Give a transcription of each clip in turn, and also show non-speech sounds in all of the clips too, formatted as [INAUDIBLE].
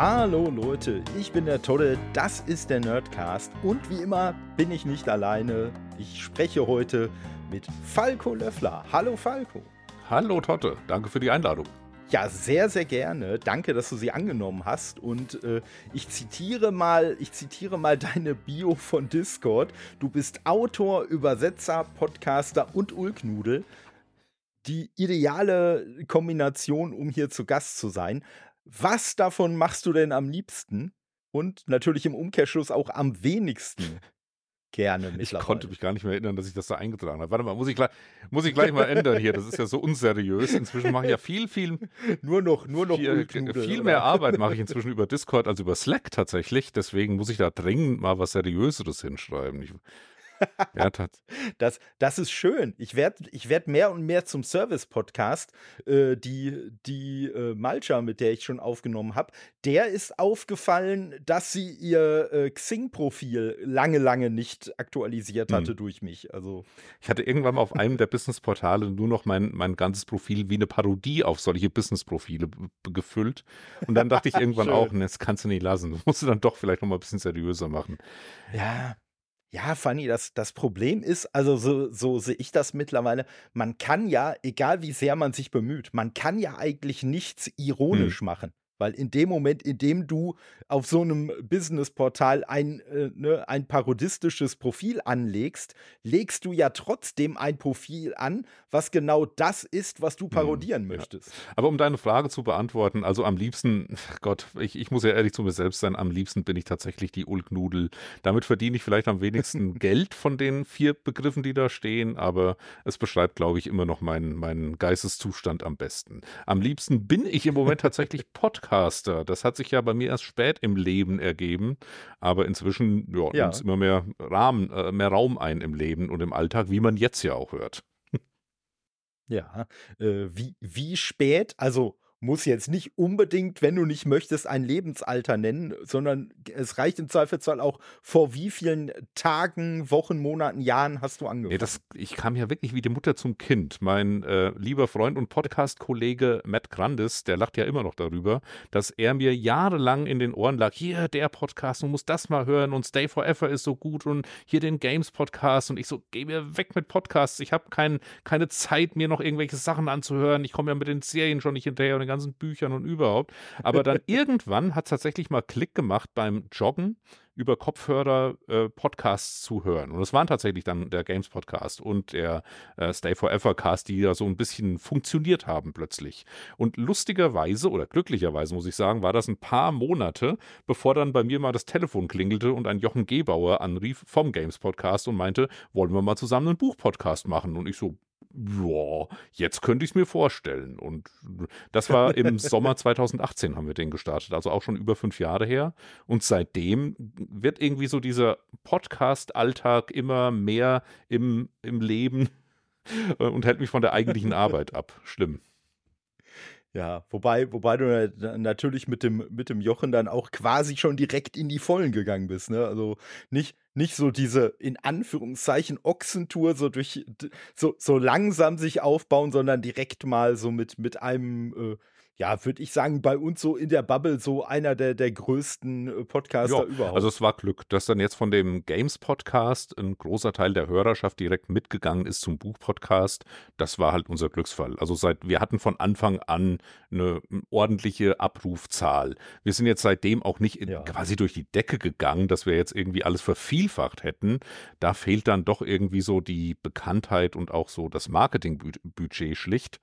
Hallo Leute, ich bin der Todde, das ist der Nerdcast und wie immer bin ich nicht alleine. Ich spreche heute mit Falco Löffler. Hallo Falco. Hallo Totte, danke für die Einladung. Ja, sehr, sehr gerne. Danke, dass du sie angenommen hast. Und äh, ich zitiere mal, ich zitiere mal [LAUGHS] deine Bio von Discord. Du bist Autor, Übersetzer, Podcaster und Ulknudel. Die ideale Kombination, um hier zu Gast zu sein. Was davon machst du denn am liebsten? Und natürlich im Umkehrschluss auch am wenigsten gerne [LAUGHS] Ich konnte mich gar nicht mehr erinnern, dass ich das da eingetragen habe. Warte mal, muss ich gleich, muss ich gleich mal ändern hier. Das ist ja so unseriös. Inzwischen mache ich ja viel, viel. [LAUGHS] Nur noch, nur noch viel, viel mehr Arbeit mache ich inzwischen über Discord als über Slack tatsächlich. Deswegen muss ich da dringend mal was Seriöseres hinschreiben. Ich, ja, das, das ist schön. Ich werde ich werd mehr und mehr zum Service-Podcast. Äh, die die äh, Malcha, mit der ich schon aufgenommen habe, der ist aufgefallen, dass sie ihr äh, Xing-Profil lange, lange nicht aktualisiert hatte hm. durch mich. Also ich hatte irgendwann mal auf einem der Business-Portale nur noch mein, mein ganzes Profil wie eine Parodie auf solche Business-Profile gefüllt. Und dann dachte ich [LAUGHS] irgendwann auch, ne, das kannst du nicht lassen. Das musst du dann doch vielleicht noch mal ein bisschen seriöser machen. Ja, ja, Fanny, das, das Problem ist, also so, so sehe ich das mittlerweile, man kann ja, egal wie sehr man sich bemüht, man kann ja eigentlich nichts ironisch hm. machen. Weil in dem Moment, in dem du auf so einem Businessportal ein, äh, ne, ein parodistisches Profil anlegst, legst du ja trotzdem ein Profil an, was genau das ist, was du hm, parodieren hm, möchtest. Ja. Aber um deine Frage zu beantworten, also am liebsten, [LAUGHS] Gott, ich, ich muss ja ehrlich zu mir selbst sein, am liebsten bin ich tatsächlich die Ulknudel. Damit verdiene ich vielleicht am wenigsten [LAUGHS] Geld von den vier Begriffen, die da stehen, aber es beschreibt, glaube ich, immer noch meinen, meinen Geisteszustand am besten. Am liebsten bin ich im Moment tatsächlich [LAUGHS] Podcast. Podcaster. Das hat sich ja bei mir erst spät im Leben ergeben, aber inzwischen ja, ja. nimmt es immer mehr Rahmen, äh, mehr Raum ein im Leben und im Alltag, wie man jetzt ja auch hört. Ja, äh, wie, wie spät? Also muss jetzt nicht unbedingt, wenn du nicht möchtest, ein Lebensalter nennen, sondern es reicht im Zweifelsfall auch, vor wie vielen Tagen, Wochen, Monaten, Jahren hast du angefangen? Nee, das, ich kam ja wirklich wie die Mutter zum Kind. Mein äh, lieber Freund und Podcast-Kollege Matt Grandis, der lacht ja immer noch darüber, dass er mir jahrelang in den Ohren lag, hier der Podcast, du musst das mal hören und Stay Forever ist so gut und hier den Games-Podcast und ich so, geh mir weg mit Podcasts, ich habe kein, keine Zeit, mir noch irgendwelche Sachen anzuhören, ich komme ja mit den Serien schon nicht hinterher und ganzen Büchern und überhaupt. Aber dann [LAUGHS] irgendwann hat es tatsächlich mal Klick gemacht beim Joggen über Kopfhörer äh, Podcasts zu hören. Und es waren tatsächlich dann der Games Podcast und der äh, Stay Forever Cast, die da so ein bisschen funktioniert haben plötzlich. Und lustigerweise oder glücklicherweise muss ich sagen, war das ein paar Monate, bevor dann bei mir mal das Telefon klingelte und ein Jochen Gebauer anrief vom Games Podcast und meinte, wollen wir mal zusammen einen Buchpodcast machen? Und ich so, ja, jetzt könnte ich es mir vorstellen. Und das war im [LAUGHS] Sommer 2018 haben wir den gestartet, also auch schon über fünf Jahre her. Und seitdem wird irgendwie so dieser Podcast-Alltag immer mehr im, im Leben [LAUGHS] und hält mich von der eigentlichen Arbeit ab. Schlimm. Ja, wobei, wobei du natürlich mit dem, mit dem Jochen dann auch quasi schon direkt in die Vollen gegangen bist, ne? Also nicht, nicht so diese in Anführungszeichen Ochsentour so durch so, so langsam sich aufbauen, sondern direkt mal so mit, mit einem äh, ja, würde ich sagen, bei uns so in der Bubble so einer der, der größten äh, Podcaster ja, überhaupt. Also es war Glück, dass dann jetzt von dem Games-Podcast ein großer Teil der Hörerschaft direkt mitgegangen ist zum Buch-Podcast. Das war halt unser Glücksfall. Also seit, wir hatten von Anfang an eine ordentliche Abrufzahl. Wir sind jetzt seitdem auch nicht in, ja. quasi durch die Decke gegangen, dass wir jetzt irgendwie alles vervielfacht hätten. Da fehlt dann doch irgendwie so die Bekanntheit und auch so das Marketingbudget schlicht.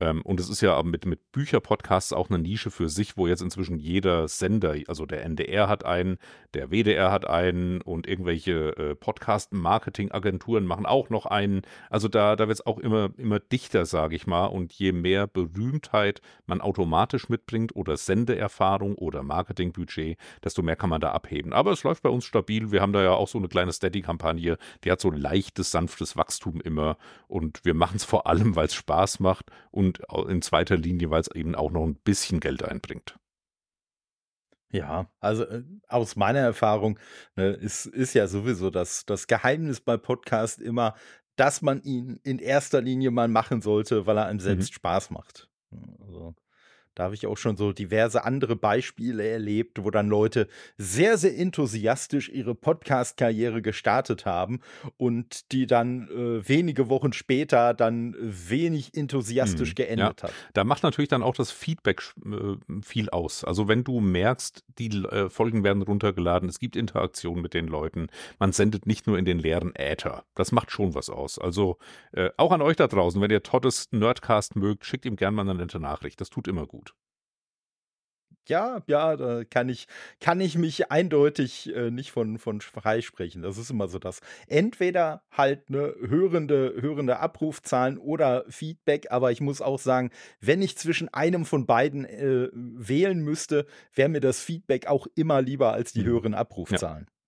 Ähm, und es ist ja mit, mit Bücherpodcasts auch eine Nische für sich, wo jetzt inzwischen jeder Sender, also der NDR hat einen, der WDR hat einen und irgendwelche äh, Podcast-Marketing-Agenturen machen auch noch einen. Also da, da wird es auch immer, immer dichter, sage ich mal. Und je mehr Berühmtheit man automatisch mitbringt oder Sendeerfahrung oder Marketingbudget, desto mehr kann man da abheben. Aber es läuft bei uns stabil. Wir haben da ja auch so eine kleine Steady-Kampagne, die hat so leichtes, sanftes Wachstum immer. Und wir machen es vor allem, weil es Spaß macht und und in zweiter Linie, weil es eben auch noch ein bisschen Geld einbringt. Ja, also äh, aus meiner Erfahrung ne, ist, ist ja sowieso das, das Geheimnis bei Podcast immer, dass man ihn in erster Linie mal machen sollte, weil er einem selbst mhm. Spaß macht. Also Da habe ich auch schon so diverse andere Beispiele erlebt, wo dann Leute sehr, sehr enthusiastisch ihre Podcast-Karriere gestartet haben und die dann äh, wenige Wochen später dann wenig enthusiastisch hm, geendet ja. hat. Da macht natürlich dann auch das Feedback äh, viel aus. Also wenn du merkst, die äh, Folgen werden runtergeladen, es gibt Interaktion mit den Leuten, man sendet nicht nur in den leeren Äther. Das macht schon was aus. Also äh, auch an euch da draußen, wenn ihr Tottes Nerdcast mögt, schickt ihm gerne mal eine nette Nachricht. Das tut immer gut. Ja, ja, da kann ich, kann ich mich eindeutig äh, nicht von, von freisprechen. Das ist immer so das. Entweder halt eine hörende, hörende Abrufzahlen oder Feedback, aber ich muss auch sagen, wenn ich zwischen einem von beiden äh, wählen müsste, wäre mir das Feedback auch immer lieber als die mhm. höheren Abrufzahlen. Ja.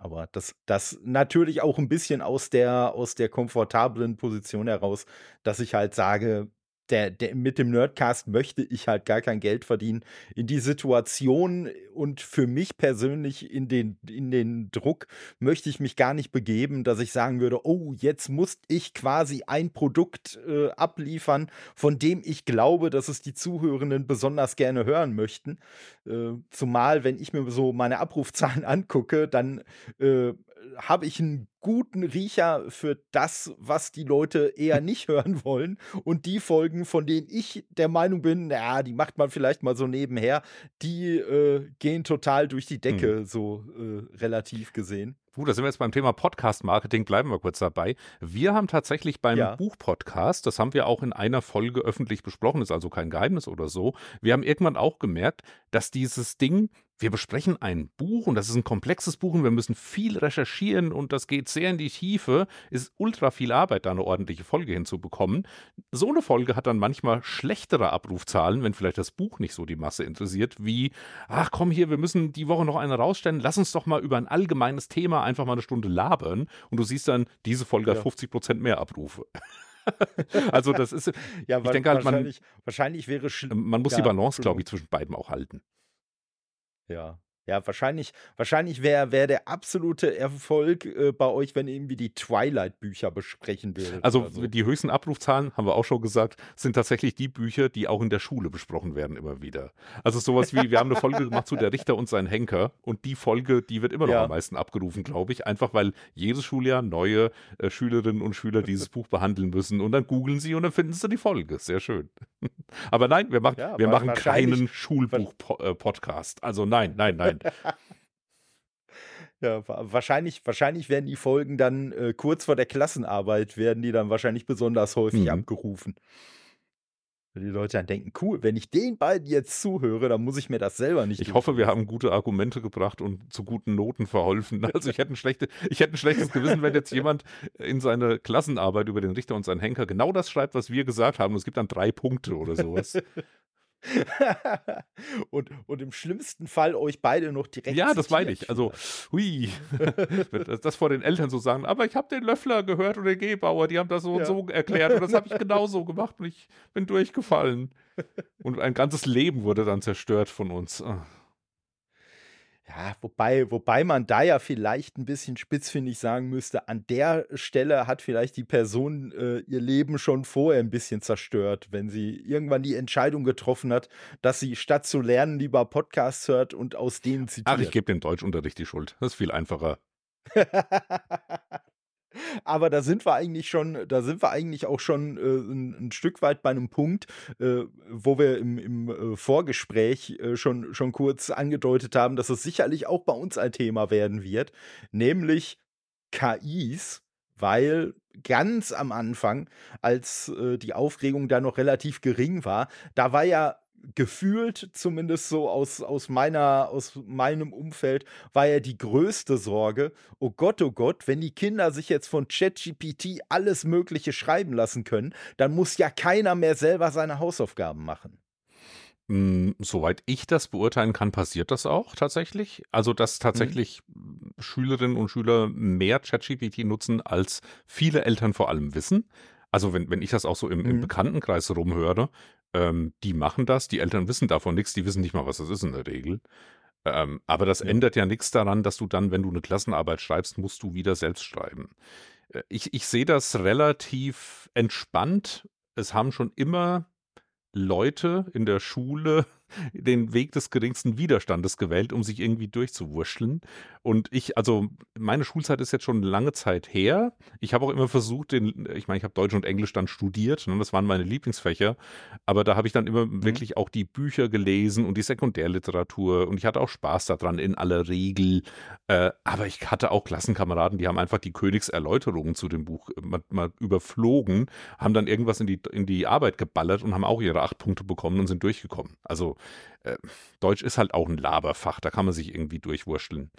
Aber das, das natürlich auch ein bisschen aus der, aus der komfortablen Position heraus, dass ich halt sage, der, der, mit dem Nerdcast möchte ich halt gar kein Geld verdienen. In die Situation und für mich persönlich in den, in den Druck möchte ich mich gar nicht begeben, dass ich sagen würde, oh, jetzt muss ich quasi ein Produkt äh, abliefern, von dem ich glaube, dass es die Zuhörenden besonders gerne hören möchten. Äh, zumal, wenn ich mir so meine Abrufzahlen [LAUGHS] angucke, dann äh, habe ich einen guten Riecher für das, was die Leute eher [LAUGHS] nicht hören wollen. Und die Folgen, von denen ich der Meinung bin, naja, die macht man vielleicht mal so nebenher, die äh, gehen total durch die Decke, hm. so äh, relativ gesehen. Gut, da sind wir jetzt beim Thema Podcast-Marketing, bleiben wir kurz dabei. Wir haben tatsächlich beim ja. Buch-Podcast, das haben wir auch in einer Folge öffentlich besprochen, ist also kein Geheimnis oder so, wir haben irgendwann auch gemerkt, dass dieses Ding wir besprechen ein Buch und das ist ein komplexes Buch und wir müssen viel recherchieren und das geht sehr in die Tiefe. Ist ultra viel Arbeit, da eine ordentliche Folge hinzubekommen. So eine Folge hat dann manchmal schlechtere Abrufzahlen, wenn vielleicht das Buch nicht so die Masse interessiert, wie, ach komm hier, wir müssen die Woche noch eine rausstellen, lass uns doch mal über ein allgemeines Thema einfach mal eine Stunde labern und du siehst dann, diese Folge ja. hat 50 Prozent mehr Abrufe. [LAUGHS] also das ist, [LAUGHS] ja, ich denke halt, man, wahrscheinlich wäre man muss ja, die Balance, glaube ich, zwischen beiden auch halten. Ja. Ja, wahrscheinlich, wahrscheinlich wäre wär der absolute Erfolg äh, bei euch, wenn ihr irgendwie die Twilight-Bücher besprechen würdet. Also so. die höchsten Abrufzahlen, haben wir auch schon gesagt, sind tatsächlich die Bücher, die auch in der Schule besprochen werden, immer wieder. Also sowas wie, wir haben eine Folge gemacht zu Der Richter und sein Henker und die Folge, die wird immer noch ja. am meisten abgerufen, glaube ich. Einfach weil jedes Schuljahr neue äh, Schülerinnen und Schüler dieses [LAUGHS] Buch behandeln müssen und dann googeln sie und dann finden sie die Folge. Sehr schön. [LAUGHS] Aber nein, wir, machen, ja, wir machen keinen Schulbuch-Podcast. Also nein, nein, nein. Ja, wahrscheinlich, wahrscheinlich werden die Folgen dann äh, kurz vor der Klassenarbeit, werden die dann wahrscheinlich besonders häufig mhm. abgerufen. Weil die Leute dann denken, cool, wenn ich den beiden jetzt zuhöre, dann muss ich mir das selber nicht. Ich hoffe, wir haben gute Argumente gebracht und zu guten Noten verholfen. Also ich hätte ein, schlechte, ich hätte ein schlechtes Gewissen, wenn jetzt jemand in seine Klassenarbeit über den Richter und seinen Henker genau das schreibt, was wir gesagt haben. Und es gibt dann drei Punkte oder sowas. [LAUGHS] und, und im schlimmsten Fall euch beide noch direkt. Ja, das meine ich. Also, hui, [LAUGHS] das, das, vor den Eltern so sagen, aber ich habe den Löffler gehört und den Gebauer, die haben das so ja. und so erklärt und das habe ich [LAUGHS] genauso gemacht und ich bin durchgefallen. Und ein ganzes Leben wurde dann zerstört von uns. Ja, wobei, wobei man da ja vielleicht ein bisschen spitzfindig sagen müsste, an der Stelle hat vielleicht die Person äh, ihr Leben schon vorher ein bisschen zerstört, wenn sie irgendwann die Entscheidung getroffen hat, dass sie statt zu lernen lieber Podcasts hört und aus denen zitiert. Ach, ich gebe dem Deutschunterricht die Schuld. Das ist viel einfacher. [LAUGHS] Aber da sind wir eigentlich schon, da sind wir eigentlich auch schon äh, ein, ein, Stück weit bei einem Punkt, äh, wo wir im, im äh, Vorgespräch äh, schon, schon kurz angedeutet haben, dass es sicherlich auch bei uns ein Thema werden wird, nämlich KIs, weil ganz am Anfang, als äh, die Aufregung da noch relativ gering war, da war ja gefühlt, zumindest so aus, aus, meiner, aus meinem Umfeld, war ja die größte Sorge, oh Gott, oh Gott, wenn die Kinder sich jetzt von ChatGPT alles Mögliche schreiben lassen können, dann muss ja keiner mehr selber seine Hausaufgaben machen. Mm, soweit ich das beurteilen kann, passiert das auch tatsächlich. Also, dass mhm. tatsächlich mhm. Schülerinnen und Schüler mehr ChatGPT nutzen, als viele Eltern vor allem wissen. Also, wenn, wenn ich das auch so im, im mhm. Bekanntenkreis rumhöre, ähm, die machen das, die Eltern wissen davon nichts, die wissen nicht mal, was das ist in der Regel. Ähm, aber das ja. ändert ja nichts daran, dass du dann, wenn du eine Klassenarbeit schreibst, musst du wieder selbst schreiben. Äh, ich, ich sehe das relativ entspannt. Es haben schon immer Leute in der Schule den Weg des geringsten Widerstandes gewählt, um sich irgendwie durchzuwurschteln. Und ich, also meine Schulzeit ist jetzt schon lange Zeit her. Ich habe auch immer versucht, den, ich meine, ich habe Deutsch und Englisch dann studiert, ne, das waren meine Lieblingsfächer, aber da habe ich dann immer mhm. wirklich auch die Bücher gelesen und die Sekundärliteratur und ich hatte auch Spaß daran in aller Regel. Äh, aber ich hatte auch Klassenkameraden, die haben einfach die Königserläuterungen zu dem Buch äh, mal, mal überflogen, haben dann irgendwas in die, in die Arbeit geballert und haben auch ihre acht Punkte bekommen und sind durchgekommen. Also äh, Deutsch ist halt auch ein Laberfach, da kann man sich irgendwie durchwurschteln.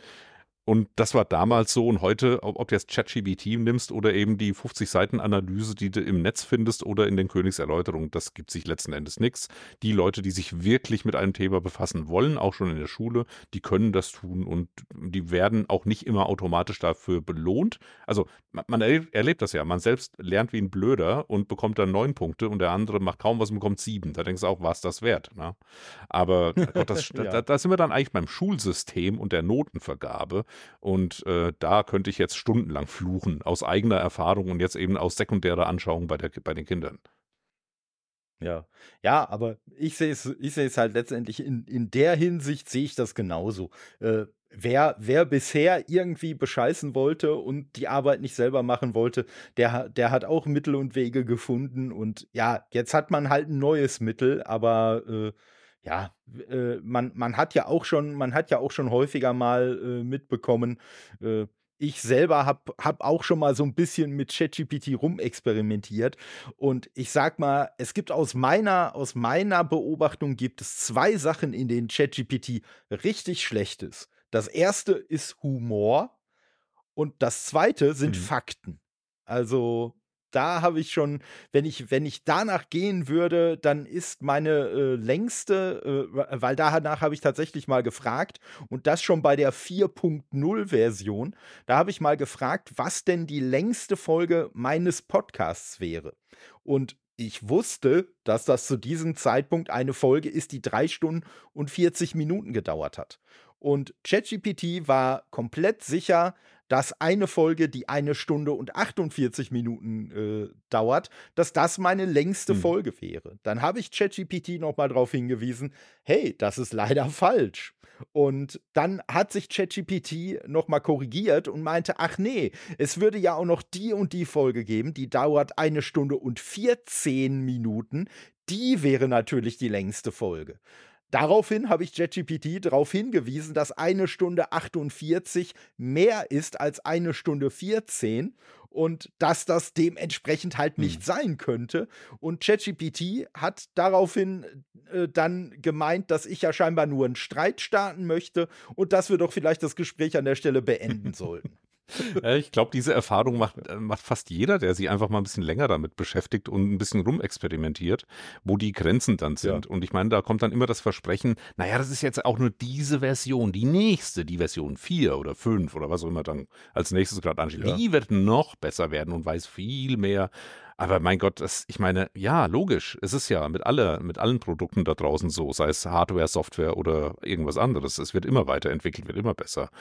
Und das war damals so und heute, ob, du jetzt ChatGBT nimmst oder eben die 50 Seiten Analyse, die du im Netz findest oder in den Königserläuterungen, das gibt sich letzten Endes nichts. Die Leute, die sich wirklich mit einem Thema befassen wollen, auch schon in der Schule, die können das tun und die werden auch nicht immer automatisch dafür belohnt. Also man erlebt das ja, man selbst lernt wie ein Blöder und bekommt dann neun Punkte und der andere macht kaum was und bekommt sieben. Da denkst du auch, war es das wert? Ne? Aber Gott, das, [LAUGHS] ja. da, da sind wir dann eigentlich beim Schulsystem und der Notenvergabe. Und äh, da könnte ich jetzt stundenlang fluchen, aus eigener Erfahrung und jetzt eben aus sekundärer Anschauung bei, der, bei den Kindern. Ja, ja, aber ich sehe es, ich sehe es halt letztendlich in, in der Hinsicht sehe ich das genauso. Äh, wer, wer bisher irgendwie bescheißen wollte und die Arbeit nicht selber machen wollte, der, der hat auch Mittel und Wege gefunden. Und ja, jetzt hat man halt ein neues Mittel, aber äh, ja, äh, man, man hat ja auch schon, man hat ja auch schon häufiger mal äh, mitbekommen, äh, ich selber habe hab auch schon mal so ein bisschen mit ChatGPT rumexperimentiert und ich sag mal, es gibt aus meiner aus meiner Beobachtung gibt es zwei Sachen, in denen ChatGPT richtig schlecht ist. Das erste ist Humor und das zweite sind mhm. Fakten. Also da habe ich schon, wenn ich, wenn ich danach gehen würde, dann ist meine äh, längste, äh, weil danach habe ich tatsächlich mal gefragt und das schon bei der 4.0-Version, da habe ich mal gefragt, was denn die längste Folge meines Podcasts wäre. Und ich wusste, dass das zu diesem Zeitpunkt eine Folge ist, die drei Stunden und 40 Minuten gedauert hat. Und ChatGPT war komplett sicher, dass eine Folge, die eine Stunde und 48 Minuten äh, dauert, dass das meine längste hm. Folge wäre. Dann habe ich ChatGPT noch mal darauf hingewiesen, hey, das ist leider falsch. Und dann hat sich ChatGPT noch mal korrigiert und meinte, ach nee, es würde ja auch noch die und die Folge geben, die dauert eine Stunde und 14 Minuten. Die wäre natürlich die längste Folge. Daraufhin habe ich JetGPT darauf hingewiesen, dass eine Stunde 48 mehr ist als eine Stunde 14 und dass das dementsprechend halt nicht hm. sein könnte. Und ChatGPT hat daraufhin äh, dann gemeint, dass ich ja scheinbar nur einen Streit starten möchte und dass wir doch vielleicht das Gespräch an der Stelle beenden [LAUGHS] sollten. [LAUGHS] ich glaube, diese Erfahrung macht, äh, macht fast jeder, der sich einfach mal ein bisschen länger damit beschäftigt und ein bisschen rumexperimentiert, wo die Grenzen dann sind. Ja. Und ich meine, da kommt dann immer das Versprechen, naja, das ist jetzt auch nur diese Version, die nächste, die Version 4 oder 5 oder was auch immer dann als nächstes gerade ansteht. Ja. Die wird noch besser werden und weiß viel mehr. Aber mein Gott, das, ich meine, ja, logisch. Es ist ja mit, alle, mit allen Produkten da draußen so, sei es Hardware, Software oder irgendwas anderes. Es wird immer weiterentwickelt, wird immer besser.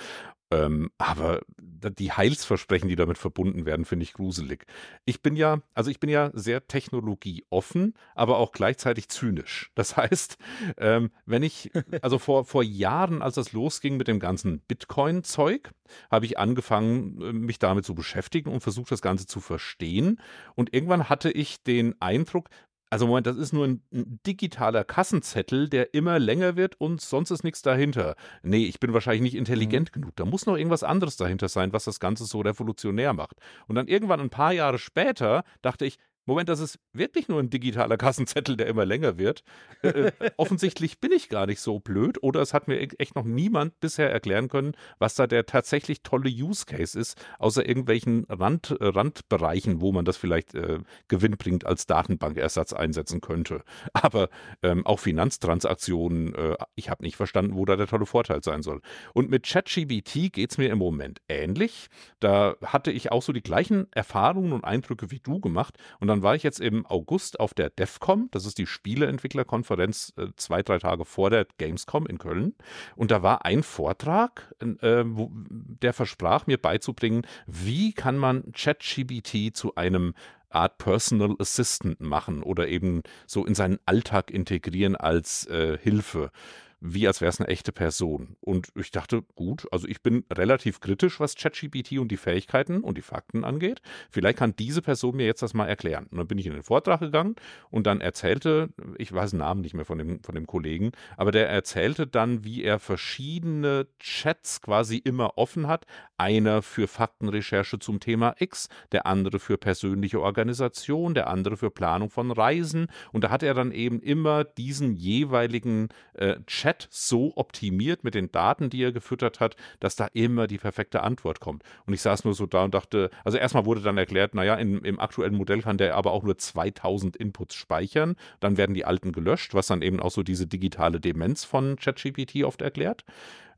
Ähm, aber die Heilsversprechen, die damit verbunden werden, finde ich gruselig. Ich bin ja, also ich bin ja sehr technologieoffen, aber auch gleichzeitig zynisch. Das heißt, ähm, wenn ich, also vor, vor Jahren, als das losging mit dem ganzen Bitcoin-Zeug, habe ich angefangen, äh, mich damit zu beschäftigen und versucht, das Ganze zu verstehen. Und irgendwann hatte ich den Eindruck, also Moment, das ist nur ein, ein, digitaler Kassenzettel, der immer länger wird und sonst ist nichts dahinter. Nee, ich bin wahrscheinlich nicht intelligent mhm. genug. Da muss noch irgendwas anderes dahinter sein, was das Ganze so revolutionär macht. Und dann irgendwann ein paar Jahre später dachte ich, Moment, das ist wirklich nur ein digitaler Kassenzettel, der immer länger wird. Äh, äh [LAUGHS] offensichtlich bin ich gar nicht so blöd oder es hat mir e-, echt noch niemand bisher erklären können, was da der tatsächlich tolle Use Case ist, außer irgendwelchen Rand, äh, Randbereichen, wo man das vielleicht äh, gewinnbringend als Datenbankersatz einsetzen könnte. [LAUGHS] Aber ähm, auch Finanztransaktionen, äh, ich habe nicht verstanden, wo da der tolle Vorteil sein soll. Und mit ChatGBT geht es mir im Moment ähnlich. Da hatte ich auch so die gleichen Erfahrungen und Eindrücke wie du gemacht und dann dann war ich jetzt im August auf der DEFCOM, das ist die Spieleentwicklerkonferenz, äh, zwei, drei Tage vor der Gamescom in Köln. Und da war ein Vortrag, äh, wo, der versprach mir beizubringen, wie kann man ChatGBT zu einem Art Personal Assistant machen oder eben so in seinen Alltag integrieren als äh, Hilfe wie als wäre es eine echte Person. Und ich dachte, gut, also ich bin relativ kritisch, was ChatGPT und die Fähigkeiten und die Fakten angeht. Vielleicht kann diese Person mir jetzt das mal erklären. Und dann bin ich in den Vortrag gegangen und dann erzählte, ich weiß den Namen nicht mehr von dem, von dem Kollegen, aber der erzählte dann, wie er verschiedene Chats quasi immer offen hat. Einer für Faktenrecherche zum Thema X, der andere für persönliche Organisation, der andere für Planung von Reisen. Und da hat er dann eben immer diesen jeweiligen äh, Chat Chat so optimiert mit den Daten, die er gefüttert hat, dass da immer die perfekte Antwort kommt. Und ich saß nur so da und dachte, also erstmal wurde dann erklärt, naja, in, im aktuellen Modell kann der aber auch nur 2000 Inputs speichern, dann werden die alten gelöscht, was dann eben auch so diese digitale Demenz von ChatGPT oft erklärt.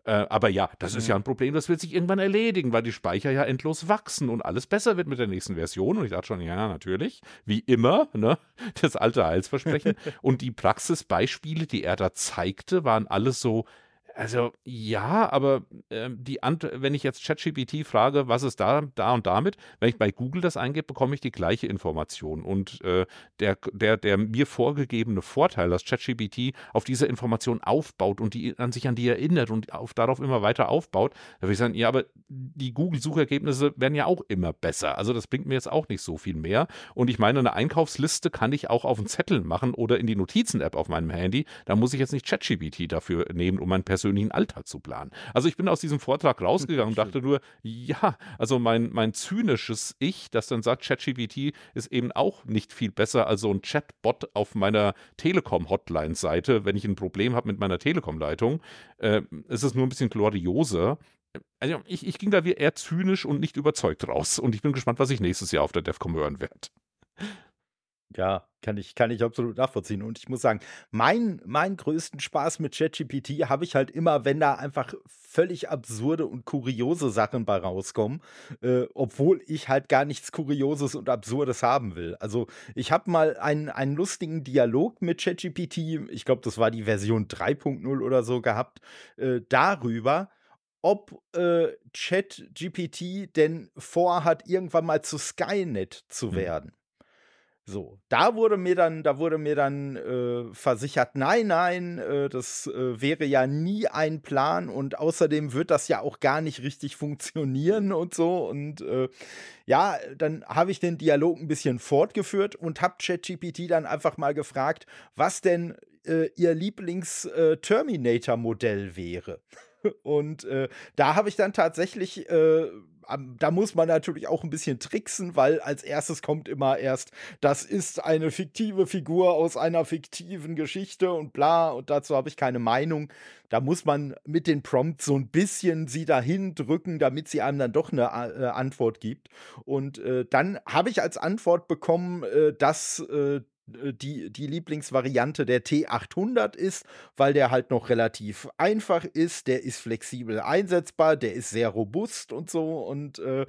Äh, aber ja, das ist ja ein Problem, das wird sich irgendwann erledigen, weil die Speicher ja endlos wachsen und alles besser wird mit der nächsten Version. Und ich dachte schon, ja, natürlich, wie immer, ne? das alte Heilsversprechen. [LAUGHS] und die Praxisbeispiele, die er da zeigte, waren alles so also ja, aber äh, die Ant wenn ich jetzt ChatGPT frage, was ist da, da und damit, wenn ich bei Google das eingebe, bekomme ich die gleiche Information. Und äh, der, der, der mir vorgegebene Vorteil, dass ChatGPT auf diese Information aufbaut und die an sich an die erinnert und auf, darauf immer weiter aufbaut, da würde ich sagen, ja, aber die Google-Suchergebnisse werden ja auch immer besser. Also das bringt mir jetzt auch nicht so viel mehr. Und ich meine, eine Einkaufsliste kann ich auch auf einen Zettel machen oder in die Notizen-App auf meinem Handy. Da muss ich jetzt nicht ChatGPT dafür nehmen, um mein persönliches persönlichen Alltag zu planen. Also ich bin aus diesem Vortrag rausgegangen und dachte nur, ja, also mein, mein zynisches Ich, das dann sagt, ChatGPT ist eben auch nicht viel besser als so ein Chatbot auf meiner Telekom-Hotline-Seite, wenn ich ein Problem habe mit meiner Telekom-Leitung. Äh, es ist nur ein bisschen glorioser. Also ich, ich ging da wie eher zynisch und nicht überzeugt raus. Und ich bin gespannt, was ich nächstes Jahr auf der DEFCOM hören werde. Ja, kann ich, kann ich absolut nachvollziehen. Und ich muss sagen, mein, meinen größten Spaß mit ChatGPT habe ich halt immer, wenn da einfach völlig absurde und kuriose Sachen bei rauskommen, äh, obwohl ich halt gar nichts Kurioses und Absurdes haben will. Also ich habe mal einen, einen lustigen Dialog mit ChatGPT, ich glaube, das war die Version 3.0 oder so gehabt, äh, darüber, ob äh, ChatGPT denn vorhat, irgendwann mal zu Skynet zu mhm. werden. So, da wurde mir dann, da wurde mir dann äh, versichert, nein, nein, äh, das äh, wäre ja nie ein Plan und außerdem wird das ja auch gar nicht richtig funktionieren [LAUGHS] und so. Und äh, ja, dann habe ich den Dialog ein bisschen fortgeführt und habe ChatGPT dann einfach mal gefragt, was denn äh, ihr Lieblings-Terminator-Modell äh, wäre. [LAUGHS] Und da habe ich dann tatsächlich da muss man natürlich auch ein bisschen tricksen, weil als erstes kommt immer erst, das ist eine fiktive Figur aus einer fiktiven Geschichte und bla, und dazu habe ich keine Meinung. Da muss man mit den Prompts so ein bisschen sie dahin drücken, damit sie einem dann doch eine äh, Antwort gibt. Und äh, dann habe ich als Antwort bekommen, äh, dass äh, die, die Lieblingsvariante der T800 ist, weil der halt noch relativ einfach ist, der ist flexibel einsetzbar, der ist sehr robust und so. Und äh,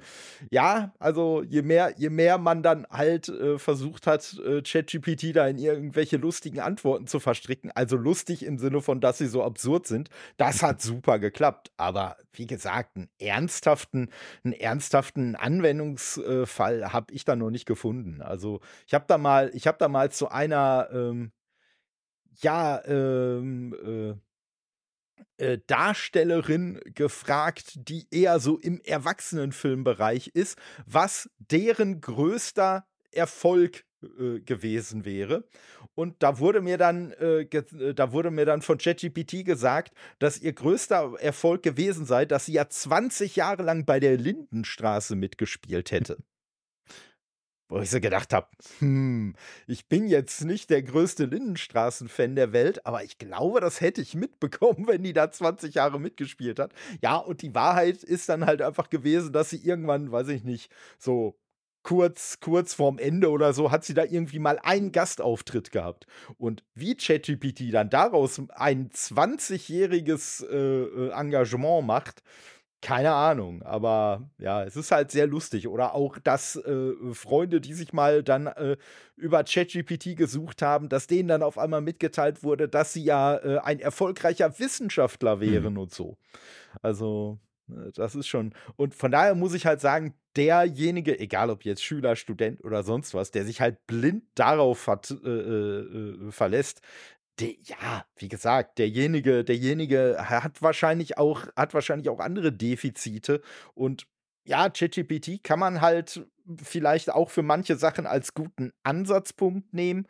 ja, also je mehr, je mehr man dann halt äh, versucht hat, äh, ChatGPT da in irgendwelche lustigen Antworten zu verstricken, also lustig im Sinne von, dass sie so absurd sind, das hat super geklappt. Aber wie gesagt, einen ernsthaften, einen ernsthaften Anwendungsfall habe ich da noch nicht gefunden. Also ich habe da mal, ich habe da mal zu einer, ähm, ja, ähm, äh, äh, Darstellerin gefragt, die eher so im Erwachsenenfilmbereich ist, was deren größter Erfolg äh, gewesen wäre. Und da wurde mir dann, äh, äh da wurde mir dann von ChatGPT gesagt, dass ihr größter Erfolg gewesen sei, dass sie ja 20 Jahre lang bei der Lindenstraße mitgespielt hätte wo ich so gedacht habe, hm, ich bin jetzt nicht der größte Lindenstraßen-Fan der Welt, aber ich glaube, das hätte ich mitbekommen, [LAUGHS] wenn die da 20 Jahre mitgespielt hat. Ja, und die Wahrheit ist dann halt einfach gewesen, dass sie irgendwann, weiß ich nicht, so kurz, kurz vorm Ende oder so, hat sie da irgendwie mal einen Gastauftritt gehabt. Und wie ChatGPT dann daraus ein 20-jähriges äh, äh, Engagement macht, keine Ahnung, aber ja, es ist halt sehr lustig. Oder auch, dass äh, Freunde, die sich mal dann äh, über ChatGPT gesucht haben, dass denen dann auf einmal mitgeteilt wurde, dass sie ja äh, ein erfolgreicher Wissenschaftler wären mhm. und so. Also, Ne, das ist schon. Und von daher muss ich halt sagen, derjenige, egal ob jetzt Schüler, Student oder sonst was, der sich halt blind darauf hat, äh, äh, äh verlässt, der, ja, wie gesagt, derjenige, derjenige hat wahrscheinlich auch, hat wahrscheinlich auch andere Defizite. Und ja, ChatGPT kann man halt vielleicht auch für manche Sachen als guten Ansatzpunkt nehmen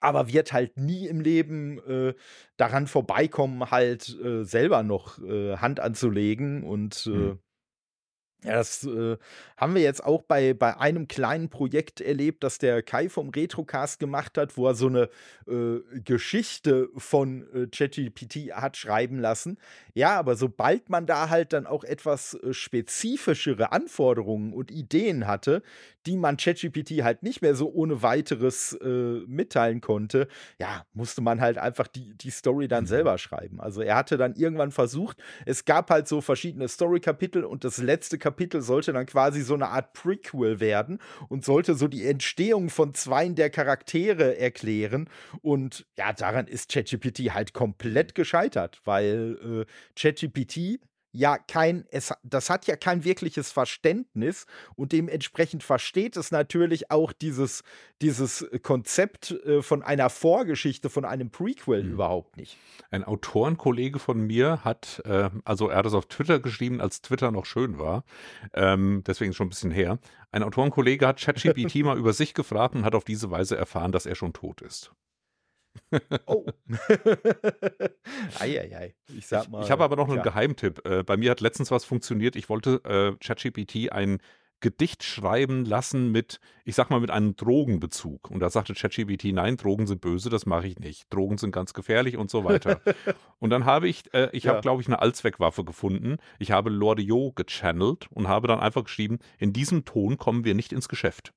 aber wird halt nie im Leben äh, daran vorbeikommen, halt äh, selber noch äh, Hand anzulegen und mhm. Ja, das äh, haben wir jetzt auch bei, bei einem kleinen Projekt erlebt, das der Kai vom Retrocast gemacht hat, wo er so eine äh, Geschichte von äh, ChatGPT hat schreiben lassen. Ja, aber sobald man da halt dann auch etwas äh, spezifischere Anforderungen und Ideen hatte, die man ChatGPT halt nicht mehr so ohne weiteres äh, mitteilen konnte, ja, musste man halt einfach die, die Story dann mhm. selber schreiben. Also er hatte dann irgendwann versucht, es gab halt so verschiedene Story-Kapitel und das letzte Kapitel sollte dann quasi so eine Art Prequel werden und sollte so die Entstehung von zweien der Charaktere erklären. Und ja, daran ist ChatGPT halt komplett gescheitert, weil äh, ChatGPT ja kein, es, das hat ja kein wirkliches Verständnis und dementsprechend versteht es natürlich auch dieses, dieses Konzept äh, von einer Vorgeschichte, von einem Prequel mhm. überhaupt nicht. Ein Autorenkollege von mir hat, äh, also er hat es auf Twitter geschrieben, als Twitter noch schön war, ähm, deswegen schon ein bisschen her. Ein Autorenkollege hat [LAUGHS] ChatGPT mal über sich gefragt und hat auf diese Weise erfahren, dass er schon tot ist. Oh. [LAUGHS] Eieiei. Ich sag mal. Ich, ich habe aber noch einen ja. Geheimtipp. Äh, bei mir hat letztens was funktioniert. Ich wollte äh, ChatGPT ein Gedicht schreiben lassen mit, ich sag mal, mit einem Drogenbezug. Und da sagte ChatGPT, nein, Drogen sind böse, das mache ich nicht. Drogen sind ganz gefährlich und so weiter. [LAUGHS] und dann habe ich, äh, ich ja. habe, glaube ich, eine Allzweckwaffe gefunden. Ich habe Loriot gechannelt und habe dann einfach geschrieben, in diesem Ton kommen wir nicht ins Geschäft.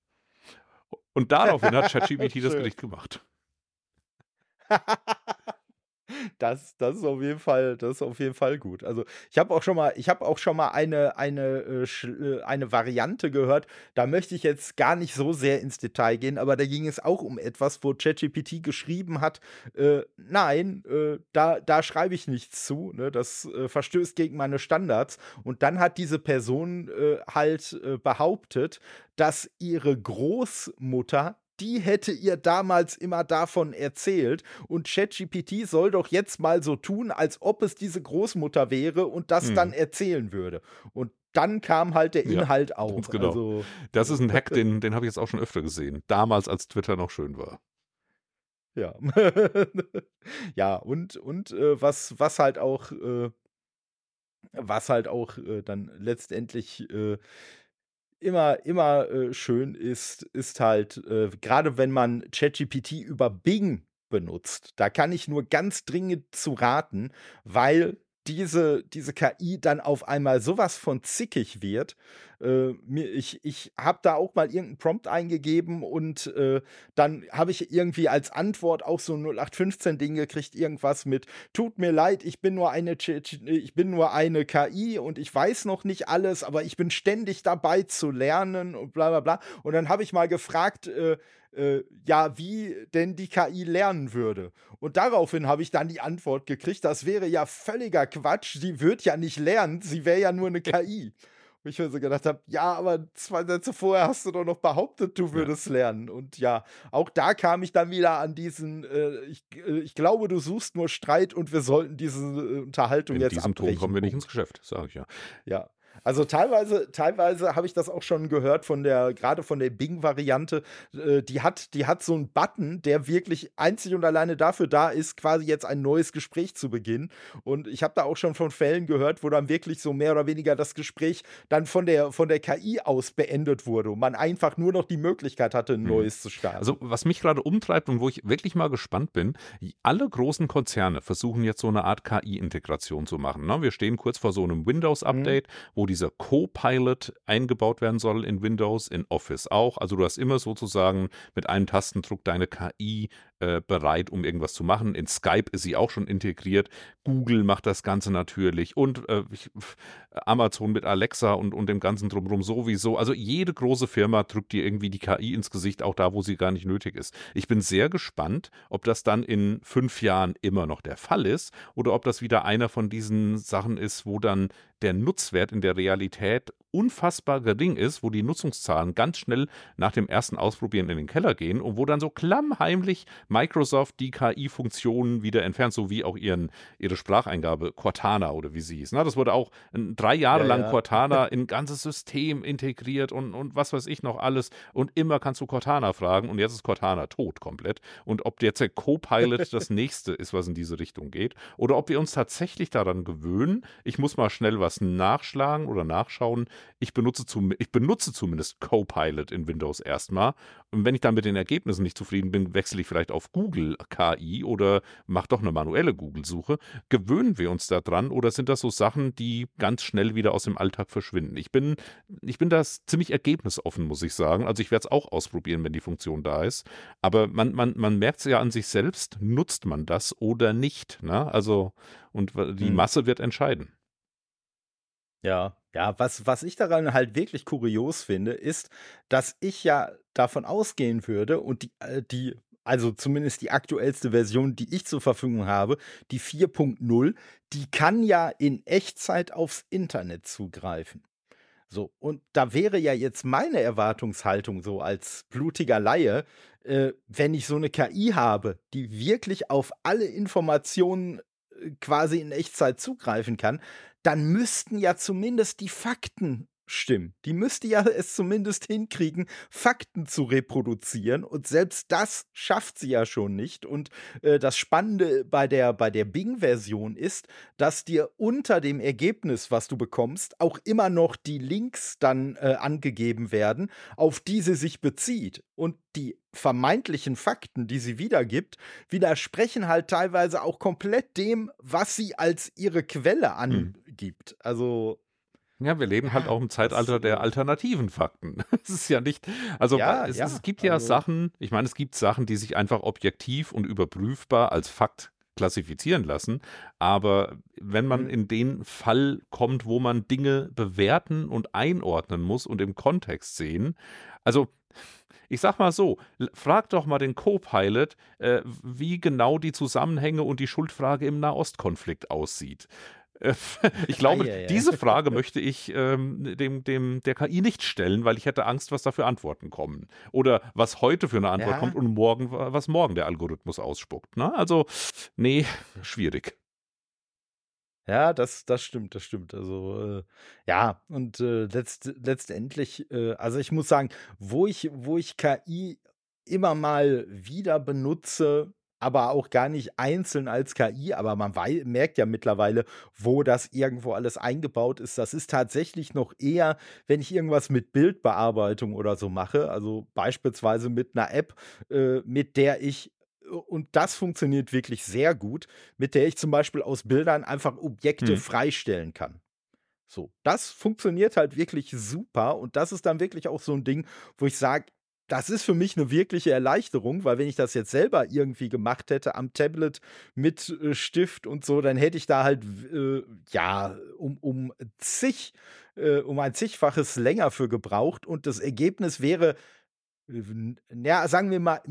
Und [LAUGHS] daraufhin hat ChatGPT das Gedicht gemacht. [LAUGHS] Das, das ist auf jeden Fall, das ist auf jeden Fall gut. Also ich habe auch schon mal, ich habe auch schon mal eine, eine, äh, äh, eine Variante gehört. Da möchte ich jetzt gar nicht so sehr ins Detail gehen, aber da ging es auch um etwas, wo ChatGPT geschrieben hat, äh, nein, äh, da, da schreibe ich nichts zu. Ne? Das äh, verstößt gegen meine Standards. Und dann hat diese Person äh, halt behauptet, dass ihre Großmutter die hätte ihr damals immer davon erzählt. Und ChatGPT soll doch jetzt mal so tun, als ob es diese Großmutter wäre und das hm. dann erzählen würde. Und dann kam halt der Inhalt ja, auf. Genau. Also, das ist ein Hack, [LAUGHS] den, den habe ich jetzt auch schon öfter gesehen. Damals, als Twitter noch schön war. Ja. [LAUGHS] ja, und, und äh, was, was halt auch, äh, was halt auch äh, dann letztendlich äh, immer, immer äh, schön ist, ist halt, äh, gerade wenn man ChatGPT über Bing benutzt, da kann ich nur ganz dringend zu raten, weil diese, diese KI dann auf einmal sowas von zickig wird. Äh, ich ich habe da auch mal irgendeinen Prompt eingegeben und äh, dann habe ich irgendwie als Antwort auch so ein 0815-Ding gekriegt, irgendwas mit, tut mir leid, ich bin nur eine ich bin nur eine KI und ich weiß noch nicht alles, aber ich bin ständig dabei zu lernen und bla bla bla. Und dann habe ich mal gefragt, äh, äh, ja, wie denn die KI lernen würde. Und daraufhin habe ich dann die Antwort gekriegt, das wäre ja völliger Quatsch, sie wird ja nicht lernen, sie wäre ja nur eine [LAUGHS] KI. Und ich mir so gedacht habe, ja, aber zwei Sätze vorher hast du doch noch behauptet, du würdest ja. lernen. Und ja, auch da kam ich dann wieder an diesen, äh, ich, äh, ich glaube, du suchst nur Streit und wir sollten diese äh, Unterhaltung In jetzt abbrechen. In diesem Ton kommen wir nicht ins Geschäft, sage ich ja. Ja, also teilweise, teilweise habe ich das auch schon gehört von der, gerade von der Bing-Variante. Äh, die, hat, die hat so einen Button, der wirklich einzig und alleine dafür da ist, quasi jetzt ein neues Gespräch zu beginnen. Und ich habe da auch schon von Fällen gehört, wo dann wirklich so mehr oder weniger das Gespräch dann von der, von der KI aus beendet wurde und man einfach nur noch die Möglichkeit hatte, ein mhm. neues zu starten. Also, was mich gerade umtreibt und wo ich wirklich mal gespannt bin, alle großen Konzerne versuchen jetzt so eine Art KI-Integration zu machen. Ne? Wir stehen kurz vor so einem Windows-Update, mhm. wo dieser Copilot eingebaut werden soll in Windows, in Office auch. Also du hast immer sozusagen mit einem Tastendruck deine KI äh, bereit, um irgendwas zu machen. In Skype ist sie auch schon integriert. Google macht das Ganze natürlich und äh, Amazon mit Alexa und, und dem Ganzen drumherum sowieso. Also jede große Firma drückt dir irgendwie die KI ins Gesicht, auch da, wo sie gar nicht nötig ist. Ich bin sehr gespannt, ob das dann in fünf Jahren immer noch der Fall ist oder ob das wieder einer von diesen Sachen ist, wo dann der Nutzwert in der Realität unfassbar gering ist, wo die Nutzungszahlen ganz schnell nach dem ersten Ausprobieren in den Keller gehen und wo dann so klammheimlich Microsoft die KI-Funktionen wieder entfernt, so wie auch ihren, ihre Spracheingabe Cortana oder wie sie hieß. Na, das wurde auch drei Jahre ja, lang ja. [LAUGHS] Cortana in ein ganzes System integriert und, und was weiß ich noch alles. Und immer kannst du Cortana fragen und jetzt ist Cortana tot komplett. Und ob jetzt der Copilot [LAUGHS] das nächste ist, was in diese Richtung geht, oder ob wir uns tatsächlich daran gewöhnen, ich muss mal schnell was nachschlagen oder nachschauen, ich benutze, zum, ich benutze zumindest Copilot in Windows erstmal. Und wenn ich dann mit den Ergebnissen nicht zufrieden bin, wechsle ich vielleicht auf Google KI oder mache doch eine manuelle Google-Suche. Gewöhnen wir uns daran oder sind das so Sachen, die ganz schnell wieder aus dem Alltag verschwinden? Ich bin, ich bin da ziemlich ergebnisoffen, muss ich sagen. Also ich werde es auch ausprobieren, wenn die Funktion da ist. Aber man, man, man merkt es ja an sich selbst, nutzt man das oder nicht. Ne? Also, und die hm. Masse wird entscheiden. Ja, ja, was, was ich daran halt wirklich kurios finde, ist, dass ich ja davon ausgehen würde und die, äh, die also zumindest die aktuellste Version, die ich zur Verfügung habe, die 4.0, die kann ja in Echtzeit aufs Internet zugreifen. So, und da wäre ja jetzt meine Erwartungshaltung so als blutiger Laie, äh, wenn ich so eine KI habe, die wirklich auf alle Informationen äh, quasi in Echtzeit zugreifen kann, dann müssten ja zumindest die Fakten stimmen. Die müsste ja es zumindest hinkriegen, Fakten zu reproduzieren. Und selbst das schafft sie ja schon nicht. Und äh, das Spannende bei der, bei der Bing-Version ist, dass dir unter dem Ergebnis, was du bekommst, auch immer noch die Links dann äh, angegeben werden, auf die sie sich bezieht. Und die vermeintlichen Fakten, die sie wiedergibt, widersprechen halt teilweise auch komplett dem, was sie als ihre Quelle hm. angibt. Also ja, wir leben halt auch im Zeitalter der alternativen Fakten. [LAUGHS] Es ist ja nicht, also ja, es, ja, es, gibt ja also, Sachen, ich meine, es gibt Sachen, die sich einfach objektiv und überprüfbar als Fakt klassifizieren lassen. Aber wenn man mhm. in den Fall kommt, wo man Dinge bewerten und einordnen muss und im Kontext sehen, also ich sag mal so, frag doch mal den Co-Pilot, äh, wie genau die Zusammenhänge und die Schuldfrage im Nahostkonflikt aussieht. [LAUGHS] ich glaube, ah, ja, ja. diese Frage [LAUGHS] möchte ich ähm, dem, dem, der KI nicht stellen, weil ich hätte Angst, was da für Antworten kommen. Oder was heute für eine Antwort ja. kommt und morgen, was morgen der Algorithmus ausspuckt. Ne? Also, nee, schwierig. Ja, das, das stimmt, das stimmt. Also, äh, ja, und äh, letzt, letztendlich, äh, also ich muss sagen, wo ich, wo ich KI immer mal wieder benutze, aber auch gar nicht einzeln als KI, aber man merkt ja mittlerweile, wo das irgendwo alles eingebaut ist. Das ist tatsächlich noch eher, wenn ich irgendwas mit Bildbearbeitung oder so mache, also beispielsweise mit einer App, äh, mit der ich und das funktioniert wirklich sehr gut, mit der ich zum Beispiel aus Bildern einfach Objekte hm. freistellen kann. So, das funktioniert halt wirklich super und das ist dann wirklich auch so ein Ding, wo ich sage, das ist für mich eine wirkliche Erleichterung, weil wenn ich das jetzt selber irgendwie gemacht hätte am Tablet mit äh, Stift und so, dann hätte ich da halt äh, ja um, um zig, äh, um ein zigfaches länger für gebraucht und das Ergebnis wäre ja, sagen wir mal,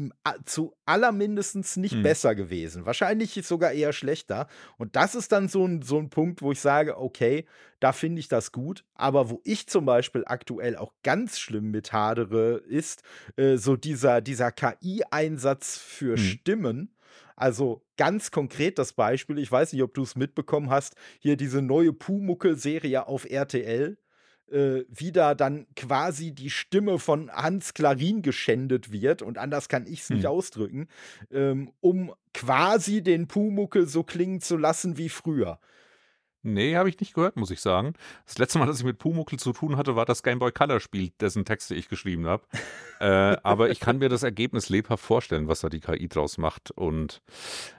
zu allermindestens nicht hm. besser gewesen. Wahrscheinlich sogar eher schlechter. Und das ist dann so ein, so ein Punkt, wo ich sage, okay, da finde ich das gut. Aber wo ich zum Beispiel aktuell auch ganz schlimm mit hadere, ist äh, so dieser, dieser KI-Einsatz für hm. Stimmen. Also ganz konkret das Beispiel, ich weiß nicht, ob du es mitbekommen hast, hier diese neue Pumuckel-Serie auf RTL äh, wieder dann quasi die Stimme von Hans Klarin geschändet wird, und anders kann ich es nicht hm. ausdrücken, ähm, um quasi den Pumuckel so klingen zu lassen wie früher. Nee, habe ich nicht gehört, muss ich sagen. Das letzte Mal, dass ich mit Pumuckel zu tun hatte, war das Game Boy Color Spiel, dessen Texte ich geschrieben habe. [LAUGHS] äh, aber ich kann mir das Ergebnis lebhaft vorstellen, was da die KI draus macht. Und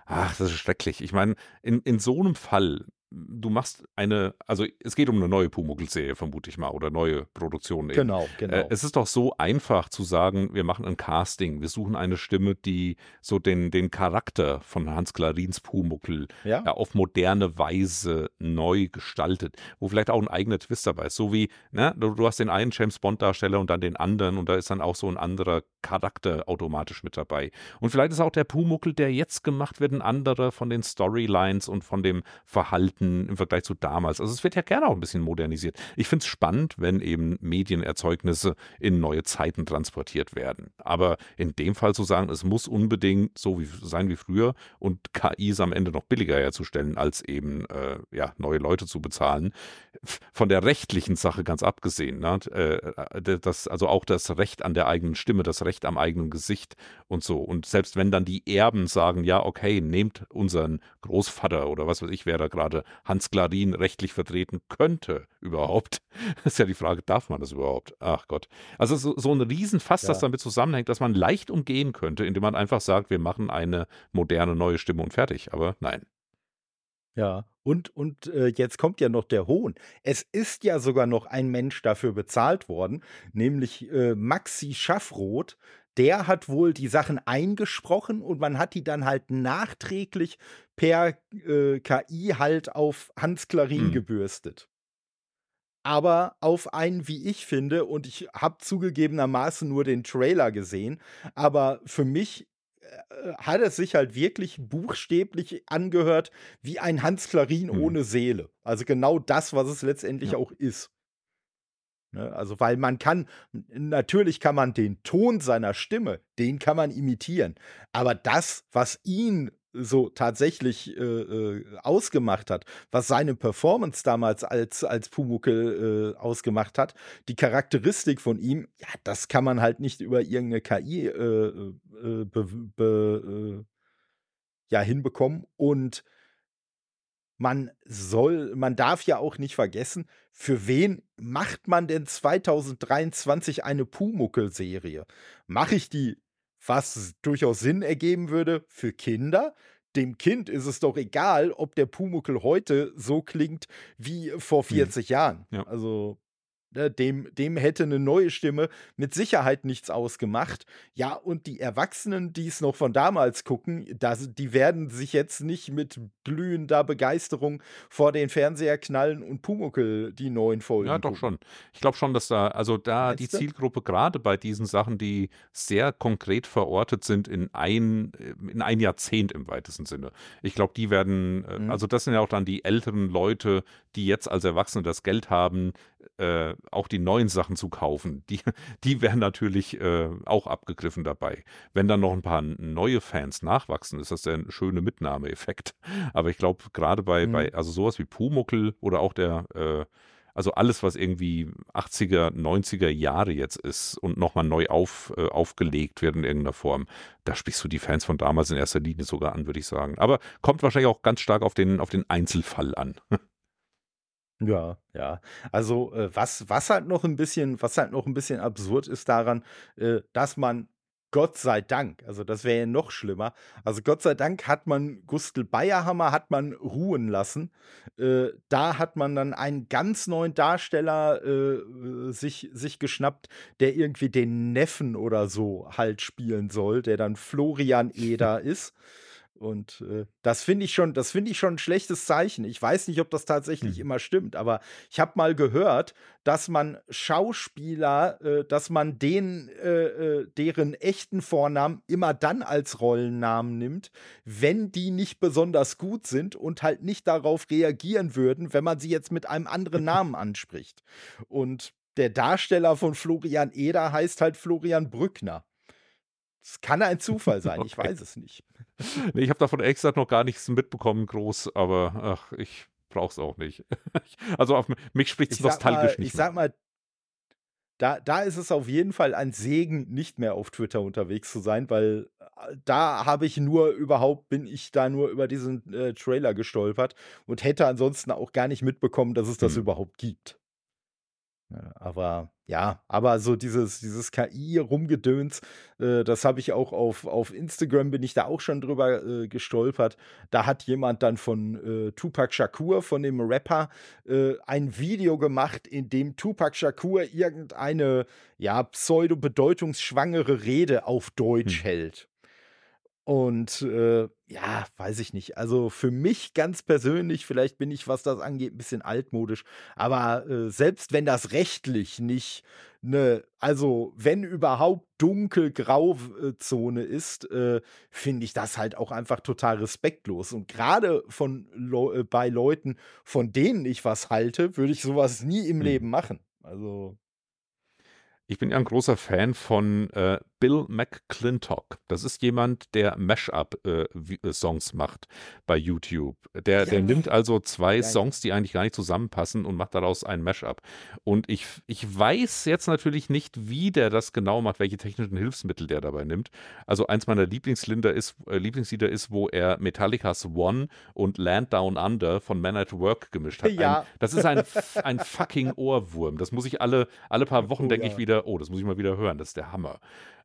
ach, das ist schrecklich. Ich meine, in, in so einem Fall, du machst eine, also es geht um eine neue Pumuckl-Serie, vermute ich mal, oder neue Produktion. Eben. Genau, genau. Äh, es ist doch so einfach zu sagen, wir machen ein Casting, wir suchen eine Stimme, die so den, den Charakter von Hans Clarins Pumuckl ja. äh, auf moderne Weise neu gestaltet, wo vielleicht auch ein eigener Twist dabei ist. So wie, ne, du, du hast den einen James Bond-Darsteller und dann den anderen und da ist dann auch so ein anderer Charakter automatisch mit dabei. Und vielleicht ist auch der Pumuckel, der jetzt gemacht wird, ein anderer von den Storylines und von dem Verhalten im Vergleich zu damals. Also es wird ja gerne auch ein bisschen modernisiert. Ich finde es spannend, wenn eben Medienerzeugnisse in neue Zeiten transportiert werden. Aber in dem Fall zu sagen, es muss unbedingt so wie, sein wie früher und KI ist am Ende noch billiger herzustellen, als eben äh, ja, neue Leute zu bezahlen. Von der rechtlichen Sache ganz abgesehen, ne? äh, das, also auch das Recht an der eigenen Stimme, das Recht am eigenen Gesicht und so. Und selbst wenn dann die Erben sagen, ja, okay, nehmt unseren Großvater oder was weiß ich, wer da gerade Hans Klarin rechtlich vertreten könnte überhaupt, [LAUGHS] ist ja die Frage, darf man das überhaupt? Ach Gott. Also so, so ein Riesenfass, ja. das damit zusammenhängt, dass man leicht umgehen könnte, indem man einfach sagt, wir machen eine moderne neue Stimme und fertig. Aber nein. Ja, und, und äh, jetzt kommt ja noch der Hohn. Es ist ja sogar noch ein Mensch dafür bezahlt worden, nämlich äh, Maxi Schaffroth. Der hat wohl die Sachen eingesprochen und man hat die dann halt nachträglich per äh, KI halt auf Hans Klarin hm. gebürstet. Aber auf einen, wie ich finde, und ich habe zugegebenermaßen nur den Trailer gesehen, aber für mich hat es sich halt wirklich buchstäblich angehört wie ein Hans Klarin mhm. ohne Seele. Also genau das, was es letztendlich ja. auch ist. Ne? Also, weil man kann, natürlich kann man den Ton seiner Stimme, den kann man imitieren. Aber das, was ihn so tatsächlich äh, äh, ausgemacht hat, was seine Performance damals als, als Pumuckel äh, ausgemacht hat, die Charakteristik von ihm, ja, das kann man halt nicht über irgendeine KI äh, äh, be, be, äh, ja, hinbekommen. Und man soll, man darf ja auch nicht vergessen, für wen macht man denn 2023 eine Pumuckel-Serie? Mache ich die was durchaus Sinn ergeben würde für Kinder. Dem Kind ist es doch egal, ob der Pumuckel heute so klingt wie vor 40 mhm. Jahren. Ja. Also dem, dem hätte eine neue Stimme mit Sicherheit nichts ausgemacht. Ja, und die Erwachsenen, die es noch von damals gucken, das, die werden sich jetzt nicht mit glühender Begeisterung vor den Fernseher knallen und Pumuckel die neuen Folgen. Ja, doch gucken. schon. Ich glaube schon, dass da, also da Meinst die? Zielgruppe gerade bei diesen Sachen, die sehr konkret verortet sind in ein, in ein Jahrzehnt im weitesten Sinne. Ich glaube, die werden, äh, mhm. also das sind ja auch dann die älteren Leute, die jetzt als Erwachsene das Geld haben, äh, auch die neuen Sachen zu kaufen, die, [LAUGHS] die wären natürlich äh, auch abgegriffen dabei. Wenn dann noch ein paar neue Fans nachwachsen, ist das der schöne Mitnahmeeffekt. [LAUGHS] Aber ich glaube, gerade bei, mhm. bei, also sowas wie Pumuckel oder auch der, äh, also alles, was irgendwie 80er, 90er Jahre jetzt ist und nochmal neu auf, äh, aufgelegt wird in irgendeiner Form, da sprichst du die Fans von damals in erster Linie sogar an, würde ich sagen. Aber kommt wahrscheinlich auch ganz stark auf den, auf den Einzelfall an. [LAUGHS] Ja, ja. Also, äh, was was halt noch ein bisschen was halt noch ein bisschen absurd ist daran, äh, dass man Gott sei Dank, also das wäre ja noch schlimmer. Also Gott sei Dank hat man Gustl Bayerhammer hat man ruhen lassen. Äh, da hat man dann einen ganz neuen Darsteller äh, sich, sich geschnappt, der irgendwie den Neffen oder so halt spielen soll, der dann Florian [LAUGHS] Eder ist. Und äh, das finde ich schon, das finde ich schon ein schlechtes Zeichen. Ich weiß nicht, ob das tatsächlich mhm. immer stimmt, aber ich habe mal gehört, dass man Schauspieler, äh, dass man den, äh, äh, deren echten Vornamen immer dann als Rollennamen nimmt, wenn die nicht besonders gut sind und halt nicht darauf reagieren würden, wenn man sie jetzt mit einem anderen [LAUGHS] Namen anspricht. Und der Darsteller von Florian Eder heißt halt Florian Brückner. Es kann ein Zufall sein, okay. ich weiß es nicht. [LAUGHS] Nee, ich habe davon ehrlich gesagt noch gar nichts mitbekommen, groß, aber ach, ich brauche es auch nicht. [LAUGHS] also auf mich spricht es nostalgisch mal, nicht. Ich mehr. sag mal, da, da ist es auf jeden Fall ein Segen, nicht mehr auf Twitter unterwegs zu sein, weil äh, da habe ich nur überhaupt, bin ich da nur über diesen äh, Trailer gestolpert und hätte ansonsten auch gar nicht mitbekommen, dass es das hm. überhaupt gibt. Aber ja, aber so dieses, dieses KI-Rumgedöns, äh, das habe ich auch auf, auf Instagram, bin ich da auch schon drüber äh, gestolpert. Da hat jemand dann von äh, Tupac Shakur, von dem Rapper, äh, ein Video gemacht, in dem Tupac Shakur irgendeine, ja, pseudo-bedeutungsschwangere Rede auf Deutsch hm. hält. Und äh, ja, weiß ich nicht. Also für mich ganz persönlich, vielleicht bin ich, was das angeht, ein bisschen altmodisch, aber äh, selbst wenn das rechtlich nicht eine, also wenn überhaupt dunkel-grau-Zone ist, äh, finde ich das halt auch einfach total respektlos. Und gerade von Le äh, bei Leuten, von denen ich was halte, würde ich sowas nie im Hm. Leben machen. Also. Ich bin ja ein großer Fan von äh, Bill McClintock. Das ist jemand, der Mashup-Songs äh, macht bei YouTube. Der, der nimmt also zwei Ja. Songs, die eigentlich gar nicht zusammenpassen und macht daraus ein Mashup. Und ich, ich weiß jetzt natürlich nicht, wie der das genau macht, welche technischen Hilfsmittel der dabei nimmt. Also eins meiner Lieblingslieder ist, äh, Lieblingslieder ist, wo er Metallicas One und Land Down Under von Man at Work gemischt hat. Ja. Ein, das ist ein, [LAUGHS] ein fucking Ohrwurm. Das muss ich alle, alle paar Wochen, Oh, denke ich wieder, oh, das muss ich mal wieder hören, das ist der Hammer.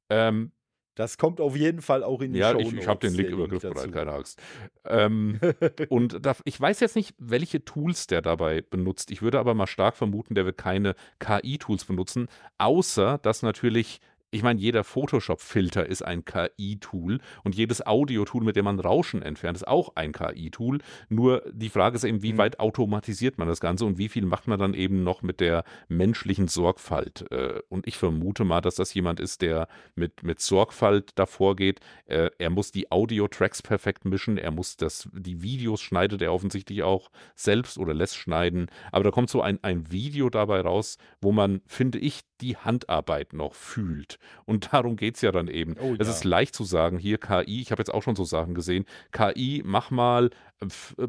Ähm, Das kommt auf jeden Fall auch in die ja, Show ich, ich habe den Link der über griffbereit, dazu. keine Angst. Ähm, [LAUGHS] und da, ich weiß jetzt nicht, welche Tools der dabei benutzt. Ich würde aber mal stark vermuten, der wird keine KI-Tools benutzen, außer dass natürlich. Ich meine, jeder Photoshop-Filter ist ein KI-Tool und jedes Audio-Tool, mit dem man Rauschen entfernt, ist auch ein KI-Tool. Nur die Frage ist eben, wie Mhm. weit automatisiert man das Ganze und wie viel macht man dann eben noch mit der menschlichen Sorgfalt. Äh, Und ich vermute mal, dass das jemand ist, der mit, mit Sorgfalt davor geht. Äh, Er muss die Audio-Tracks perfekt mischen, er muss das, die Videos schneidet er offensichtlich auch selbst oder lässt schneiden. Aber da kommt so ein, ein Video dabei raus, wo man, finde ich, die Handarbeit noch fühlt. Und darum geht es ja dann eben. Oh Es ja. ist leicht zu sagen, hier KI, ich habe jetzt auch schon so Sachen gesehen, KI, mach mal,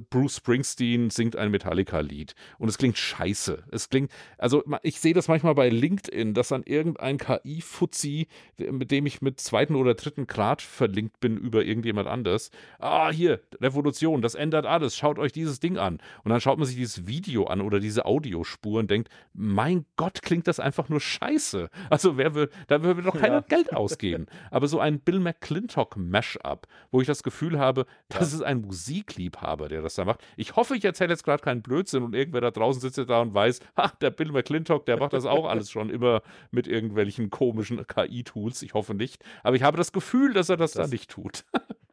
Bruce Springsteen singt ein Metallica-Lied. Und es klingt scheiße. Es klingt, also ich sehe das manchmal bei LinkedIn, dass dann irgendein KI-Fuzzi, mit dem ich mit zweiten oder dritten Grad verlinkt bin über irgendjemand anders, ah, hier, Revolution, das ändert alles, schaut euch dieses Ding an. Und dann schaut man sich dieses Video an oder diese Audiospur und denkt, mein Gott, klingt das einfach nur scheiße. Also wer will, da würde doch keiner Ja. [LAUGHS] Geld ausgeben. Aber so ein Bill McClintock-Mashup, wo ich das Gefühl habe, das ist ein Musikliebhaber, der das da macht. Ich hoffe, ich erzähle jetzt gerade keinen Blödsinn und irgendwer da draußen sitzt da und weiß, ha, der Bill McClintock, der macht das auch alles schon immer mit irgendwelchen komischen KI-Tools. Ich hoffe nicht. Aber ich habe das Gefühl, dass er das, da Das- nicht tut. [LAUGHS]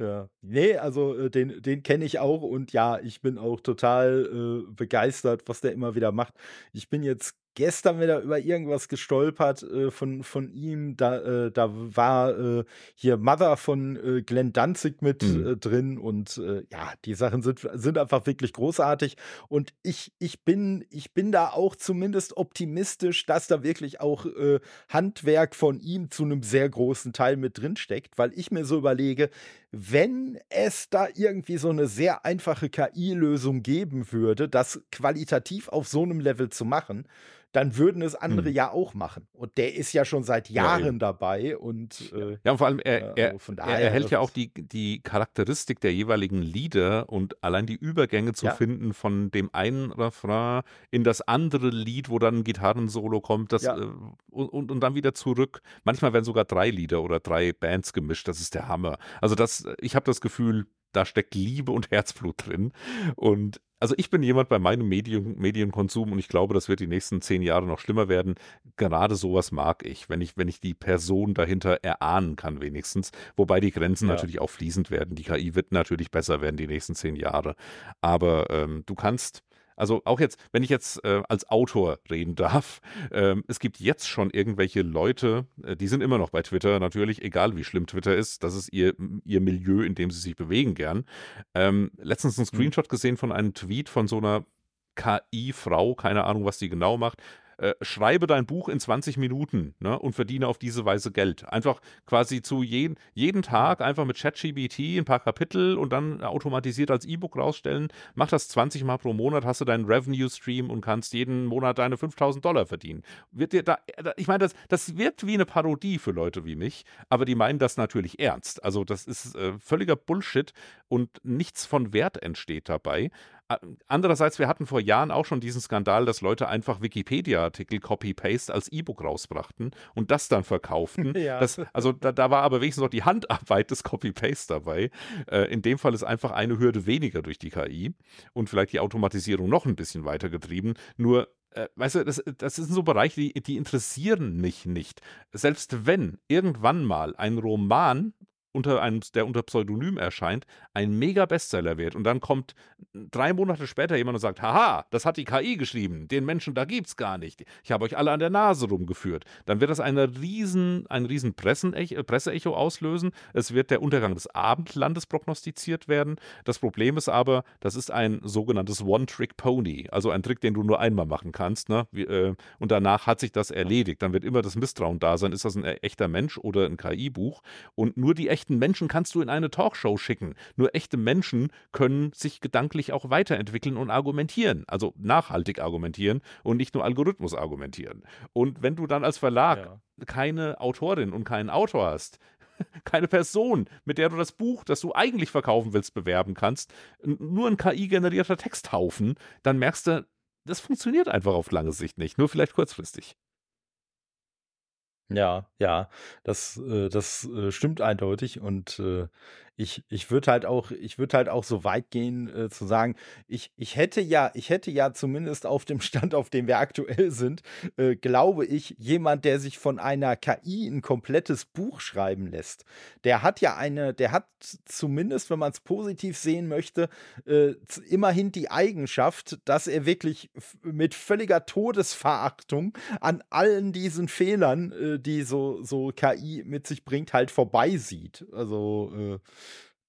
Ja. Nee, also äh, den, den kenne ich auch und ja, ich bin auch total äh, begeistert, was der immer wieder macht. Ich bin jetzt gestern wieder über irgendwas gestolpert äh, von, von ihm. Da, äh, da war äh, hier Mother von äh, Glenn Danzig mit Mhm. äh, drin und äh, ja, die Sachen sind, sind einfach wirklich großartig. Und ich, ich, bin, ich bin da auch zumindest optimistisch, dass da wirklich auch äh, Handwerk von ihm zu einem sehr großen Teil mit drin steckt, weil ich mir so überlege, wenn es da irgendwie so eine sehr einfache KI-Lösung geben würde, das qualitativ auf so einem Level zu machen, dann würden es andere Hm. ja auch machen. Und der ist ja schon seit Ja, Jahren eben. dabei und äh, Ja, und vor allem, er, Ja, er, also von er daher, erhält ja auch die, die Charakteristik der jeweiligen Lieder und allein die Übergänge zu Ja. finden von dem einen Refrain in das andere Lied, wo dann ein Gitarrensolo kommt, das, Ja. äh, und, und, und dann wieder zurück. Manchmal werden sogar drei Lieder oder drei Bands gemischt, das ist der Hammer. Also das, ich habe das Gefühl, da steckt Liebe und Herzblut drin. Und also ich bin jemand bei meinem Medien, Medienkonsum und ich glaube, das wird die nächsten zehn Jahre noch schlimmer werden. Gerade sowas mag ich, wenn ich, wenn ich die Person dahinter erahnen kann, wenigstens. Wobei die Grenzen Ja. natürlich auch fließend werden. Die KI wird natürlich besser werden die nächsten zehn Jahre. Aber ähm, du kannst. Also auch jetzt, wenn ich jetzt äh, als Autor reden darf, ähm, es gibt jetzt schon irgendwelche Leute, äh, die sind immer noch bei Twitter, natürlich, egal wie schlimm Twitter ist, das ist ihr, ihr Milieu, in dem sie sich bewegen gern. Ähm, letztens einen Screenshot gesehen von einem Tweet von so einer KI-Frau, keine Ahnung, was die genau macht. Äh, schreibe dein Buch in 20 Minuten ne, und verdiene auf diese Weise Geld. Einfach quasi zu jeden, jeden Tag einfach mit ChatGBT ein paar Kapitel und dann automatisiert als E-Book rausstellen. Mach das 20 Mal pro Monat, hast du deinen Revenue-Stream und kannst jeden Monat deine 5000 Dollar verdienen. Wird dir da, da- ich meine, das, das wirkt wie eine Parodie für Leute wie mich, aber die meinen das natürlich ernst. Also das ist äh, völliger Bullshit und nichts von Wert entsteht dabei. Andererseits, wir hatten vor Jahren auch schon diesen Skandal, dass Leute einfach Wikipedia-Artikel Copy-Paste als E-Book rausbrachten und das dann verkauften. [LAUGHS] Ja. Das, also da, da war aber wenigstens noch die Handarbeit des Copy-Paste dabei. Äh, in dem Fall ist einfach eine Hürde weniger durch die KI und vielleicht die Automatisierung noch ein bisschen weiter getrieben. Nur äh, weißt du, das, das sind so Bereiche, die, die interessieren mich nicht. Selbst wenn irgendwann mal ein Roman unter einem, der unter Pseudonym erscheint, ein mega Bestseller wird. Und dann kommt drei Monate später jemand und sagt, haha, das hat die KI geschrieben, den Menschen da gibt's gar nicht. Ich habe euch alle an der Nase rumgeführt. Dann wird das eine riesen, ein riesen Presseecho auslösen. Es wird der Untergang des Abendlandes prognostiziert werden. Das Problem ist aber, das ist ein sogenanntes One-Trick-Pony, also ein Trick, den du nur einmal machen kannst. Ne? Äh, und danach hat sich das erledigt. Dann wird immer das Misstrauen da sein, ist das ein echter Mensch oder ein KI-Buch. Und nur die echten Menschen kannst du in eine Talkshow schicken. Nur echte Menschen können sich gedanklich auch weiterentwickeln und argumentieren, also nachhaltig argumentieren und nicht nur Algorithmus argumentieren. Und wenn du dann als Verlag ja. keine Autorin und keinen Autor hast, [LAUGHS] keine Person, mit der du das Buch, das du eigentlich verkaufen willst, bewerben kannst, nur ein KI-generierter Texthaufen, dann merkst du, das funktioniert einfach auf lange Sicht nicht, nur vielleicht kurzfristig. Ja, ja, das, äh, das äh, stimmt eindeutig und äh, ich, ich würde halt auch, ich würde halt auch so weit gehen, äh, zu sagen, ich, ich hätte ja, ich hätte ja zumindest auf dem [LAUGHS] Stand, auf dem wir aktuell sind, äh, glaube ich, jemand, der sich von einer KI ein komplettes Buch schreiben lässt, der hat ja eine, der hat zumindest, wenn man es positiv sehen möchte, äh, immerhin die Eigenschaft, dass er wirklich mit völliger Todesverachtung an allen diesen Fehlern, äh, die so, so KI mit sich bringt, halt vorbeisieht. Also, äh,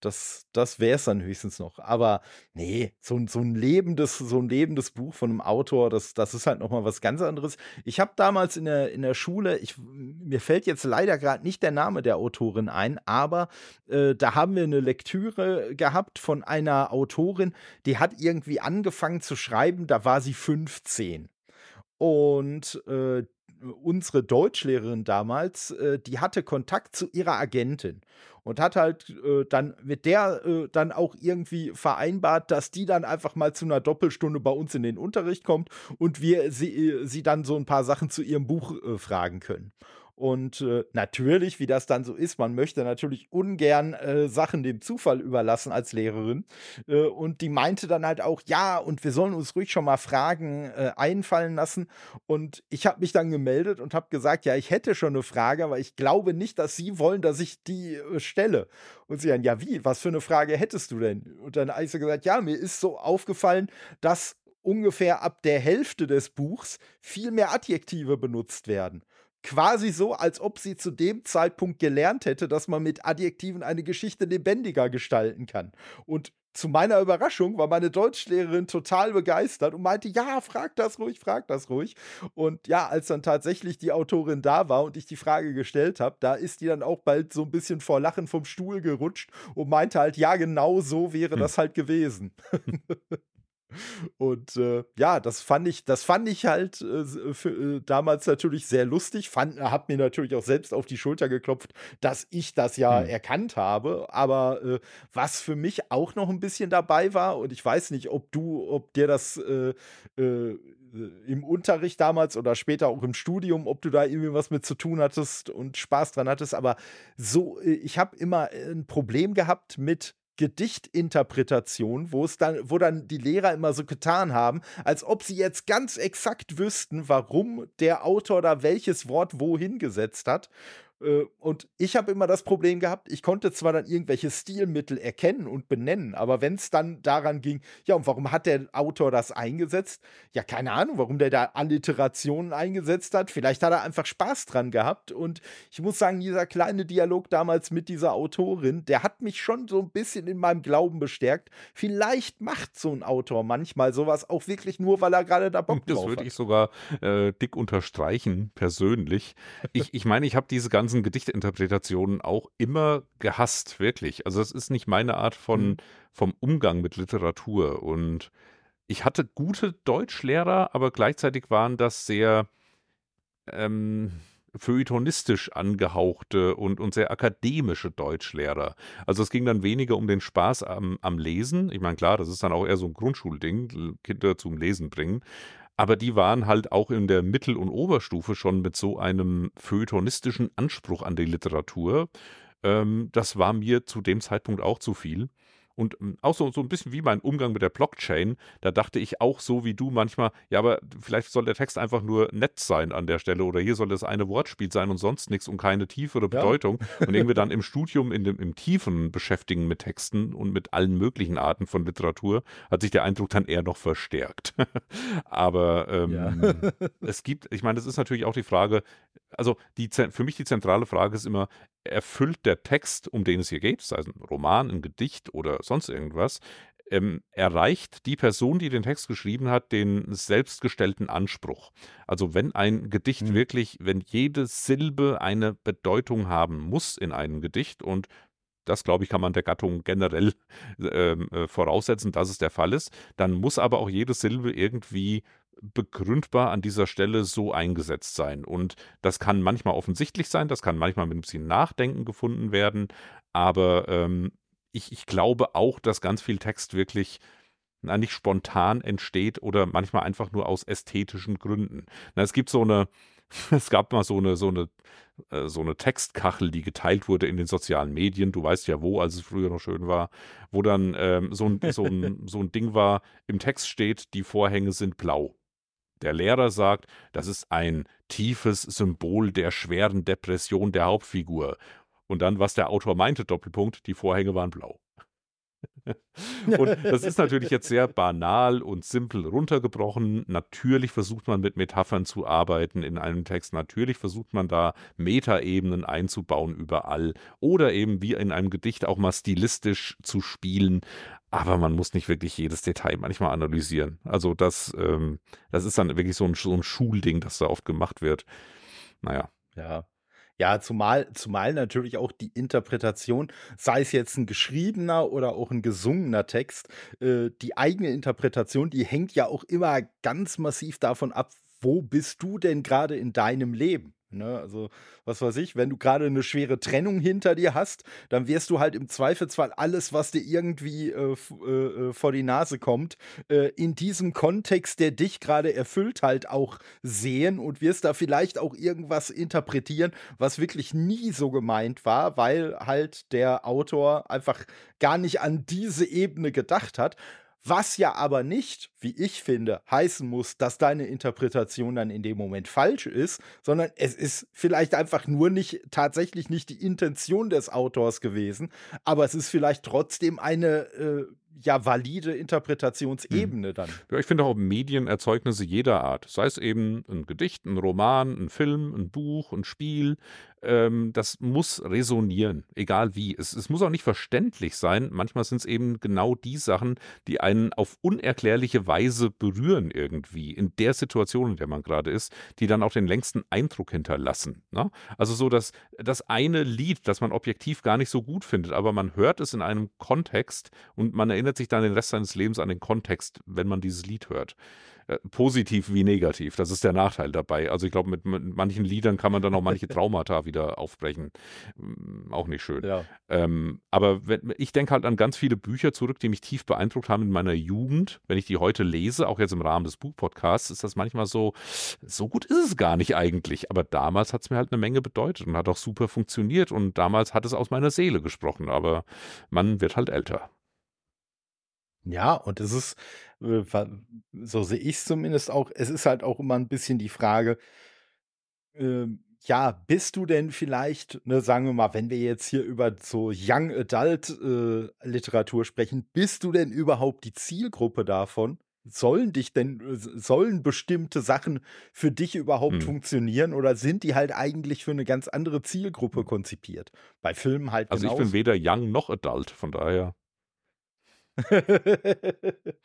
das, das wäre es dann höchstens noch. Aber nee, so, so, ein lebendes, so ein lebendes Buch von einem Autor, das, das ist halt nochmal was ganz anderes. Ich habe damals in der, in der Schule, ich, mir fällt jetzt leider gerade nicht der Name der Autorin ein, aber äh, da haben wir eine Lektüre gehabt von einer Autorin, die hat irgendwie angefangen zu schreiben, da war sie 15. Und äh, unsere Deutschlehrerin damals, äh, die hatte Kontakt zu ihrer Agentin und hat halt äh, dann mit der äh, dann auch irgendwie vereinbart, dass die dann einfach mal zu einer Doppelstunde bei uns in den Unterricht kommt und wir sie, äh, sie dann so ein paar Sachen zu ihrem Buch äh, fragen können. Und äh, natürlich, wie das dann so ist, man möchte natürlich ungern äh, Sachen dem Zufall überlassen als Lehrerin. Äh, und die meinte dann halt auch, ja, und wir sollen uns ruhig schon mal Fragen äh, einfallen lassen. Und ich habe mich dann gemeldet und habe gesagt, ja, ich hätte schon eine Frage, aber ich glaube nicht, dass Sie wollen, dass ich die äh, stelle. Und sie dann, ja, wie? Was für eine Frage hättest du denn? Und dann habe ich so gesagt, ja, mir ist so aufgefallen, dass ungefähr ab der Hälfte des Buchs viel mehr Adjektive benutzt werden quasi so, als ob sie zu dem Zeitpunkt gelernt hätte, dass man mit Adjektiven eine Geschichte lebendiger gestalten kann. Und zu meiner Überraschung war meine Deutschlehrerin total begeistert und meinte, ja, frag das ruhig, frag das ruhig. Und ja, als dann tatsächlich die Autorin da war und ich die Frage gestellt habe, da ist die dann auch bald so ein bisschen vor Lachen vom Stuhl gerutscht und meinte halt, ja, genau so wäre hm. das halt gewesen. [LAUGHS] Und äh, ja, das fand ich, das fand ich halt äh, für, äh, damals natürlich sehr lustig. Fand, hat mir natürlich auch selbst auf die Schulter geklopft, dass ich das ja hm. erkannt habe. Aber äh, was für mich auch noch ein bisschen dabei war, und ich weiß nicht, ob du, ob dir das äh, äh, im Unterricht damals oder später auch im Studium, ob du da irgendwie was mit zu tun hattest und Spaß dran hattest, aber so, ich habe immer ein Problem gehabt mit Gedichtinterpretation, wo es dann, wo dann die Lehrer immer so getan haben, als ob sie jetzt ganz exakt wüssten, warum der Autor da welches Wort wohin gesetzt hat. Äh, und ich habe immer das Problem gehabt, ich konnte zwar dann irgendwelche Stilmittel erkennen und benennen, aber wenn es dann daran ging, ja, und warum hat der Autor das eingesetzt? Ja, keine Ahnung, warum der da Alliterationen eingesetzt hat. Vielleicht hat er einfach Spaß dran gehabt. Und ich muss sagen, dieser kleine Dialog damals mit dieser Autorin, der hat mich schon so ein bisschen in meinem Glauben bestärkt. Vielleicht macht so ein Autor manchmal sowas auch wirklich nur, weil er gerade da Bock drauf hat. Das würde ich sogar äh, dick unterstreichen, persönlich. Ich, ich meine, ich habe diese ganzen ganzen Gedichteinterpretationen auch immer gehasst, wirklich. Also das ist nicht meine Art von, mhm. vom Umgang mit Literatur. Und ich hatte gute Deutschlehrer, aber gleichzeitig waren das sehr ähm, feuilletonistisch angehauchte und, und sehr akademische Deutschlehrer. Also es ging dann weniger um den Spaß am, am Lesen. Ich meine, klar, das ist dann auch eher so ein Grundschulding, Kinder zum Lesen bringen. Aber die waren halt auch in der Mittel- und Oberstufe schon mit so einem feuilletonistischen Anspruch an die Literatur. Ähm, das war mir zu dem Zeitpunkt auch zu viel. Und ähm, auch so, so ein bisschen wie mein Umgang mit der Blockchain, da dachte ich auch so wie du manchmal, ja, aber vielleicht soll der Text einfach nur nett sein an der Stelle oder hier soll das eine Wortspiel sein und sonst nichts und keine tiefere Bedeutung. Ja. [LAUGHS] Und irgendwie dann im Studium, in dem, im tiefen Beschäftigen mit Texten und mit allen möglichen Arten von Literatur, hat sich der Eindruck dann eher noch verstärkt. [LAUGHS] aber ähm, ja. es gibt, ich meine, das ist natürlich auch die Frage, also die, für mich die zentrale Frage ist immer, erfüllt der Text, um den es hier geht, sei es ein Roman, ein Gedicht oder sonst irgendwas, ähm, erreicht die Person, die den Text geschrieben hat, den selbstgestellten Anspruch. Also wenn ein Gedicht mhm. wirklich, wenn jede Silbe eine Bedeutung haben muss in einem Gedicht und das, glaube ich, kann man der Gattung generell ähm, äh, voraussetzen, dass es der Fall ist. Dann muss aber auch jede Silbe irgendwie begründbar an dieser Stelle so eingesetzt sein. Und das kann manchmal offensichtlich sein, das kann manchmal mit ein bisschen Nachdenken gefunden werden, aber ähm, ich, ich glaube auch, dass ganz viel Text wirklich na, nicht spontan entsteht oder manchmal einfach nur aus ästhetischen Gründen. Na, es gibt so eine, [LAUGHS] es gab mal so eine, so eine, äh, so eine Textkachel, die geteilt wurde in den sozialen Medien. Du weißt ja wo, als es früher noch schön war, wo dann ähm, so, ein, so, ein, [LAUGHS] so ein Ding war, im Text steht, die Vorhänge sind blau. Der Lehrer sagt, das ist ein tiefes Symbol der schweren Depression der Hauptfigur. Und dann, was der Autor meinte, Doppelpunkt, die Vorhänge waren blau. Und das ist natürlich jetzt sehr banal und simpel runtergebrochen. Natürlich versucht man mit Metaphern zu arbeiten in einem Text. Natürlich versucht man da Metaebenen einzubauen überall. Oder eben wie in einem Gedicht auch mal stilistisch zu spielen. Aber man muss nicht wirklich jedes Detail manchmal analysieren. Also das, ähm, das ist dann wirklich so ein, so ein Schulding, das da oft gemacht wird. Naja. Ja, ja, zumal, zumal natürlich auch die Interpretation, sei es jetzt ein geschriebener oder auch ein gesungener Text, äh, die eigene Interpretation, die hängt ja auch immer ganz massiv davon ab, wo bist du denn gerade in deinem Leben? Ne? Also, was weiß ich, wenn du gerade eine schwere Trennung hinter dir hast, dann wirst du halt im Zweifelsfall alles, was dir irgendwie äh, äh, äh, vor die Nase kommt, äh, in diesem Kontext, der dich gerade erfüllt, halt auch sehen und wirst da vielleicht auch irgendwas interpretieren, was wirklich nie so gemeint war, weil halt der Autor einfach gar nicht an diese Ebene gedacht hat. Was ja aber nicht, wie ich finde, heißen muss, dass deine Interpretation dann in dem Moment falsch ist, sondern es ist vielleicht einfach nur nicht tatsächlich nicht die Intention des Autors gewesen, aber es ist vielleicht trotzdem eine äh, ja valide Interpretationsebene dann. Ja, ich finde auch Medienerzeugnisse jeder Art, sei es eben ein Gedicht, ein Roman, ein Film, ein Buch, ein Spiel, ähm, das muss resonieren, egal wie. Es, es muss auch nicht verständlich sein. Manchmal sind es eben genau die Sachen, die einen auf unerklärliche Weise berühren irgendwie in der Situation, in der man gerade ist, die dann auch den längsten Eindruck hinterlassen. Ne? Also so, dass das eine Lied, das man objektiv gar nicht so gut findet, aber man hört es in einem Kontext und man erinnert sich dann den Rest seines Lebens an den Kontext, wenn man dieses Lied hört. Äh, positiv wie negativ. Das ist der Nachteil dabei. Also ich glaube, mit, mit, manchen Liedern kann man dann auch manche [LAUGHS] Traumata wieder aufbrechen. Hm, auch nicht schön. Ja. Ähm, aber wenn, ich denke halt an ganz viele Bücher zurück, die mich tief beeindruckt haben in meiner Jugend. Wenn ich die heute lese, auch jetzt im Rahmen des Buchpodcasts, ist das manchmal so, so gut ist es gar nicht eigentlich. Aber damals hat es mir halt eine Menge bedeutet und hat auch super funktioniert. Und damals hat es aus meiner Seele gesprochen. Aber man wird halt älter. Ja, und es ist, äh, so sehe ich es zumindest auch, es ist halt auch immer ein bisschen die Frage, ähm, ja, bist du denn vielleicht, ne, sagen wir mal, wenn wir jetzt hier über so Young Adult äh, Literatur sprechen, bist du denn überhaupt die Zielgruppe davon? Sollen dich denn, äh, sollen bestimmte Sachen für dich überhaupt Hm. funktionieren oder sind die halt eigentlich für eine ganz andere Zielgruppe hm. konzipiert? Bei Filmen halt Also ich bin weder Young noch Adult, von daher. [LAUGHS]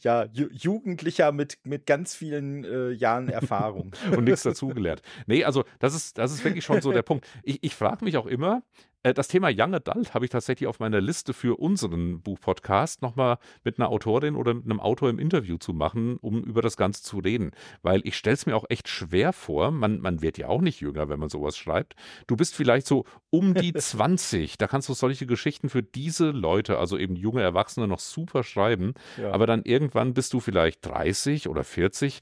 Ja, Ju Jugendlicher mit, mit ganz vielen äh, Jahren Erfahrung. [LAUGHS] Und nichts dazugelernt. Nee, also das ist, das ist wirklich schon so der [LAUGHS] Punkt. Ich, ich frage mich auch immer, das Thema Young Adult habe ich tatsächlich auf meiner Liste für unseren Buchpodcast nochmal mit einer Autorin oder mit einem Autor im Interview zu machen, um über das Ganze zu reden. Weil ich stelle es mir auch echt schwer vor, man, man wird ja auch nicht jünger, wenn man sowas schreibt. Du bist vielleicht so um die [LAUGHS] 20, da kannst du solche Geschichten für diese Leute, also eben junge Erwachsene, noch super schreiben. Ja. Aber dann irgendwann bist du vielleicht 30 oder 40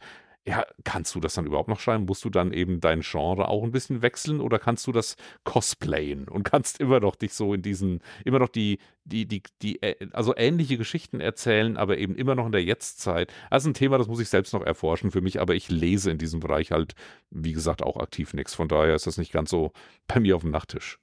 ja, kannst du das dann überhaupt noch schreiben? Musst du dann eben dein Genre auch ein bisschen wechseln oder kannst du das cosplayen und kannst [LAUGHS] immer noch dich so in diesen, immer noch die, die, die, die, äh, also ähnliche Geschichten erzählen, aber eben immer noch in der Jetztzeit? Ist ein Thema, das muss ich selbst noch erforschen für mich, aber ich lese in diesem Bereich halt, wie gesagt, auch aktiv nichts. Von daher ist das nicht ganz so [LAUGHS] bei mir auf dem Nachttisch.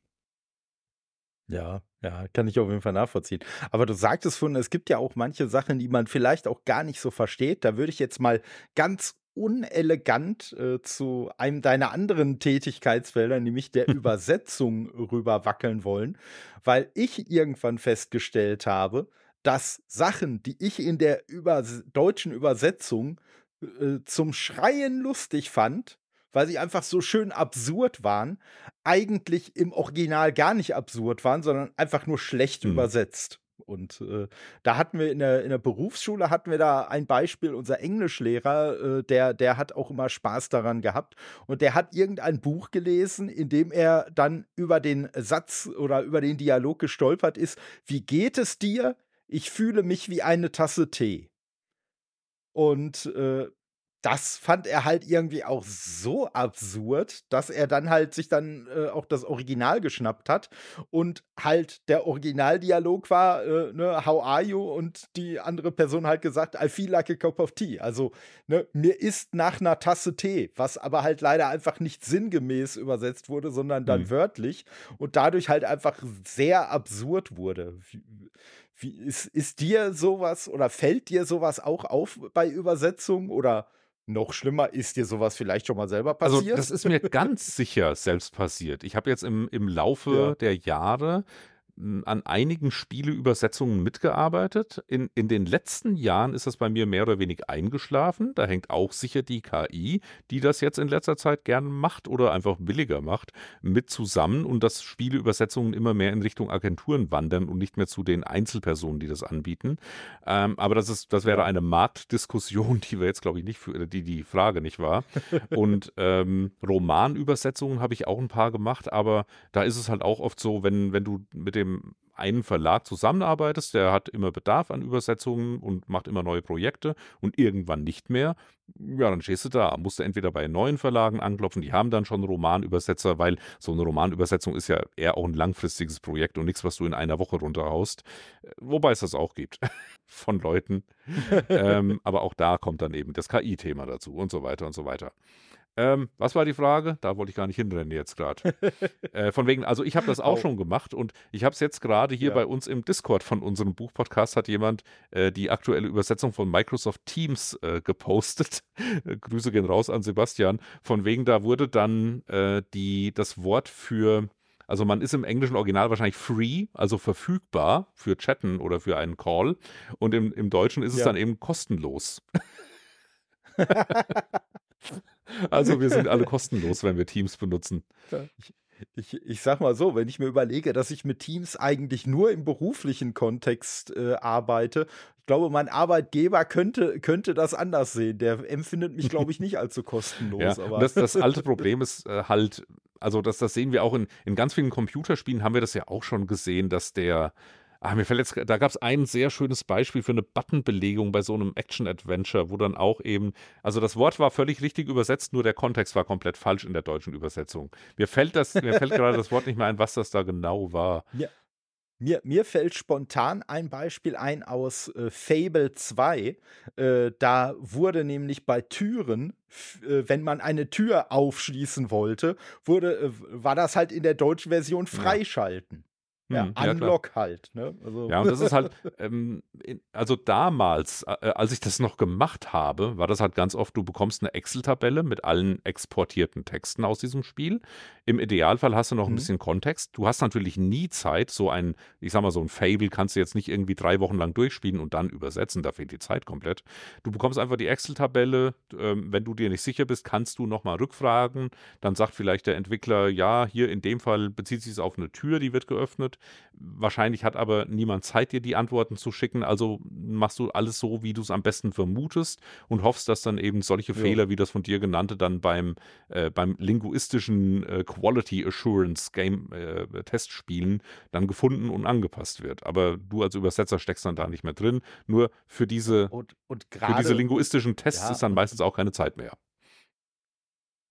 Ja, ja, kann ich auf jeden Fall nachvollziehen. Aber du sagtest vorhin, es gibt ja auch manche Sachen, die man vielleicht auch gar nicht so versteht. Da würde ich jetzt mal ganz unelegant äh, zu einem deiner anderen Tätigkeitsfelder, nämlich der [LAUGHS] Übersetzung, rüber wackeln wollen, weil ich irgendwann festgestellt habe, dass Sachen, die ich in der Übers deutschen Übersetzung äh, zum Schreien lustig fand, weil sie einfach so schön absurd waren, eigentlich im Original gar nicht absurd waren, sondern einfach nur schlecht mhm. übersetzt. Und äh, da hatten wir in der, in der Berufsschule hatten wir da ein Beispiel, unser Englischlehrer, äh, der, der hat auch immer Spaß daran gehabt. Und der hat irgendein Buch gelesen, in dem er dann über den Satz oder über den Dialog gestolpert ist. Wie geht es dir? Ich fühle mich wie eine Tasse Tee. Und äh, das fand er halt irgendwie auch so absurd, dass er dann halt sich dann äh, auch das Original geschnappt hat und halt der Originaldialog war, äh, ne, how are you? Und die andere Person halt gesagt, I feel like a cup of tea. Also, ne, mir ist nach einer Tasse Tee, was aber halt leider einfach nicht sinngemäß übersetzt wurde, sondern dann mhm. wörtlich und dadurch halt einfach sehr absurd wurde. Wie, wie ist, ist dir sowas oder fällt dir sowas auch auf bei Übersetzungen oder noch schlimmer, ist dir sowas vielleicht schon mal selber passiert? Also, das ist mir ganz sicher selbst passiert. Ich habe jetzt im, im Laufe [LAUGHS] ja. der Jahre an einigen Spieleübersetzungen mitgearbeitet. In, in den letzten Jahren ist das bei mir mehr oder weniger eingeschlafen. Da hängt auch sicher die KI, die das jetzt in letzter Zeit gern macht oder einfach billiger macht, mit zusammen und dass Spieleübersetzungen immer mehr in Richtung Agenturen wandern und nicht mehr zu den Einzelpersonen, die das anbieten. Ähm, aber das ist, das wäre eine Marktdiskussion, die wir jetzt, glaube ich, nicht für, die die Frage nicht war. [LAUGHS] Und ähm, Romanübersetzungen habe ich auch ein paar gemacht, aber da ist es halt auch oft so, wenn, wenn du mit dem dem einen Verlag zusammenarbeitest, der hat immer Bedarf an Übersetzungen und macht immer neue Projekte und irgendwann nicht mehr, ja, dann stehst du da. Musst du entweder bei neuen Verlagen anklopfen, die haben dann schon Romanübersetzer, weil so eine Romanübersetzung ist ja eher auch ein langfristiges Projekt und nichts, was du in einer Woche runterhaust. Wobei es das auch gibt [LAUGHS] von Leuten. [LAUGHS] ähm, aber auch da kommt dann eben das KI-Thema dazu und so weiter und so weiter. Ähm, was war die Frage? Da wollte ich gar nicht hinrennen jetzt gerade. [LAUGHS] äh, von wegen, also ich habe das auch oh. schon gemacht und ich habe es jetzt gerade hier ja. bei uns im Discord von unserem Buchpodcast hat jemand äh, die aktuelle Übersetzung von Microsoft Teams äh, gepostet. [LAUGHS] Grüße gehen raus an Sebastian. Von wegen, da wurde dann äh, die, das Wort für also man ist im englischen Original wahrscheinlich free, also verfügbar für Chatten oder für einen Call. Und im, im Deutschen ist es ja. dann eben kostenlos. [LAUGHS] Also wir sind alle [LAUGHS] kostenlos, wenn wir Teams benutzen. Ich, ich, ich sag mal so, wenn ich mir überlege, dass ich mit Teams eigentlich nur im beruflichen Kontext äh, arbeite, ich glaube, mein Arbeitgeber könnte, könnte das anders sehen. Der empfindet mich, glaube ich, nicht so [LAUGHS] kostenlos. ja, aber. Das, das alte [LAUGHS] Problem ist äh, halt, also das, das sehen wir auch in, in ganz vielen Computerspielen, haben wir das ja auch schon gesehen, dass der Ah, mir fällt jetzt, da gab es ein sehr schönes Beispiel für eine Buttonbelegung bei so einem Action-Adventure, wo dann auch eben, also das Wort war völlig richtig übersetzt, nur der Kontext war komplett falsch in der deutschen Übersetzung. Mir fällt das, mir fällt gerade das Wort nicht mehr ein, was das da genau war. Ja. Mir, mir fällt spontan ein Beispiel ein aus äh, Fable 2. Äh, da wurde nämlich bei Türen, äh, wenn man eine Tür aufschließen wollte, wurde, äh, war das halt in der deutschen Version freischalten. Ja, hm, Unlock ja, halt. Ne? Also. Ja, und das ist halt, [LAUGHS] ähm, also damals, äh, als ich das noch gemacht habe, war das halt ganz oft, du bekommst eine Excel-Tabelle mit allen exportierten Texten aus diesem Spiel. Im Idealfall hast du noch ein mhm. bisschen Kontext. Du hast natürlich nie Zeit, so ein, ich sag mal, so ein Fable kannst du jetzt nicht irgendwie drei Wochen lang durchspielen und dann übersetzen, da fehlt die Zeit komplett. Du bekommst einfach die Excel-Tabelle, ähm, wenn du dir nicht sicher bist, kannst du nochmal rückfragen. Dann sagt vielleicht der Entwickler, ja, hier in dem Fall bezieht sich es auf eine Tür, die wird geöffnet Wahrscheinlich hat aber niemand Zeit, dir die Antworten zu schicken. Also machst du alles so, wie du es am besten vermutest und hoffst, dass dann eben solche Ja. Fehler, wie das von dir genannte, dann beim, äh, beim linguistischen äh, Quality Assurance Game äh, Testspielen dann gefunden und angepasst wird. Aber du als Übersetzer steckst dann da nicht mehr drin. Nur für diese, Und, und für diese linguistischen Tests ja, ist dann meistens auch keine Zeit mehr.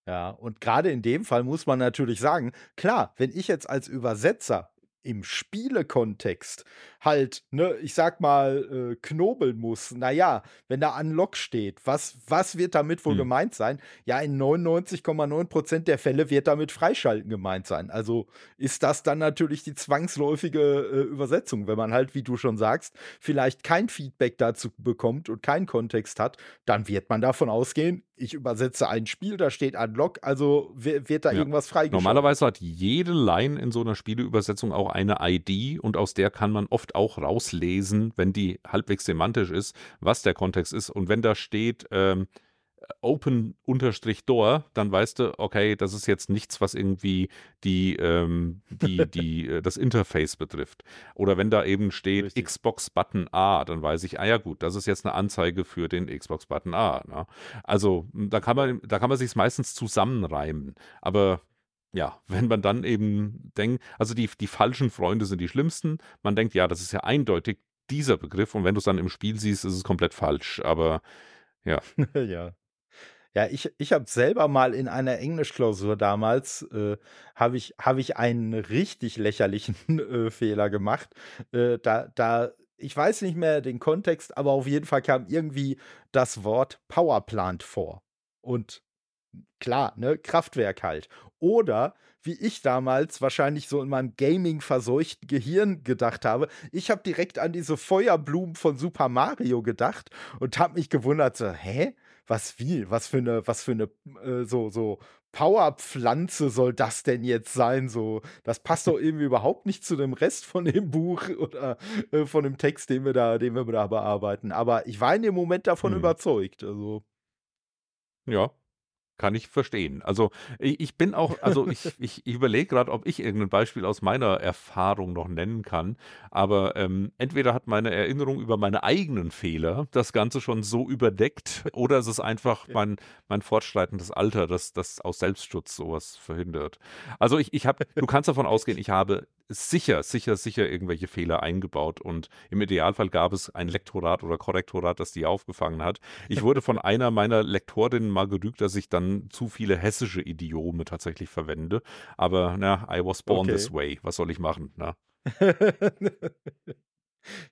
Ja, und gerade in dem Fall muss man natürlich sagen, klar, wenn ich jetzt als Übersetzer im Spielekontext halt, ne, ich sag mal, äh, knobeln muss, naja, wenn da Unlock steht, was, was wird damit wohl Hm. gemeint sein? Ja, in 99,9% der Fälle wird damit Freischalten gemeint sein. Also ist das dann natürlich die zwangsläufige äh, Übersetzung, wenn man halt, wie du schon sagst, vielleicht kein Feedback dazu bekommt und keinen Kontext hat, dann wird man davon ausgehen, ich übersetze ein Spiel, da steht Unlock, also wi- wird da Ja. irgendwas freigeschaltet. Normalerweise hat jede Line in so einer Spieleübersetzung auch eine ID und aus der kann man oft auch rauslesen, wenn die halbwegs semantisch ist, was der Kontext ist. Und wenn da steht ähm, Open-Door, dann weißt du, okay, das ist jetzt nichts, was irgendwie die, ähm, die, die, [LAUGHS] äh, das Interface betrifft. Oder wenn da eben steht Richtig. Xbox Button A, dann weiß ich, ah ja gut, das ist jetzt eine Anzeige für den Xbox Button A. Ne? Also da kann man, da kann man sich meistens zusammenreimen. Aber ja, [LAUGHS] wenn man dann eben denkt, also die, die falschen Freunde sind die schlimmsten. Man denkt, ja, das ist ja eindeutig dieser Begriff und wenn du es dann im Spiel siehst, ist es komplett falsch. Aber [LAUGHS] ja. Ja, ich, ich habe selber mal in einer Englischklausur damals, äh, habe ich, hab ich einen richtig lächerlichen [LAUGHS] äh, Fehler gemacht. Äh, da, da, ich weiß nicht mehr den Kontext, aber auf jeden Fall kam irgendwie das Wort Powerplant vor. Und klar, ne, Kraftwerk halt. Oder wie ich damals wahrscheinlich so in meinem Gaming verseuchten Gehirn gedacht habe, ich habe direkt an diese Feuerblumen von Super Mario gedacht und habe mich gewundert, so, hä? Was wie? Was für eine, was für eine, äh, so, so Powerpflanze soll das denn jetzt sein? So, das passt doch irgendwie überhaupt nicht zu dem Rest von dem Buch [LAUGHS] oder äh, von dem Text, den wir da, den wir da bearbeiten. Aber ich war in dem Moment davon Hm. überzeugt. Also, ja, kann ich verstehen. Also ich, ich bin auch, also ich, ich, [LAUGHS] ich überlege gerade, ob ich irgendein Beispiel aus meiner Erfahrung noch nennen kann. Aber ähm, entweder hat meine Erinnerung über meine eigenen Fehler das Ganze schon so überdeckt, [LAUGHS] oder es ist einfach mein, mein fortschreitendes Alter, das, das aus Selbstschutz sowas verhindert. Also ich, ich habe, du kannst davon ausgehen, ich habe sicher, sicher, sicher irgendwelche Fehler eingebaut und im Idealfall gab es ein Lektorat oder Korrektorat, das die aufgefangen hat. Ich wurde von einer meiner Lektorinnen mal gerügt, dass ich dann zu viele hessische Idiome tatsächlich verwende. Aber na, I was born Okay. this way. Was soll ich machen? Na? [LAUGHS]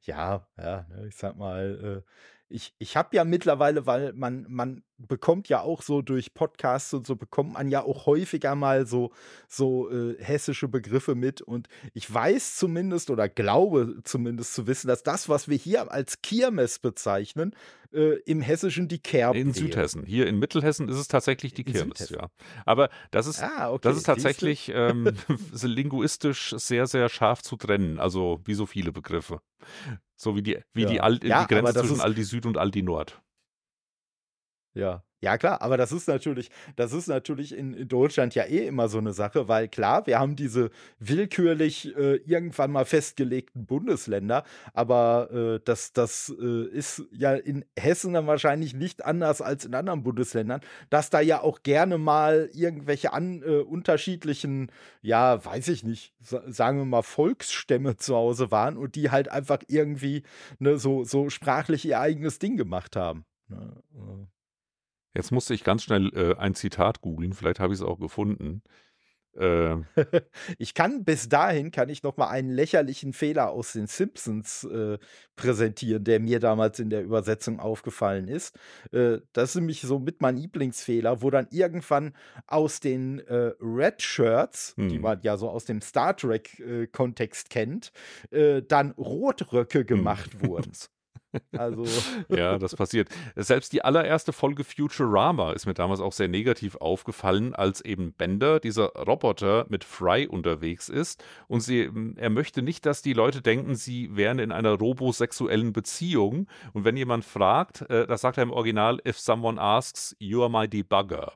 Ja, ja, ne, ich sag mal, äh, ich, ich habe ja mittlerweile, weil man, man bekommt ja auch so durch Podcasts und so, bekommt man ja auch häufiger mal so, so äh, hessische Begriffe mit. Und ich weiß zumindest oder glaube zumindest zu wissen, dass das, was wir hier als Kirmes bezeichnen, äh, im Hessischen die Kerb In. Südhessen. Hier in Mittelhessen ist es tatsächlich die In Kirmes, Südhessen. ja. Aber das ist, Ah, okay. das ist tatsächlich ähm, [LAUGHS] linguistisch sehr, sehr scharf zu trennen. Also wie so viele Begriffe. So wie die, wie Ja. die, Alt, Ja, die Grenze zwischen Aldi Süd und Aldi Nord. Ja, ja klar, aber das ist natürlich, das ist natürlich in, Deutschland ja eh immer so eine Sache, weil klar, wir haben diese willkürlich äh, irgendwann mal festgelegten Bundesländer, aber äh, das, das äh, ist ja in Hessen dann wahrscheinlich nicht anders als in anderen Bundesländern, dass da ja auch gerne mal irgendwelche an, äh, unterschiedlichen, ja, weiß ich nicht, sa sagen wir mal Volksstämme zu Hause waren und die halt einfach irgendwie ne, so, so sprachlich ihr eigenes Ding gemacht haben. Ne, äh. Jetzt musste ich ganz schnell äh, ein Zitat googeln, vielleicht habe ich es auch gefunden. Äh, [LAUGHS] Ich kann bis dahin kann ich noch mal einen lächerlichen Fehler aus den Simpsons äh, präsentieren, der mir damals in der Übersetzung aufgefallen ist. Äh, das ist nämlich so mit mein Lieblingsfehler, wo dann irgendwann aus den äh, Red Shirts, die Hm. man ja so aus dem Star Trek Kontext kennt, dann Rotröcke gemacht wurden. [LAUGHS] Also [LAUGHS] Ja, das passiert. Selbst die allererste Folge Futurama ist mir damals auch sehr negativ aufgefallen, als eben Bender, dieser Roboter, mit Fry unterwegs ist. Und sie, er möchte nicht, dass die Leute denken, sie wären in einer robosexuellen Beziehung. Und wenn jemand fragt, äh, das sagt er im Original, if someone asks, you are my debugger.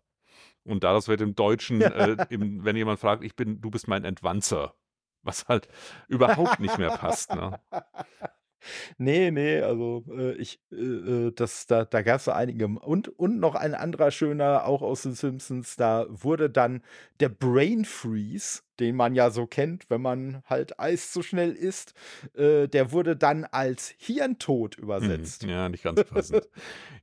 Und da das wird im Deutschen, äh, im, wenn jemand fragt, ich bin, du bist mein Entwanzer, was halt überhaupt nicht mehr passt. Ne? [LAUGHS] Nee, nee, also äh, ich, äh, äh das, da, da gab es so einige. Und, und noch ein anderer schöner, auch aus den Simpsons, da wurde dann der Brain Freeze den man ja so kennt, wenn man halt Eis zu schnell isst, äh, der wurde dann als Hirntod übersetzt. Hm, ja, nicht ganz passend.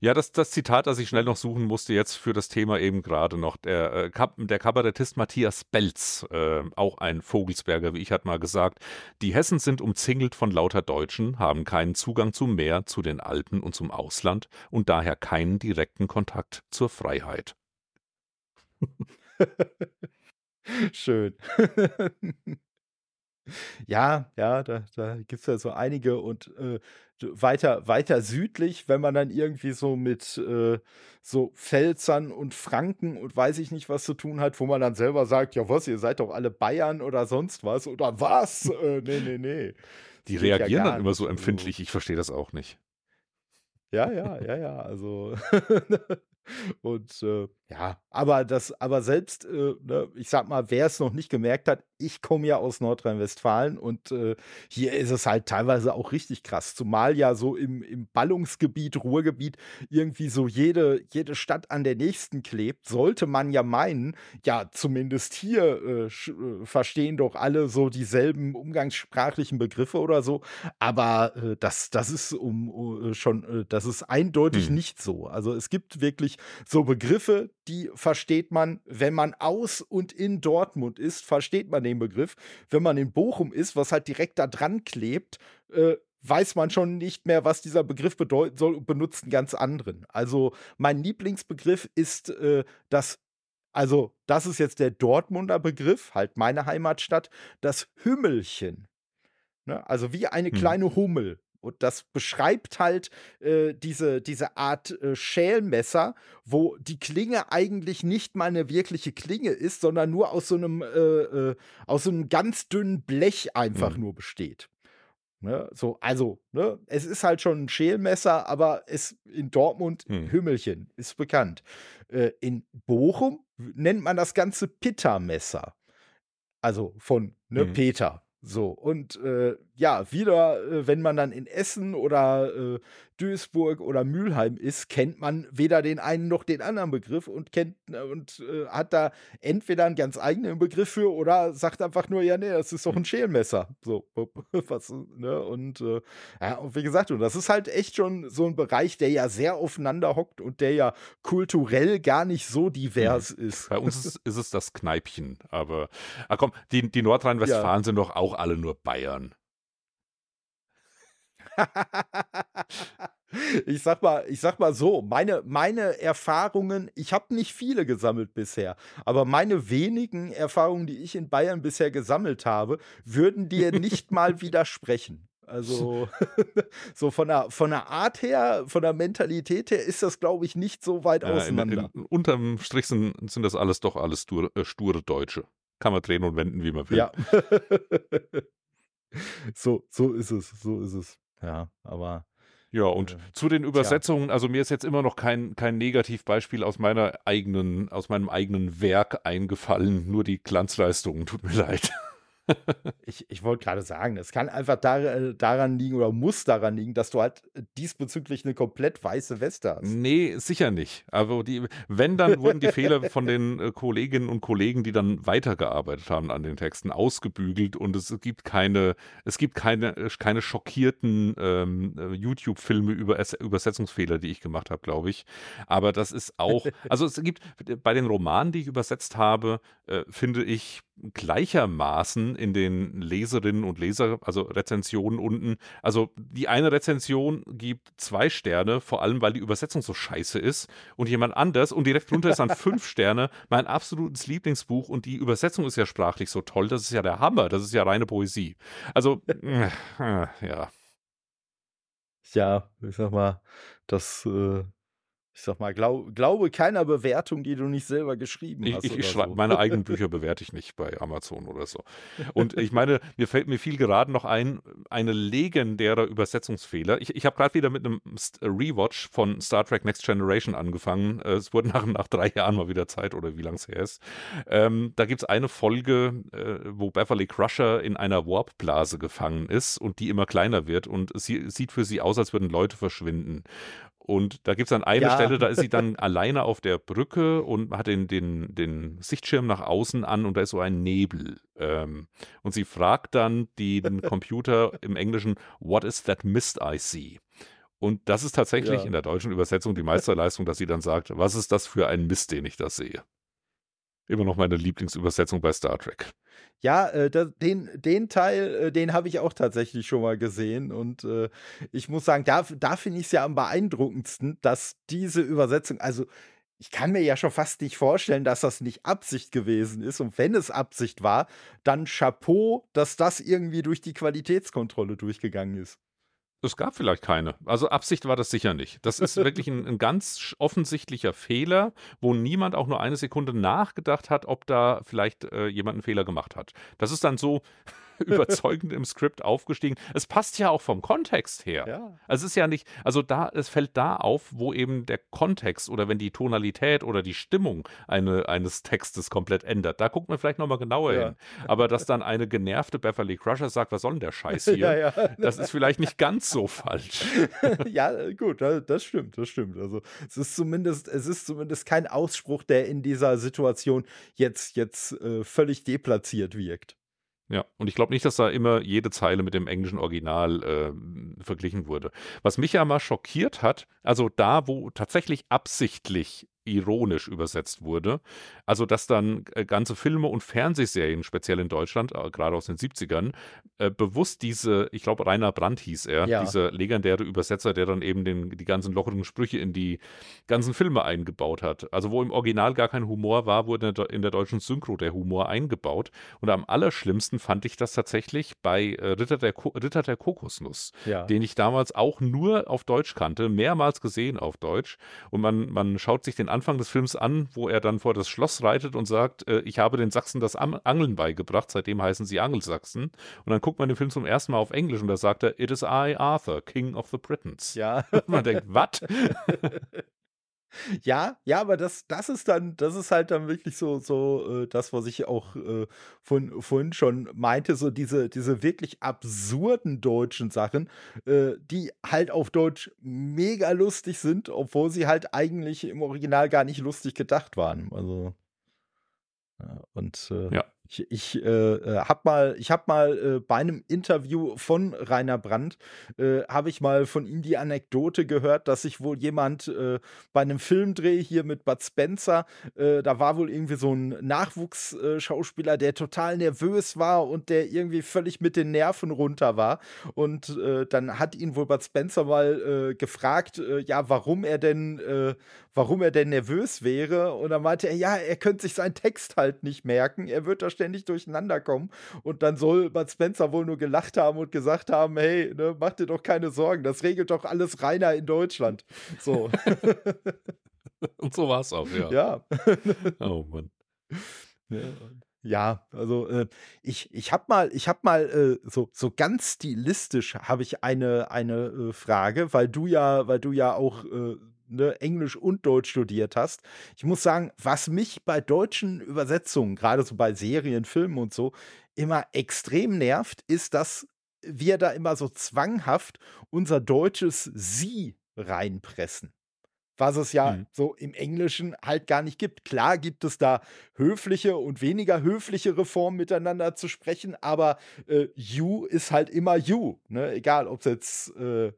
ja, das, das Zitat, das ich schnell noch suchen musste, jetzt für das Thema eben gerade noch, der, äh, der Kabarettist Matthias Belz, äh, auch ein Vogelsberger, wie ich hat mal gesagt, die Hessen sind umzingelt von lauter Deutschen, haben keinen Zugang zum Meer, zu den Alpen und zum Ausland und daher keinen direkten Kontakt zur Freiheit. [LAUGHS] Schön. [LAUGHS] Ja, ja, da da gibt's ja so einige und, äh, weiter weiter südlich, wenn man dann irgendwie so mit, äh, so Pfälzern und Franken und weiß ich nicht was zu tun hat, wo man dann selber sagt: „Ja was, ihr seid doch alle Bayern oder sonst was“ oder „Was? Äh, ne, ne, ne.“ Die reagieren dann immer so empfindlich, ich verstehe das auch nicht. Ja, ja, ja, ja, also [LAUGHS] und, äh, ja, aber das aber selbst, äh, ne, ich sag mal, wer es noch nicht gemerkt hat, ich komme ja aus Nordrhein-Westfalen und, äh, hier ist es halt teilweise auch richtig krass, zumal ja so im im Ballungsgebiet, Ruhrgebiet irgendwie so jede jede Stadt an der nächsten klebt, sollte man ja meinen, ja, zumindest hier, äh, äh, verstehen doch alle so dieselben umgangssprachlichen Begriffe oder so, aber, äh, das das ist um schon das ist eindeutig Mhm. nicht so. Also, es gibt wirklich so Begriffe, die versteht man, wenn man aus und in Dortmund ist, versteht man den Begriff. Wenn man in Bochum ist, was halt direkt da dran klebt, äh, weiß man schon nicht mehr, was dieser Begriff bedeuten soll und benutzt einen ganz anderen. Also mein Lieblingsbegriff ist äh, das, also das ist jetzt der Dortmunder Begriff, halt meine Heimatstadt, das Hümmelchen. Ne? Also wie eine hm. kleine Hummel. Und das beschreibt halt äh, diese, diese Art äh, Schälmesser, wo die Klinge eigentlich nicht mal eine wirkliche Klinge ist, sondern nur aus so einem, äh, äh aus so einem ganz dünnen Blech einfach mhm. nur besteht. Ne? So, also, ne? es ist halt schon ein Schälmesser, aber es in Dortmund mhm. Hümmelchen ist bekannt. Äh, in Bochum nennt man das Ganze Pittermesser. Also von ne, mhm. Peter. So, und äh, ja, wieder, äh, wenn man dann in Essen oder äh, Duisburg oder Mülheim ist, kennt man weder den einen noch den anderen Begriff und kennt äh, und äh, hat da entweder einen ganz eigenen Begriff für oder sagt einfach nur, ja, nee, das ist doch ein Schälmesser. So, [LAUGHS] was, ne? Und äh, ja, und wie gesagt, und das ist halt echt schon so ein Bereich, der ja sehr aufeinander hockt und der ja kulturell gar nicht so divers mhm. ist. Bei uns ist, [LAUGHS] ist, es das Kneipchen, aber ach komm, die, die Nordrhein-Westfalen ja. sind doch auch alle nur Bayern. Ich sag mal, ich sag mal so, meine, meine Erfahrungen, ich habe nicht viele gesammelt bisher, aber meine wenigen Erfahrungen, die ich in Bayern bisher gesammelt habe, würden dir nicht mal widersprechen. Also, so [LAUGHS] von der, von der Art her, von der Mentalität her ist das, glaube ich, nicht so weit ja, auseinander. In, in, unterm Strich sind, sind das alles doch alles sture, äh, sture Deutsche. Kann man drehen und wenden, wie man will. Ja. [LAUGHS] so, so ist es, so ist es. Ja, aber. Ja, und äh, zu den Übersetzungen, tja. also mir ist jetzt immer noch kein, kein Negativbeispiel aus meiner eigenen, aus meinem eigenen Werk eingefallen, nur die Glanzleistungen, tut mir [LAUGHS] leid. Ich ich wollte gerade sagen, es kann einfach dar äh, daran liegen oder muss daran liegen, dass du halt diesbezüglich eine komplett weiße Weste hast. Nee, sicher nicht. Also die, wenn, dann wurden die Fehler von den äh, Kolleginnen und Kollegen, die dann weitergearbeitet haben an den Texten, ausgebügelt und es gibt keine, es gibt keine, äh, keine schockierten ähm, YouTube-Filme über es Übersetzungsfehler, die ich gemacht habe, glaube ich. Aber das ist auch, also es gibt bei den Romanen, die ich übersetzt habe, äh, finde ich gleichermaßen in den Leserinnen und Leser, also Rezensionen unten. Also die eine Rezension gibt zwei Sterne, vor allem weil die Übersetzung so scheiße ist. Und jemand anders und direkt drunter ist dann [LAUGHS] fünf Sterne, mein absolutes Lieblingsbuch und die Übersetzung ist ja sprachlich so toll. Das ist ja der Hammer. Das ist ja reine Poesie. Also, [LAUGHS] äh, ja. Ja, ich sag mal, das äh, Ich sag mal, glaub, glaube keiner Bewertung, die du nicht selber geschrieben Ich, hast. ich, ich schreibe so. meine eigenen [LAUGHS] Bücher bewerte ich nicht bei Amazon oder so. [LAUGHS] Und ich meine, mir fällt mir viel gerade noch ein, eine legendäre Übersetzungsfehler. Ich, ich habe gerade wieder mit einem Rewatch von Star Trek Next Generation angefangen. Es wurde nach, nach drei Jahren mal wieder Zeit oder wie lang es her ist. Ähm, da gibt es eine Folge, äh, wo Beverly Crusher in einer Warpblase gefangen ist und die immer kleiner wird und sie sieht für sie aus, als würden Leute verschwinden. Und da gibt es dann eine Ja. Stelle, da ist sie dann alleine auf der Brücke und hat den, den, den Sichtschirm nach außen an und da ist so ein Nebel. Ähm, und sie fragt dann den Computer im Englischen, What is that mist I see? Und das ist tatsächlich Ja. in der deutschen Übersetzung die Meisterleistung, dass sie dann sagt, was ist das für ein Mist, den ich da sehe? Immer noch meine Lieblingsübersetzung bei Star Trek. Ja, äh, da, den, den Teil, äh, den habe ich auch tatsächlich schon mal gesehen. Und äh, ich muss sagen, da, da finde ich es ja am beeindruckendsten, dass diese Übersetzung, also ich kann mir ja schon fast nicht vorstellen, dass das nicht Absicht gewesen ist. Und wenn es Absicht war, dann Chapeau, dass das irgendwie durch die Qualitätskontrolle durchgegangen ist. Es gab vielleicht keine. Also Absicht war das sicher nicht. Das ist [LAUGHS] wirklich ein, ein ganz offensichtlicher Fehler, wo niemand auch nur eine Sekunde nachgedacht hat, ob da vielleicht äh, jemand einen Fehler gemacht hat. Das ist dann so [LAUGHS] überzeugend im Skript aufgestiegen. Es passt ja auch vom Kontext her. Ja. Also es ist ja nicht, also da, es fällt da auf, wo eben der Kontext oder wenn die Tonalität oder die Stimmung eine, eines Textes komplett ändert. Da guckt man vielleicht nochmal genauer Ja. hin. Aber dass dann eine genervte Beverly Crusher sagt, was soll denn der Scheiß [LAUGHS] hier? Ja, ja. Das ist vielleicht nicht ganz so falsch. [LAUGHS] ja, gut, da- das stimmt, das stimmt. Also es ist zumindest, es ist zumindest kein Ausspruch, der in dieser Situation jetzt, jetzt äh, völlig deplatziert wirkt. Ja, und ich glaube nicht, dass da immer jede Zeile mit dem englischen Original äh, verglichen wurde. Was mich ja mal schockiert hat, also da, wo tatsächlich absichtlich ironisch übersetzt wurde, also dass dann äh, ganze Filme und Fernsehserien, speziell in Deutschland, äh, gerade aus den 70ern, äh, bewusst diese, ich glaube Rainer Brandt hieß er, Ja. dieser legendäre Übersetzer, der dann eben den, die ganzen lockeren Sprüche in die ganzen Filme eingebaut hat. Also wo im Original gar kein Humor war, wurde in der, deutschen Synchro der Humor eingebaut. Und am allerschlimmsten fand ich das tatsächlich bei Ritter, der Ko Ritter der Kokosnuss, Ja. den ich damals auch nur auf Deutsch kannte, mehrmals gesehen auf Deutsch. Und man, man schaut sich den Anfang des Films an, wo er dann vor das Schloss reitet und sagt, äh, ich habe den Sachsen das Am Angeln beigebracht, seitdem heißen sie Angelsachsen. Und dann guckt man den Film zum ersten Mal auf Englisch und da sagt er, It is I, Arthur, King of the Britons. ja. Und [LAUGHS] man denkt, was? [LAUGHS] Ja, ja, aber das, das ist dann, das ist halt dann wirklich so, so äh, das, was ich auch äh, von, vorhin schon meinte, so diese, diese wirklich absurden deutschen Sachen, äh, die halt auf Deutsch mega lustig sind, obwohl sie halt eigentlich im Original gar nicht lustig gedacht waren. Also ja, und äh, Ja. Ich, ich äh, äh, hab mal, ich habe mal äh, bei einem Interview von Rainer Brandt äh, habe ich mal von ihm die Anekdote gehört, dass sich wohl jemand äh, bei einem Filmdreh hier mit Bud Spencer, äh, da war wohl irgendwie so ein Nachwuchsschauspieler, der total nervös war und der irgendwie völlig mit den Nerven runter war. Und dann hat ihn wohl Bud Spencer mal gefragt, ja, warum er denn, warum er denn nervös wäre. Und dann meinte er, ja, er könnte sich seinen Text halt nicht merken, er wird da ständig durcheinander kommen. Und dann soll Bud Spencer wohl nur gelacht haben und gesagt haben, hey, ne, mach dir doch keine Sorgen, das regelt doch alles reiner in Deutschland. So, [LAUGHS] Und so war es auch, ja. ja. [LAUGHS] Oh Mann. Ja, also äh, ich, ich habe mal, ich habe mal äh, so, so ganz stilistisch habe ich eine, eine äh, Frage, weil du ja, weil du ja auch äh, ne, Englisch und Deutsch studiert hast. Ich muss sagen, was mich bei deutschen Übersetzungen, gerade so bei Serien, Filmen und so, immer extrem nervt, ist, dass wir da immer so zwanghaft unser deutsches Sie reinpressen was es ja Mhm. so im Englischen halt gar nicht gibt. Klar gibt es da höfliche und weniger höflichere Formen miteinander zu sprechen, aber äh, you ist halt immer you, ne? Egal, ob es jetzt äh,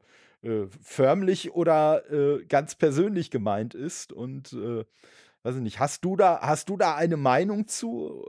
äh, förmlich oder äh, ganz persönlich gemeint ist. Und äh, weiß ich nicht, hast du da, hast du da eine Meinung zu?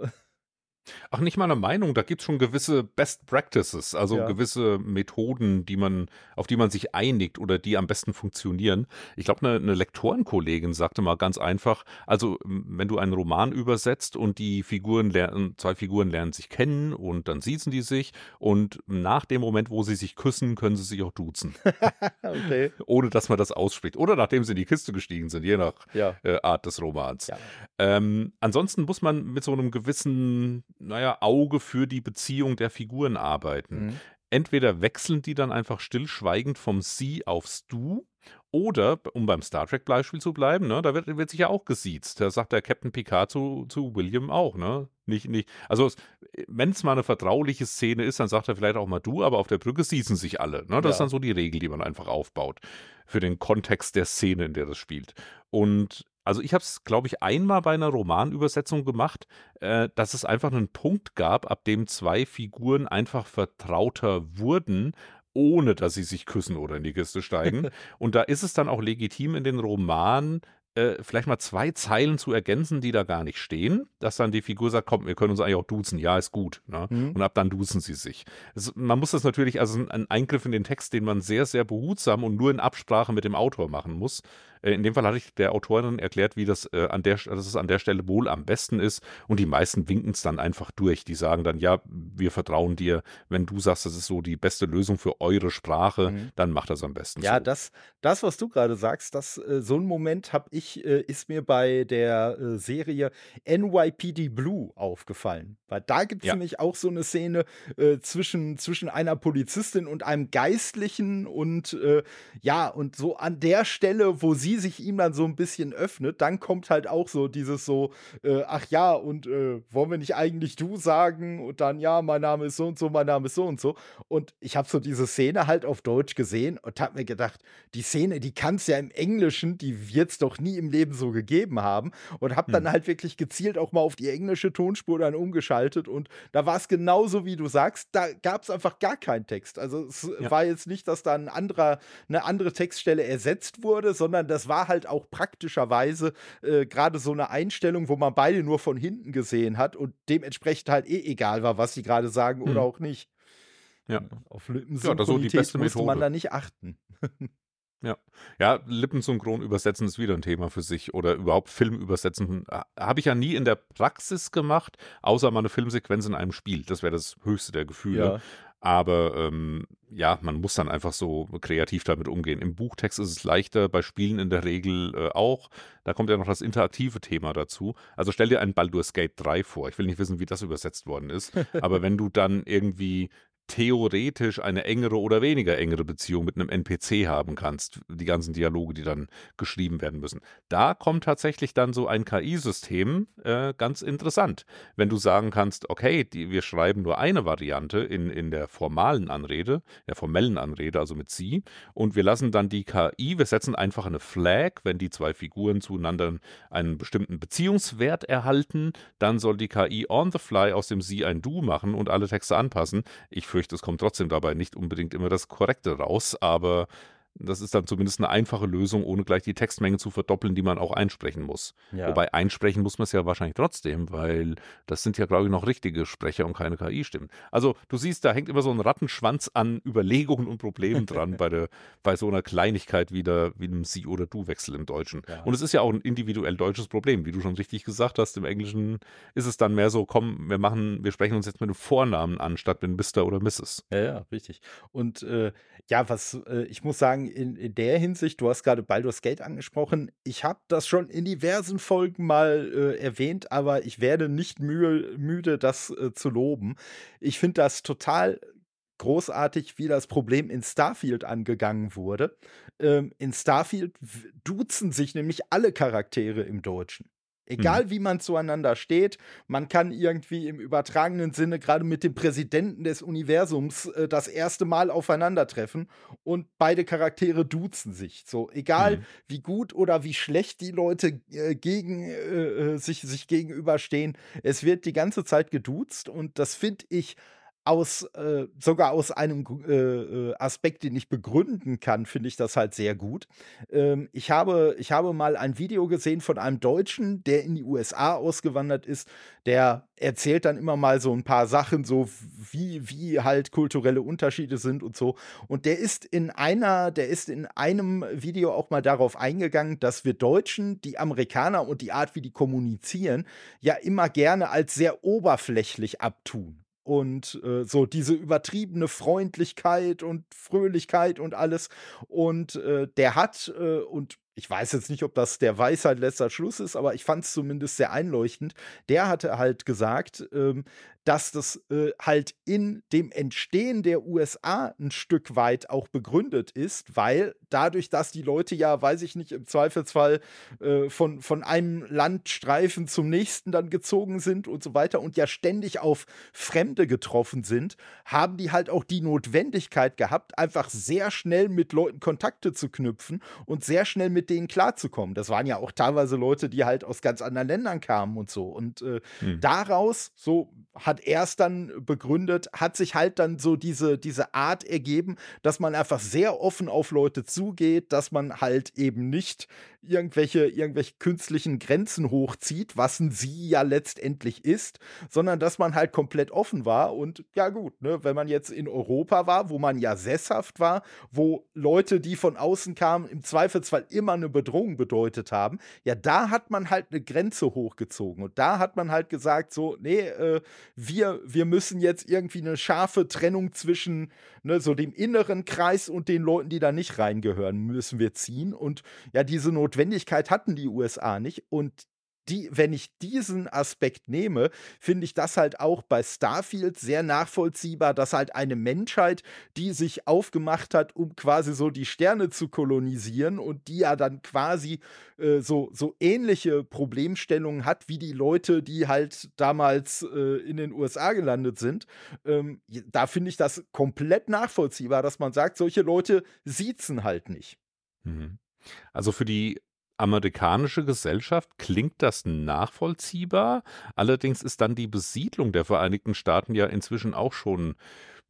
Ach, nicht mal 'ne Meinung, da gibt's schon gewisse Best Practices, also Ja. gewisse Methoden, die man auf die man sich einigt oder die am besten funktionieren. Ich glaube, 'ne 'ne Lektorenkollegin sagte mal ganz einfach, also, wenn du einen Roman übersetzt und die Figuren lernen 2 Figuren lernen sich kennen und dann siezen die sich und nach dem Moment, wo sie sich küssen, können sie sich auch duzen, [LAUGHS] Okay. ohne dass man das ausspricht oder nachdem sie in die Kiste gestiegen sind, je nach, Ja. äh, Art des Romans. Ja. Ähm, ansonsten muss man mit so 'nem gewissen, na ja, Auge für die Beziehung der Figuren arbeiten. Mhm. Entweder wechseln die dann einfach stillschweigend vom Sie aufs Du oder, um beim Star Trek Beispiel zu bleiben, ne, da wird wird sich ja auch gesiezt. Da sagt der Captain Picard zu zu William auch, ne? Nicht nicht also, es wenn's mal 'ne vertrauliche Szene ist, dann sagt er vielleicht auch mal du, aber auf der Brücke siezen sich alle, ne? Das ist Ja. dann so die Regel, die man einfach aufbaut für den Kontext der Szene, in der das spielt. Und also, ich habe es, glaube ich, einmal bei 'ner Romanübersetzung gemacht, äh, dass es einfach 'nen Punkt gab, ab dem 2 Figuren einfach vertrauter wurden, ohne dass sie sich küssen oder in die Kiste steigen. [LAUGHS] Und da ist es dann auch legitim in den Roman, äh, vielleicht mal 2 Zeilen zu ergänzen, die da gar nicht stehen, dass dann die Figur sagt: „Komm, wir können uns eigentlich auch duzen. Ja, ist gut“, ne? Mhm. Und ab dann duzen sie sich. Es man muss das natürlich also, 'n ein Eingriff in den Text, den man sehr, sehr behutsam und nur in Absprache mit dem Autor machen muss. Äh, in dem Fall hatte ich der Autorin erklärt, wie das, äh, an der dass es an der Stelle wohl am besten ist und die meisten winken's dann einfach durch. Die sagen dann: „Ja, wir vertrauen dir. Wenn du sagst, das ist so die beste Lösung für eure Sprache, Mhm. dann mach das am besten Ja, so.“ das das, was du grade sagst, das äh, so 'n Moment habe ich äh, ist mir bei der, Serie NYPD Blue aufgefallen. Weil da gibt's Ja. nämlich auch so 'ne Szene, zwischen zwischen einer Polizistin und einem Geistlichen und, ja, und so an der Stelle, wo sie sich ihm dann so 'n bisschen öffnet, dann kommt halt auch so dieses so, äh: „Ach ja, und, äh, wollen wir nicht eigentlich du sagen?“ Und dann: „Ja, mein Name ist so und so, mein Name ist so und so.“ Und ich habe so diese Szene halt auf Deutsch gesehen und habe mir gedacht: „Die Szene, die kann's ja im Englischen die wird's doch nie im Leben so gegeben haben.“ Und habe dann Mhm. halt wirklich gezielt auch mal auf die englische Tonspur dann umgeschaltet und da war's genauso, wie du sagst. Da gab's einfach gar keinen Text. Also, es Ja. war jetzt nicht, dass da 'n anderer 'ne andere Textstelle ersetzt wurde, sondern das war halt auch praktischerweise, äh, grade so 'ne Einstellung, wo man beide nur von hinten gesehen hat und dementsprechend halt eh egal war, was sie grade sagen oder Mhm. auch nicht. Ja. Auf Ja, das so die Lippensynchronität beste musste man da nicht achten. [LAUGHS] Ja. Ja, lippensynchron übersetzen ist wieder 'n Thema für sich oder überhaupt Film übersetzen, ha habe ich ja nie in der Praxis gemacht, außer mal 'ne Filmsequenz in einem Spiel. Das wäre das höchste der Gefühle. Ja. Aber, ähm, ja, man muss dann einfach so kreativ damit umgehen. Im Buchtext ist es leichter, bei Spielen in der Regel, äh, auch. Da kommt ja noch das interaktive Thema dazu. Also, stell dir einen Baldur's Gate 3 vor. Ich will nicht wissen, wie das übersetzt worden ist. Aber wenn du dann irgendwie theoretisch eine engere oder weniger engere Beziehung mit 'nem NPC haben kannst, die ganzen Dialoge, die dann geschrieben werden müssen. Da kommt tatsächlich dann so ein KI-System, äh, ganz interessant. Wenn du sagen kannst: „Okay, die wir schreiben nur eine Variante in in der formalen Anrede der formellen Anrede, also mit Sie, und wir lassen dann die KI wir setzen einfach 'ne Flag, wenn die 2 Figuren zueinander einen bestimmten Beziehungswert erhalten, dann soll die KI on the fly aus dem Sie ein Du machen und alle Texte anpassen.“ Ich fürchte, es kommt trotzdem dabei nicht unbedingt immer das Korrekte raus, aber das ist dann zumindest 'ne einfache Lösung, ohne gleich die Textmenge zu verdoppeln, die man auch einsprechen muss. Ja. Wobei einsprechen muss man's ja wahrscheinlich trotzdem, weil das sind ja, glaube ich, noch richtige Sprecher und keine KI-Stimmen. Also, du siehst, da hängt immer so 'n Rattenschwanz an Überlegungen und Problemen [LAUGHS] dran bei der bei so 'ner Kleinigkeit wie der wie 'nem Sie oder Du-Wechsel im Deutschen. Ja. Und es ist ja auch 'n individuell deutsches Problem. Wie du schon richtig gesagt hast, im Englischen ist es dann mehr so: „Komm, wir machen wir sprechen uns jetzt mit 'nem Vornamen an statt mit Mister oder Mrs.“ Ja, ja, richtig. Und, äh, ja, was äh, ich muss sagen, in in der Hinsicht du hast grade Baldur's Gate angesprochen. Ich habe das schon in diversen Folgen mal, äh, erwähnt, aber ich werde nicht mühe müde, das, äh, zu loben. Ich finde das total großartig, wie das Problem in Starfield angegangen wurde. Ähm, in Starfield duzen sich nämlich alle Charaktere im Deutschen. Egal, wie man zueinander steht, man kann irgendwie im übertragenen Sinne grade mit dem Präsidenten des Universums, äh, das 1. Mal aufeinandertreffen und beide Charaktere duzen sich. So, egal Mhm. wie gut oder wie schlecht die Leute, äh, gegen äh, äh, sich sich gegenüberstehen. Es wird die ganze Zeit geduzt und das finde ich aus, äh, sogar aus einem äh, äh, Aspekt, den ich begründen kann, finde ich das halt sehr gut. Ähm, ich, habe, ich habe mal ein Video gesehen von einem Deutschen, der in die USA ausgewandert ist, der erzählt dann immer mal so ein paar Sachen, so wie, wie halt kulturelle Unterschiede sind und so. Und der ist in einer, der ist in einem Video auch mal darauf eingegangen, dass wir Deutschen die Amerikaner und die Art, wie die kommunizieren, ja immer gerne als sehr oberflächlich abtun und äh, so diese übertriebene Freundlichkeit und Fröhlichkeit und alles. Und äh, der hat, äh, und ich weiß jetzt nicht, ob das der Weisheit letzter Schluss ist, aber ich fand es zumindest sehr einleuchtend. Der hatte halt gesagt, ähm, dass das äh, halt in dem Entstehen der USA ein Stück weit auch begründet ist, weil dadurch, dass die Leute ja, weiß ich nicht, im Zweifelsfall äh, von, von einem Landstreifen zum nächsten dann gezogen sind und so weiter und ja ständig auf Fremde getroffen sind, haben die halt auch die Notwendigkeit gehabt, einfach sehr schnell mit Leuten Kontakte zu knüpfen und sehr schnell mit denen klarzukommen. Das waren ja auch teilweise Leute, die halt aus ganz anderen Ländern kamen und so. Und äh, hm. daraus, so hat er es dann begründet, hat sich halt dann so diese, diese Art ergeben, dass man einfach sehr offen auf Leute zugeht, dass man halt eben nicht irgendwelche, irgendwelche künstlichen Grenzen hochzieht, was ein Sie ja letztendlich ist, sondern dass man halt komplett offen war. Und ja, gut, ne, wenn man jetzt in Europa war, wo man ja sesshaft war, wo Leute, die von außen kamen, im Zweifelsfall immer eine Bedrohung bedeutet haben, ja, da hat man halt eine Grenze hochgezogen. Und da hat man halt gesagt, so, nee, äh, wir, wir müssen jetzt irgendwie eine scharfe Trennung zwischen ne, so dem inneren Kreis und den Leuten, die da nicht reingehören, müssen wir ziehen. Und ja, diese Notwendigkeit hatten die USA nicht. Und die, wenn ich diesen Aspekt nehme, finde ich das halt auch bei Starfield sehr nachvollziehbar, dass halt eine Menschheit, die sich aufgemacht hat, um quasi so die Sterne zu kolonisieren und die ja dann quasi äh, so, so ähnliche Problemstellungen hat wie die Leute, die halt damals äh, in den USA gelandet sind. Ähm, da finde ich das komplett nachvollziehbar, dass man sagt, solche Leute siezen halt nicht. Mhm. Also für die amerikanische Gesellschaft klingt das nachvollziehbar. Allerdings ist dann die Besiedlung der Vereinigten Staaten ja inzwischen auch schon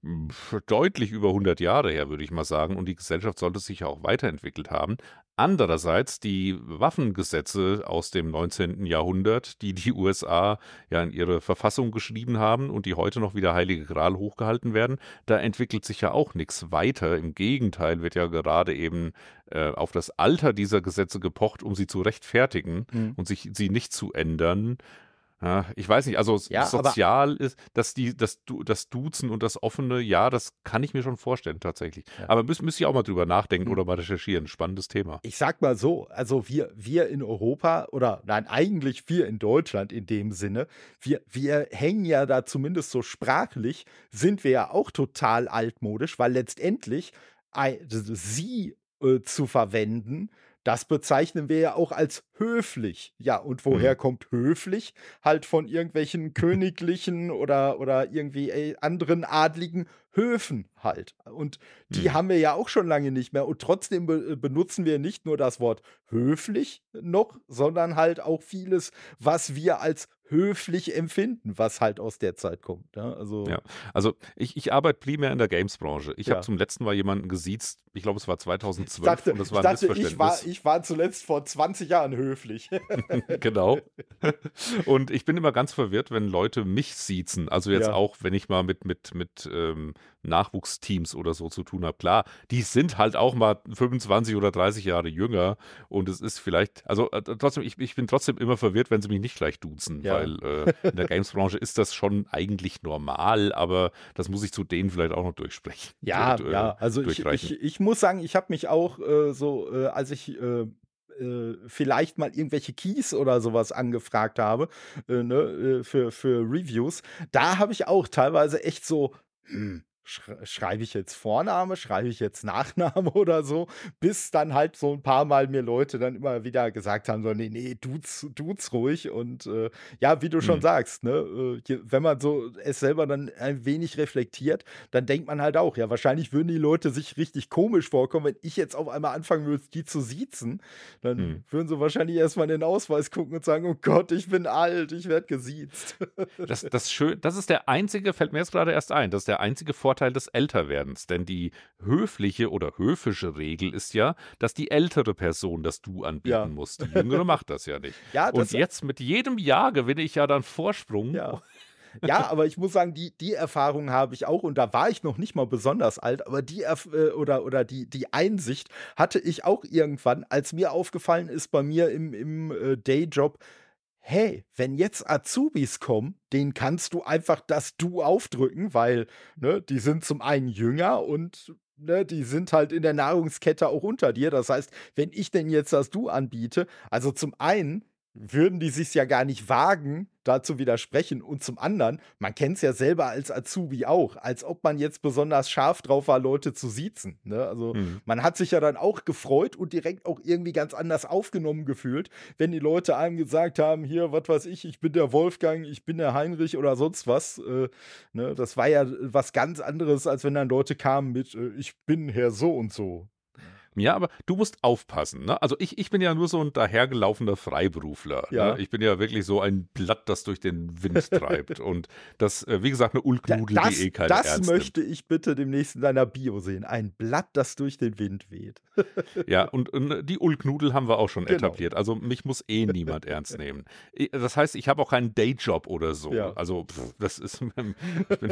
hm, deutlich über 100 Jahre her, würde ich mal sagen. Und die Gesellschaft sollte sich ja auch weiterentwickelt haben. Andererseits die Waffengesetze aus dem 19. Jahrhundert, die die USA ja in ihre Verfassung geschrieben haben und die heute noch wie der Heilige Gral hochgehalten werden, da entwickelt sich ja auch nichts weiter. Im Gegenteil wird ja gerade eben äh, auf das Alter dieser Gesetze gepocht, um sie zu rechtfertigen mhm. und sich sie nicht zu ändern. Ja, ich weiß nicht, also ja, sozial ist, dass die, das, das Duzen und das Offene, ja, das kann ich mir schon vorstellen, tatsächlich. Ja. Aber müsst, müsst ihr auch mal drüber nachdenken mhm. oder mal recherchieren. Spannendes Thema. Ich sag mal so, also wir, wir in Europa oder nein, eigentlich wir in Deutschland in dem Sinne, wir, wir hängen ja da zumindest so sprachlich, sind wir ja auch total altmodisch, weil letztendlich sie äh, zu verwenden, das bezeichnen wir ja auch als höflich. Ja, und woher mhm. kommt höflich? Halt von irgendwelchen königlichen oder, oder irgendwie ey, anderen adligen Höfen halt. Und die mhm. haben wir ja auch schon lange nicht mehr. Und trotzdem be äh, benutzen wir nicht nur das Wort höflich noch, sondern halt auch vieles, was wir als höflich empfinden, was halt aus der Zeit kommt. Ja, ne? also, ja. also ich, ich arbeite primär in der Games-Branche. Ich ja. habe zum letzten Mal jemanden gesiezt, ich glaube, es war 2012 ich dachte, und das war ein dachte. Ich war, ich war zuletzt vor 20 Jahren höflich. [LAUGHS] [LAUGHS] genau. Und ich bin immer ganz verwirrt, wenn Leute mich siezen. Also jetzt ja. auch, wenn ich mal mit, mit, mit ähm, Nachwuchsteams oder so zu tun habe. Klar, die sind halt auch mal 25 oder 30 Jahre jünger und es ist vielleicht, also äh, trotzdem, ich, ich bin trotzdem immer verwirrt, wenn sie mich nicht gleich duzen. Ja weil äh, in der Games-Branche ist das schon eigentlich normal, aber das muss ich zu denen vielleicht auch noch durchsprechen. Ja, und, [LAUGHS] äh, ja, also ich, ich, ich, muss sagen, ich habe mich auch äh, so, äh, als ich äh, äh, vielleicht mal irgendwelche Keys oder sowas angefragt habe ne, für, für Reviews, da habe ich auch teilweise echt so, hm, schreibe ich jetzt Vorname, schreibe ich jetzt Nachname [LAUGHS] oder so, bis dann halt so ein paar Mal mir Leute dann immer wieder gesagt haben, so, nee, nee, du's, du's ruhig und äh, ja, wie du schon mhm. sagst, ne, äh, wenn man so es selber dann ein wenig reflektiert, dann denkt man halt auch, ja, wahrscheinlich würden die Leute sich richtig komisch vorkommen, wenn ich jetzt auf einmal anfangen würde, die zu siezen, dann mhm. würden sie wahrscheinlich erstmal in den Ausweis gucken und sagen, oh Gott, ich bin alt, ich werde gesiezt. Das, das, schön, das ist der einzige, fällt mir jetzt gerade erst ein, das ist der einzige Vorteil des Älterwerdens. Denn die höfliche oder höfische Regel ist ja, dass die ältere Person das Du anbieten ja. muss. Die [LAUGHS] Jüngere macht das ja nicht. Ja, Und jetzt mit jedem Jahr gewinne ich ja dann Vorsprung. Ja. [LAUGHS] Ja, aber ich muss sagen, die, die Erfahrung habe ich auch und da war ich noch nicht mal besonders alt, aber die Erf äh, oder, oder die, die Einsicht hatte ich auch irgendwann, als mir aufgefallen ist bei mir im, im äh, Dayjob, hey, wenn jetzt Azubis kommen, denen kannst du einfach das Du aufdrücken, weil ne, die sind zum einen jünger und ne, die sind halt in der Nahrungskette auch unter dir. Das heißt, wenn ich denn jetzt das Du anbiete, also zum einen würden die sich ja gar nicht wagen, dazu widersprechen. Und zum anderen, man kennt es ja selber als Azubi auch, als ob man jetzt besonders scharf drauf war, Leute zu siezen. Ne? Also mhm. man hat sich ja dann auch gefreut und direkt auch irgendwie ganz anders aufgenommen gefühlt, wenn die Leute einem gesagt haben, hier, was weiß ich, ich bin der Wolfgang, ich bin der Heinrich oder sonst was. Äh, ne? Das war ja was ganz anderes, als wenn dann Leute kamen mit, äh, ich bin Herr so und so. Ja, aber du musst aufpassen. Ne? Also ich, ich bin ja nur so ein dahergelaufener Freiberufler. Ne? Ja. Ne? Ich bin ja wirklich so ein Blatt, das durch den Wind [LAUGHS] treibt. Und das, äh, wie gesagt, eine Ulknudel, das, die eh keine Das Ärztin. möchte ich bitte demnächst in deiner Bio sehen. Ein Blatt, das durch den Wind weht. [LAUGHS] ja, und, und die Ulknudel haben wir auch schon genau. etabliert. Also mich muss eh niemand [LAUGHS] ernst nehmen. Das heißt, ich habe auch keinen Dayjob oder so. Ja. Also pff, das ist, bin,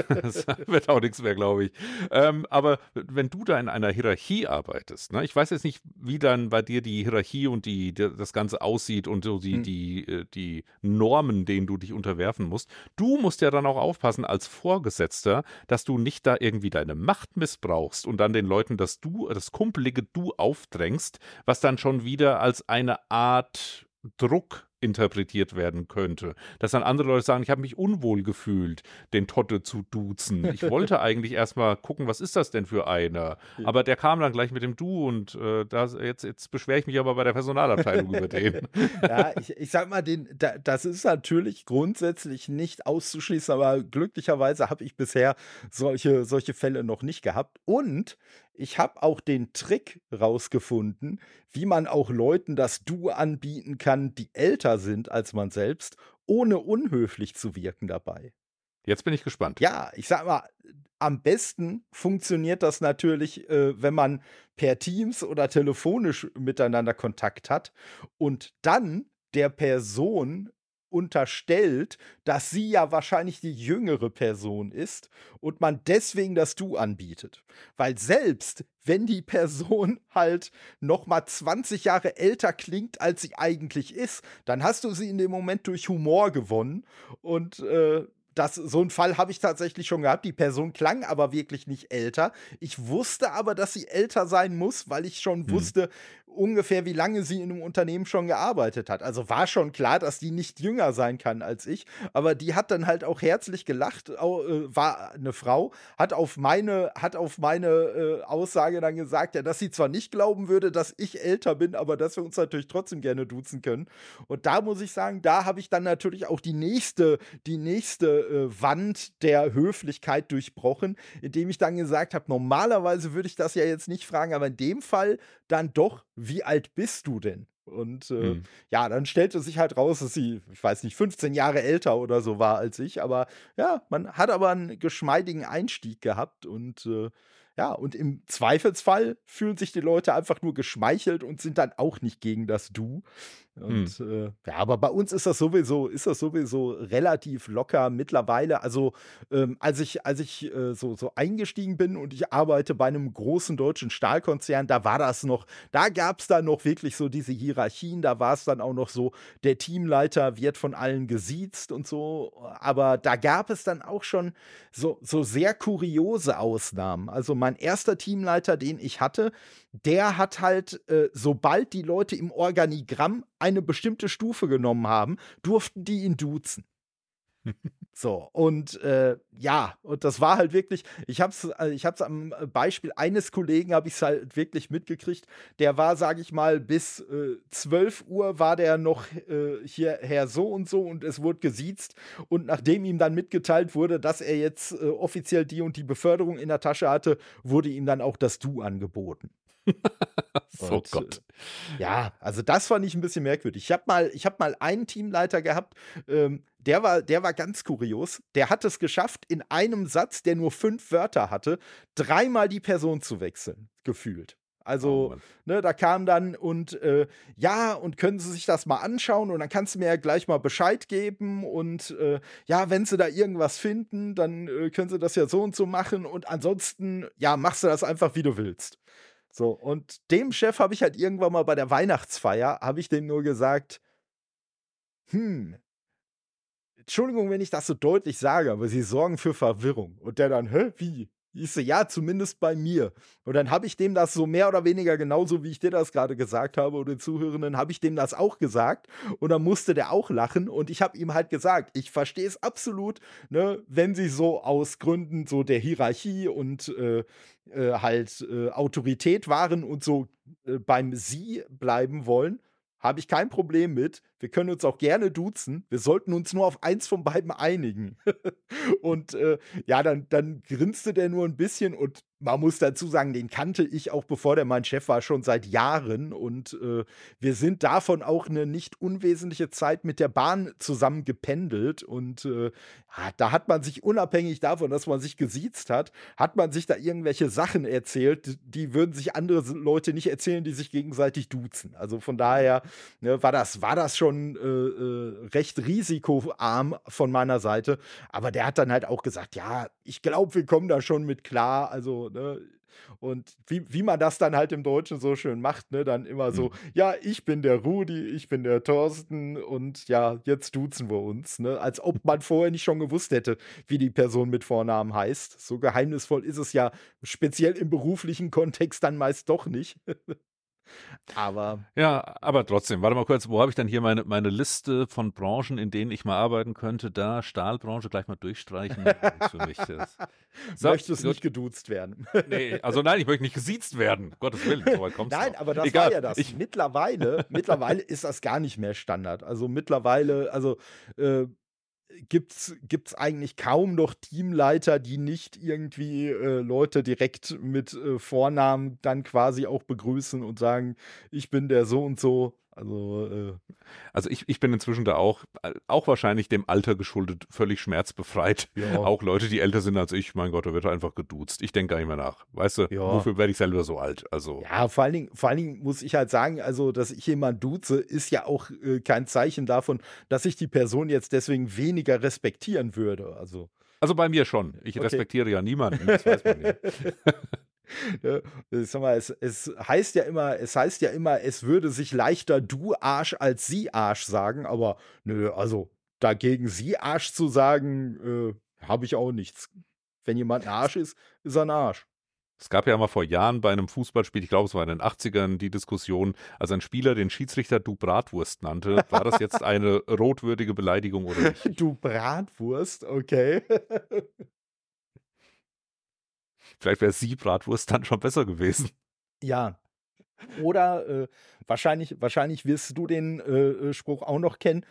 das wird auch nichts mehr, glaube ich. Ähm, aber wenn du da in einer Hierarchie arbeitest, ne? ich ich weiß jetzt nicht, wie dann bei dir die Hierarchie und die, das Ganze aussieht und so die, hm. die, äh, die Normen, denen du dich unterwerfen musst. Du musst ja dann auch aufpassen als Vorgesetzter, dass du nicht da irgendwie deine Macht missbrauchst und dann den Leuten das Du, das kumpelige Du aufdrängst, was dann schon wieder als eine Art Druck interpretiert werden könnte. Dass dann andere Leute sagen, ich habe mich unwohl gefühlt, den Totte zu duzen. Ich [LAUGHS] wollte eigentlich erstmal gucken, was ist das denn für einer? Aber der kam dann gleich mit dem Du und äh, das, jetzt, jetzt beschwere ich mich aber bei der Personalabteilung über den. [LAUGHS] Ja, ich, ich sag mal, den, da, das ist natürlich grundsätzlich nicht auszuschließen, aber glücklicherweise habe ich bisher solche, solche Fälle noch nicht gehabt. Und ich habe auch den Trick rausgefunden, wie man auch Leuten das Du anbieten kann, die älter sind als man selbst, ohne unhöflich zu wirken dabei. Jetzt bin ich gespannt. Ja, ich sag mal, am besten funktioniert das natürlich, äh, wenn man per Teams oder telefonisch miteinander Kontakt hat und dann der Person unterstellt, dass sie ja wahrscheinlich die jüngere Person ist und man deswegen das Du anbietet. Weil selbst wenn die Person [LAUGHS] halt noch mal 20 Jahre älter klingt, als sie eigentlich ist, dann hast du sie in dem Moment durch Humor gewonnen und äh, das, so einen Fall habe ich tatsächlich schon gehabt. Die Person klang aber wirklich nicht älter. Ich wusste aber, dass sie älter sein muss, weil ich schon hm. wusste, ungefähr, wie lange sie in einem Unternehmen schon gearbeitet hat. Also war schon klar, dass die nicht jünger sein kann als ich. Aber die hat dann halt auch herzlich gelacht, äh, war eine Frau, hat auf meine, hat auf meine äh, Aussage dann gesagt, ja, dass sie zwar nicht glauben würde, dass ich älter bin, aber dass wir uns natürlich trotzdem gerne duzen können. Und da muss ich sagen, da habe ich dann natürlich auch die nächste, die nächste äh, Wand der Höflichkeit durchbrochen, indem ich dann gesagt habe, normalerweise würde ich das ja jetzt nicht fragen, aber in dem Fall dann doch, wie alt bist du denn? Und äh, hm. ja, dann stellte sich halt raus, dass sie, ich weiß nicht, 15 Jahre älter oder so war als ich. Aber ja, man hat aber einen geschmeidigen Einstieg gehabt und äh, ja, und im Zweifelsfall fühlen sich die Leute einfach nur geschmeichelt und sind dann auch nicht gegen das Du. Und hm. äh, ja, aber bei uns ist das sowieso, ist das sowieso relativ locker mittlerweile. Also, ähm, als ich, als ich äh, so, so eingestiegen bin und ich arbeite bei einem großen deutschen Stahlkonzern, da war das noch, da gab es dann noch wirklich so diese Hierarchien, da war es dann auch noch so, der Teamleiter wird von allen gesiezt und so. Aber da gab es dann auch schon so, so sehr kuriose Ausnahmen. Also mein erster Teamleiter, den ich hatte, der hat halt, äh, sobald die Leute im Organigramm eine bestimmte Stufe genommen haben, durften die ihn duzen. So, und äh, ja, und das war halt wirklich, ich hab's, äh, ich hab's am Beispiel eines Kollegen, habe ich es halt wirklich mitgekriegt. Der war, sage ich mal, bis äh, 12 Uhr war der noch äh, hierher so und so und es wurde gesiezt. Und nachdem ihm dann mitgeteilt wurde, dass er jetzt äh, offiziell die und die Beförderung in der Tasche hatte, wurde ihm dann auch das Du angeboten. Oh Gott. Äh, ja, also das fand ich ein bisschen merkwürdig. Ich habe mal, hab mal einen Teamleiter gehabt, ähm, der, war, der war ganz kurios. Der hat es geschafft, in einem Satz, der nur fünf Wörter hatte, dreimal die Person zu wechseln, gefühlt. Also, oh ne, da kam dann und äh, ja, und können Sie sich das mal anschauen und dann kannst du mir ja gleich mal Bescheid geben und äh, ja, wenn Sie da irgendwas finden, dann äh, können Sie das ja so und so machen und ansonsten, ja, machst du das einfach, wie du willst. So, und dem Chef habe ich halt irgendwann mal bei der Weihnachtsfeier, habe ich dem nur gesagt, hm, Entschuldigung, wenn ich das so deutlich sage, aber sie sorgen für Verwirrung. Und der dann, hä, wie? Ich so, ja, zumindest bei mir. Und dann habe ich dem das so mehr oder weniger genauso, wie ich dir das gerade gesagt habe, oder den Zuhörenden, habe ich dem das auch gesagt. Und dann musste der auch lachen. Und ich habe ihm halt gesagt, ich verstehe es absolut, ne, wenn sie so aus Gründen so der Hierarchie und äh, äh, halt äh, Autorität waren und so äh, beim Sie bleiben wollen habe ich kein Problem mit. Wir können uns auch gerne duzen. Wir sollten uns nur auf eins von beiden einigen. [LAUGHS] und äh, ja, dann, dann grinste der nur ein bisschen und man muss dazu sagen, den kannte ich auch bevor der mein Chef war, schon seit Jahren. Und äh, wir sind davon auch eine nicht unwesentliche Zeit mit der Bahn zusammen gependelt. Und äh, da hat man sich unabhängig davon, dass man sich gesiezt hat, hat man sich da irgendwelche Sachen erzählt, die würden sich andere Leute nicht erzählen, die sich gegenseitig duzen. Also von daher ne, war, das, war das schon äh, äh recht risikoarm von meiner Seite. Aber der hat dann halt auch gesagt, ja, ich glaube, wir kommen da schon mit klar. Also ne? Und wie, wie man das dann halt im Deutschen so schön macht, ne? Dann immer so, mhm. ja, ich bin der Rudi, ich bin der Thorsten und ja, jetzt duzen wir uns, ne? Als ob man vorher nicht schon gewusst hätte, wie die Person mit Vornamen heißt. So geheimnisvoll ist es ja speziell im beruflichen Kontext dann meist doch nicht. [LAUGHS] Aber. Ja, aber trotzdem, warte mal kurz, wo habe ich dann hier meine, meine Liste von Branchen, in denen ich mal arbeiten könnte? Da, Stahlbranche, gleich mal durchstreichen. [LAUGHS] für mich das. So, Möchtest nicht geduzt werden? nee, also nein, ich möchte nicht gesiezt werden. Gottes Willen, so weit kommst Nein, noch. aber das Egal, war ja das. Ich, mittlerweile, mittlerweile ist das gar nicht mehr Standard. Also mittlerweile, also äh, gibt es eigentlich kaum noch Teamleiter, die nicht irgendwie äh, Leute direkt mit äh, Vornamen dann quasi auch begrüßen und sagen, ich bin der so und so. Also, äh, also ich, ich bin inzwischen da auch, auch wahrscheinlich dem Alter geschuldet, völlig schmerzbefreit. Ja. [LAUGHS] Auch Leute, die älter sind als ich, mein Gott, da wird einfach geduzt. Ich denke gar nicht mehr nach. Weißt du, ja. wofür werde ich selber so alt? Also. Ja, vor allen, Dingen, vor allen Dingen muss ich halt sagen, also, dass ich jemanden duze, ist ja auch äh, kein Zeichen davon, dass ich die Person jetzt deswegen weniger respektieren würde. Also. Also bei mir schon. Ich okay. respektiere ja niemanden, das weiß man ja. [LAUGHS] Ja, sag mal, es, es, heißt ja immer, es heißt ja immer, es würde sich leichter du Arsch als sie Arsch sagen, aber nö, also dagegen sie Arsch zu sagen, äh, habe ich auch nichts. Wenn jemand ein Arsch ist, ist er ein Arsch. Es gab ja mal vor Jahren bei einem Fußballspiel, ich glaube, es war in den 80ern, die Diskussion, als ein Spieler den Schiedsrichter Du Bratwurst nannte. War das jetzt eine rotwürdige Beleidigung oder nicht? [LAUGHS] Du Bratwurst, okay. [LAUGHS] Vielleicht wäre sie Bratwurst dann schon besser gewesen. Ja. Oder äh, wahrscheinlich, wahrscheinlich wirst du den äh, Spruch auch noch kennen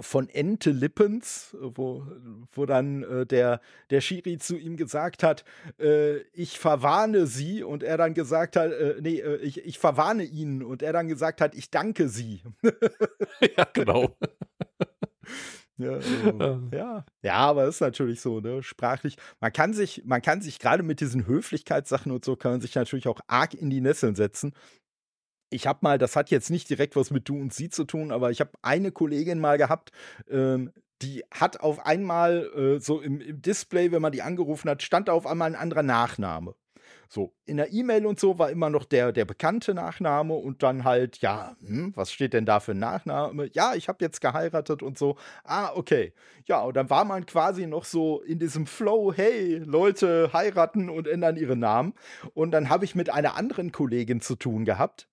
von Ente Lippens, wo, wo dann äh, der, der Schiri zu ihm gesagt hat, äh, ich verwarne sie und er dann gesagt hat, äh, nee, äh, ich, ich verwarne ihn und er dann gesagt hat, ich danke sie. [LAUGHS] ja, genau. [LAUGHS] Ja, [LAUGHS] also, ja. ja, aber ist natürlich so, ne, sprachlich. Man kann sich, man kann sich gerade mit diesen Höflichkeitssachen und so, kann man sich natürlich auch arg in die Nesseln setzen. Ich habe mal, das hat jetzt nicht direkt was mit du und sie zu tun, aber ich habe eine Kollegin mal gehabt, ähm, die hat auf einmal äh, so im, im Display, wenn man die angerufen hat, stand da auf einmal ein anderer Nachname. So, in der E-Mail und so war immer noch der, der bekannte Nachname und dann halt, ja, hm, was steht denn da für Nachname? Ja, ich habe jetzt geheiratet und so. Ah, okay. Ja, und dann war man quasi noch so in diesem Flow, hey, Leute heiraten und ändern ihre Namen. Und dann habe ich mit einer anderen Kollegin zu tun gehabt.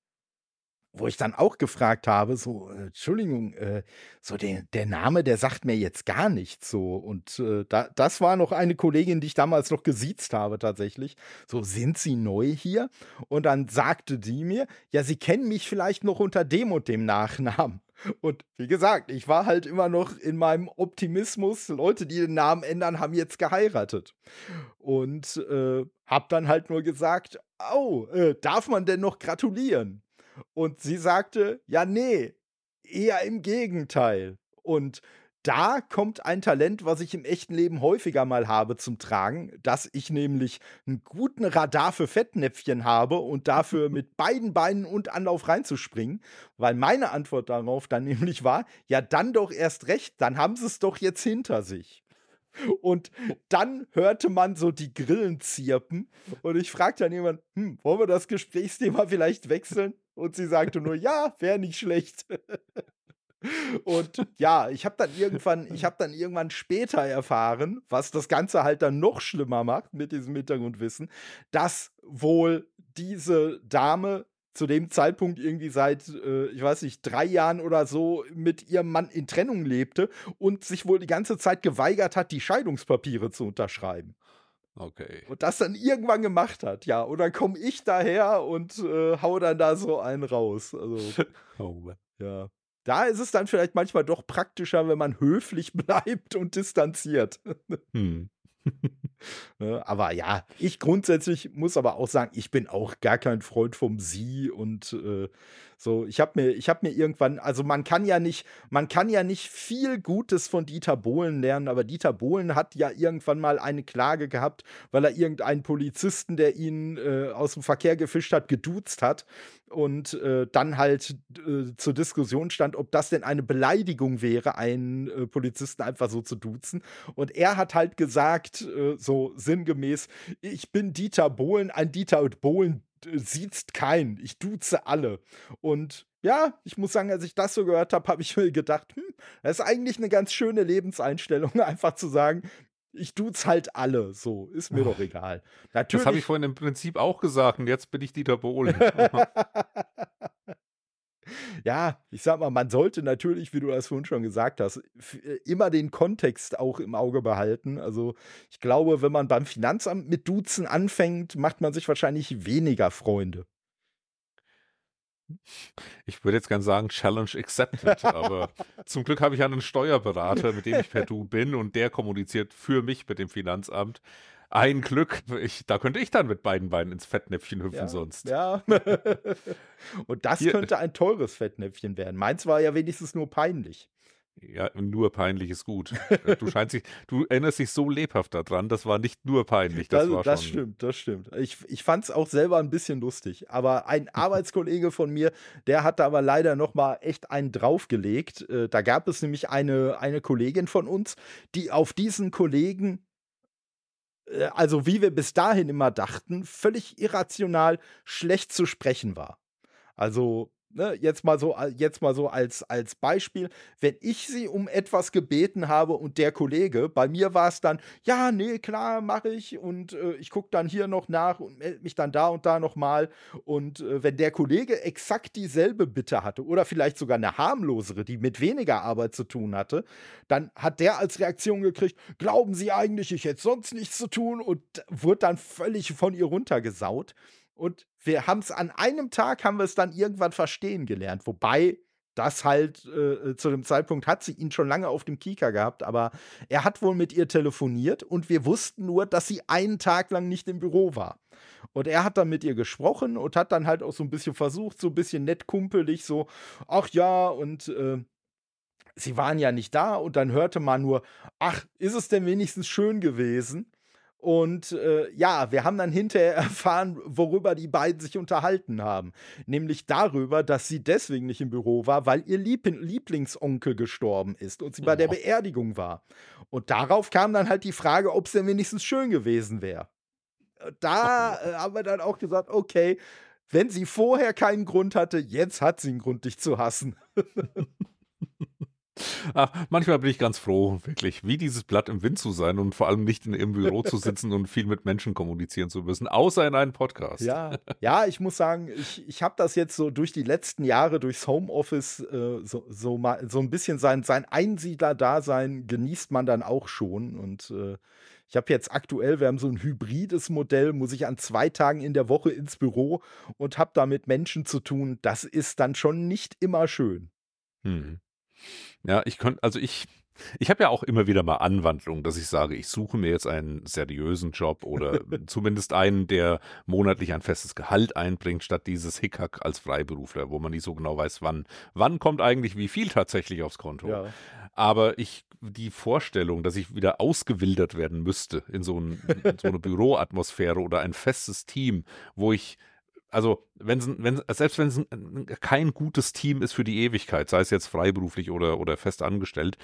Wo ich dann auch gefragt habe, so, äh, Entschuldigung, äh, so der, der Name, der sagt mir jetzt gar nichts so. Und äh, da, das war noch eine Kollegin, die ich damals noch gesiezt habe tatsächlich. So, sind Sie neu hier? Und dann sagte die mir, ja, Sie kennen mich vielleicht noch unter dem und dem Nachnamen. [LAUGHS] Und wie gesagt, ich war halt immer noch in meinem Optimismus. Leute, die den Namen ändern, haben jetzt geheiratet. Und äh, hab dann halt nur gesagt, oh, äh, darf man denn noch gratulieren? Und sie sagte, ja, nee, eher im Gegenteil. Und da kommt ein Talent, was ich im echten Leben häufiger mal habe, zum Tragen, dass ich nämlich einen guten Radar für Fettnäpfchen habe und [LAUGHS] dafür mit beiden Beinen und Anlauf reinzuspringen, weil meine Antwort darauf dann [LAUGHS] nämlich war, ja, dann doch erst recht, dann haben sie es doch jetzt hinter sich. Und dann hörte man so die Grillen zirpen und ich fragte dann jemand, hm, wollen wir das Gesprächsthema [LAUGHS] vielleicht wechseln? Und sie sagte nur, ja, wäre nicht schlecht. [LAUGHS] Und ja, ich habe dann irgendwann, ich habe dann irgendwann später erfahren, was das Ganze halt dann noch schlimmer macht mit diesem Hintergrundwissen, dass wohl diese Dame zu dem Zeitpunkt irgendwie seit, äh, ich weiß nicht, drei Jahren oder so mit ihrem Mann in Trennung lebte und sich wohl die ganze Zeit geweigert hat, die Scheidungspapiere zu unterschreiben. Okay. Und das dann irgendwann gemacht hat, ja. Und dann komme ich daher und äh, hau dann da so einen raus. Also, [LAUGHS] oh, ja. Da ist es dann vielleicht manchmal doch praktischer, wenn man höflich [LAUGHS] bleibt und distanziert. [LAUGHS] Hm. Ne, aber ja, ich grundsätzlich muss aber auch sagen, ich bin auch gar kein Freund vom Sie und äh, so. Ich habe mir, ich habe mir irgendwann, also man kann ja nicht, man kann ja nicht viel Gutes von Dieter Bohlen lernen, aber Dieter Bohlen hat ja irgendwann mal eine Klage gehabt, weil er irgendeinen Polizisten, der ihn äh, aus dem Verkehr gefischt hat, geduzt hat und äh, dann halt äh, zur Diskussion stand, ob das denn eine Beleidigung wäre, einen äh, Polizisten einfach so zu duzen. Und er hat halt gesagt, äh, so sinngemäß, ich bin Dieter Bohlen, ein Dieter Bohlen sieht keinen, ich duze alle. Und ja, ich muss sagen, als ich das so gehört habe, habe ich mir gedacht, hm, das ist eigentlich eine ganz schöne Lebenseinstellung, [LAUGHS] einfach zu sagen, ich du's halt alle, so, ist mir oh. doch egal. Natürlich, das habe ich vorhin im Prinzip auch gesagt und jetzt bin ich Dieter Bohlen. [LAUGHS] [LAUGHS] ja, ich sag mal, man sollte natürlich, wie du das vorhin schon gesagt hast, äh, immer den Kontext auch im Auge behalten. Also ich glaube, wenn man beim Finanzamt mit Duzen anfängt, macht man sich wahrscheinlich weniger Freunde. Ich würde jetzt gerne sagen, Challenge accepted, aber [LAUGHS] zum Glück habe ich einen Steuerberater, mit dem ich per Du bin und der kommuniziert für mich mit dem Finanzamt. Ein Glück, ich, da könnte ich dann mit beiden Beinen ins Fettnäpfchen hüpfen ja, sonst. Ja. [LAUGHS] und das Hier, könnte ein teures Fettnäpfchen werden. Meins war ja wenigstens nur peinlich. Ja, nur peinlich ist gut. [LAUGHS] Du scheinst dich, du erinnerst dich so lebhaft daran, das war nicht nur peinlich, das, das war Das stimmt, das stimmt. Ich, ich fand es auch selber ein bisschen lustig. Aber ein [LAUGHS] Arbeitskollege von mir, der hatte aber leider noch mal echt einen draufgelegt. Äh, da gab es nämlich eine, eine Kollegin von uns, die auf diesen Kollegen also wie wir bis dahin immer dachten, völlig irrational schlecht zu sprechen war. Also Ne, jetzt mal so, jetzt mal so als, als Beispiel, wenn ich sie um etwas gebeten habe und der Kollege, bei mir war es dann, ja, nee, klar, mache ich und äh, ich gucke dann hier noch nach und melde mich dann da und da nochmal. Und äh, wenn der Kollege exakt dieselbe Bitte hatte oder vielleicht sogar eine harmlosere, die mit weniger Arbeit zu tun hatte, dann hat der als Reaktion gekriegt, glauben Sie eigentlich, ich hätte sonst nichts zu tun und wurde dann völlig von ihr runtergesaut. Und wir haben es an einem Tag, haben wir es dann irgendwann verstehen gelernt. Wobei das halt äh, äh, zu dem Zeitpunkt hat sie ihn schon lange auf dem Kika gehabt, aber er hat wohl mit ihr telefoniert und wir wussten nur, dass sie einen Tag lang nicht im Büro war. Und er hat dann mit ihr gesprochen und hat dann halt auch so ein bisschen versucht, so ein bisschen nett kumpelig, so, ach ja, und äh, sie waren ja nicht da und dann hörte man nur, ach, ist es denn wenigstens schön gewesen? Und äh, ja, wir haben dann hinterher [LAUGHS] erfahren, worüber die beiden sich unterhalten haben. Nämlich darüber, dass sie deswegen nicht im Büro war, weil ihr Lieb Lieblingsonkel gestorben ist und sie bei der Beerdigung war. Und darauf kam dann halt die Frage, ob es denn wenigstens schön gewesen wäre. Da äh, haben wir dann auch gesagt, okay, wenn sie vorher keinen Grund hatte, jetzt hat sie einen Grund, dich zu hassen. [LAUGHS] Ach, manchmal bin ich ganz froh, wirklich, wie dieses Blatt im Wind zu sein und vor allem nicht in ihrem Büro zu sitzen und viel mit Menschen kommunizieren zu müssen, außer in einem Podcast. Ja, ja ich muss sagen, ich, ich habe das jetzt so durch die letzten Jahre, durchs Homeoffice, äh, so, so, mal, so ein bisschen sein, sein Einsiedler-Dasein genießt man dann auch schon. Und äh, ich habe jetzt aktuell, wir haben so ein hybrides Modell, muss ich an zwei Tagen in der Woche ins Büro und habe da mit Menschen zu tun. Das ist dann schon nicht immer schön. Hm. Ja, ich könnte, also ich, ich habe ja auch immer wieder mal Anwandlungen, dass ich sage, ich suche mir jetzt einen seriösen Job oder [LAUGHS] zumindest einen, der monatlich ein festes Gehalt einbringt, statt dieses Hickhack als Freiberufler, wo man nicht so genau weiß, wann, wann kommt eigentlich wie viel tatsächlich aufs Konto. Ja. Aber ich, die Vorstellung, dass ich wieder ausgewildert werden müsste in so, ein, in so eine [LAUGHS] Büroatmosphäre oder ein festes Team, wo ich also wenn, wenn, selbst wenn es kein gutes Team ist für die Ewigkeit, sei es jetzt freiberuflich oder, oder fest angestellt,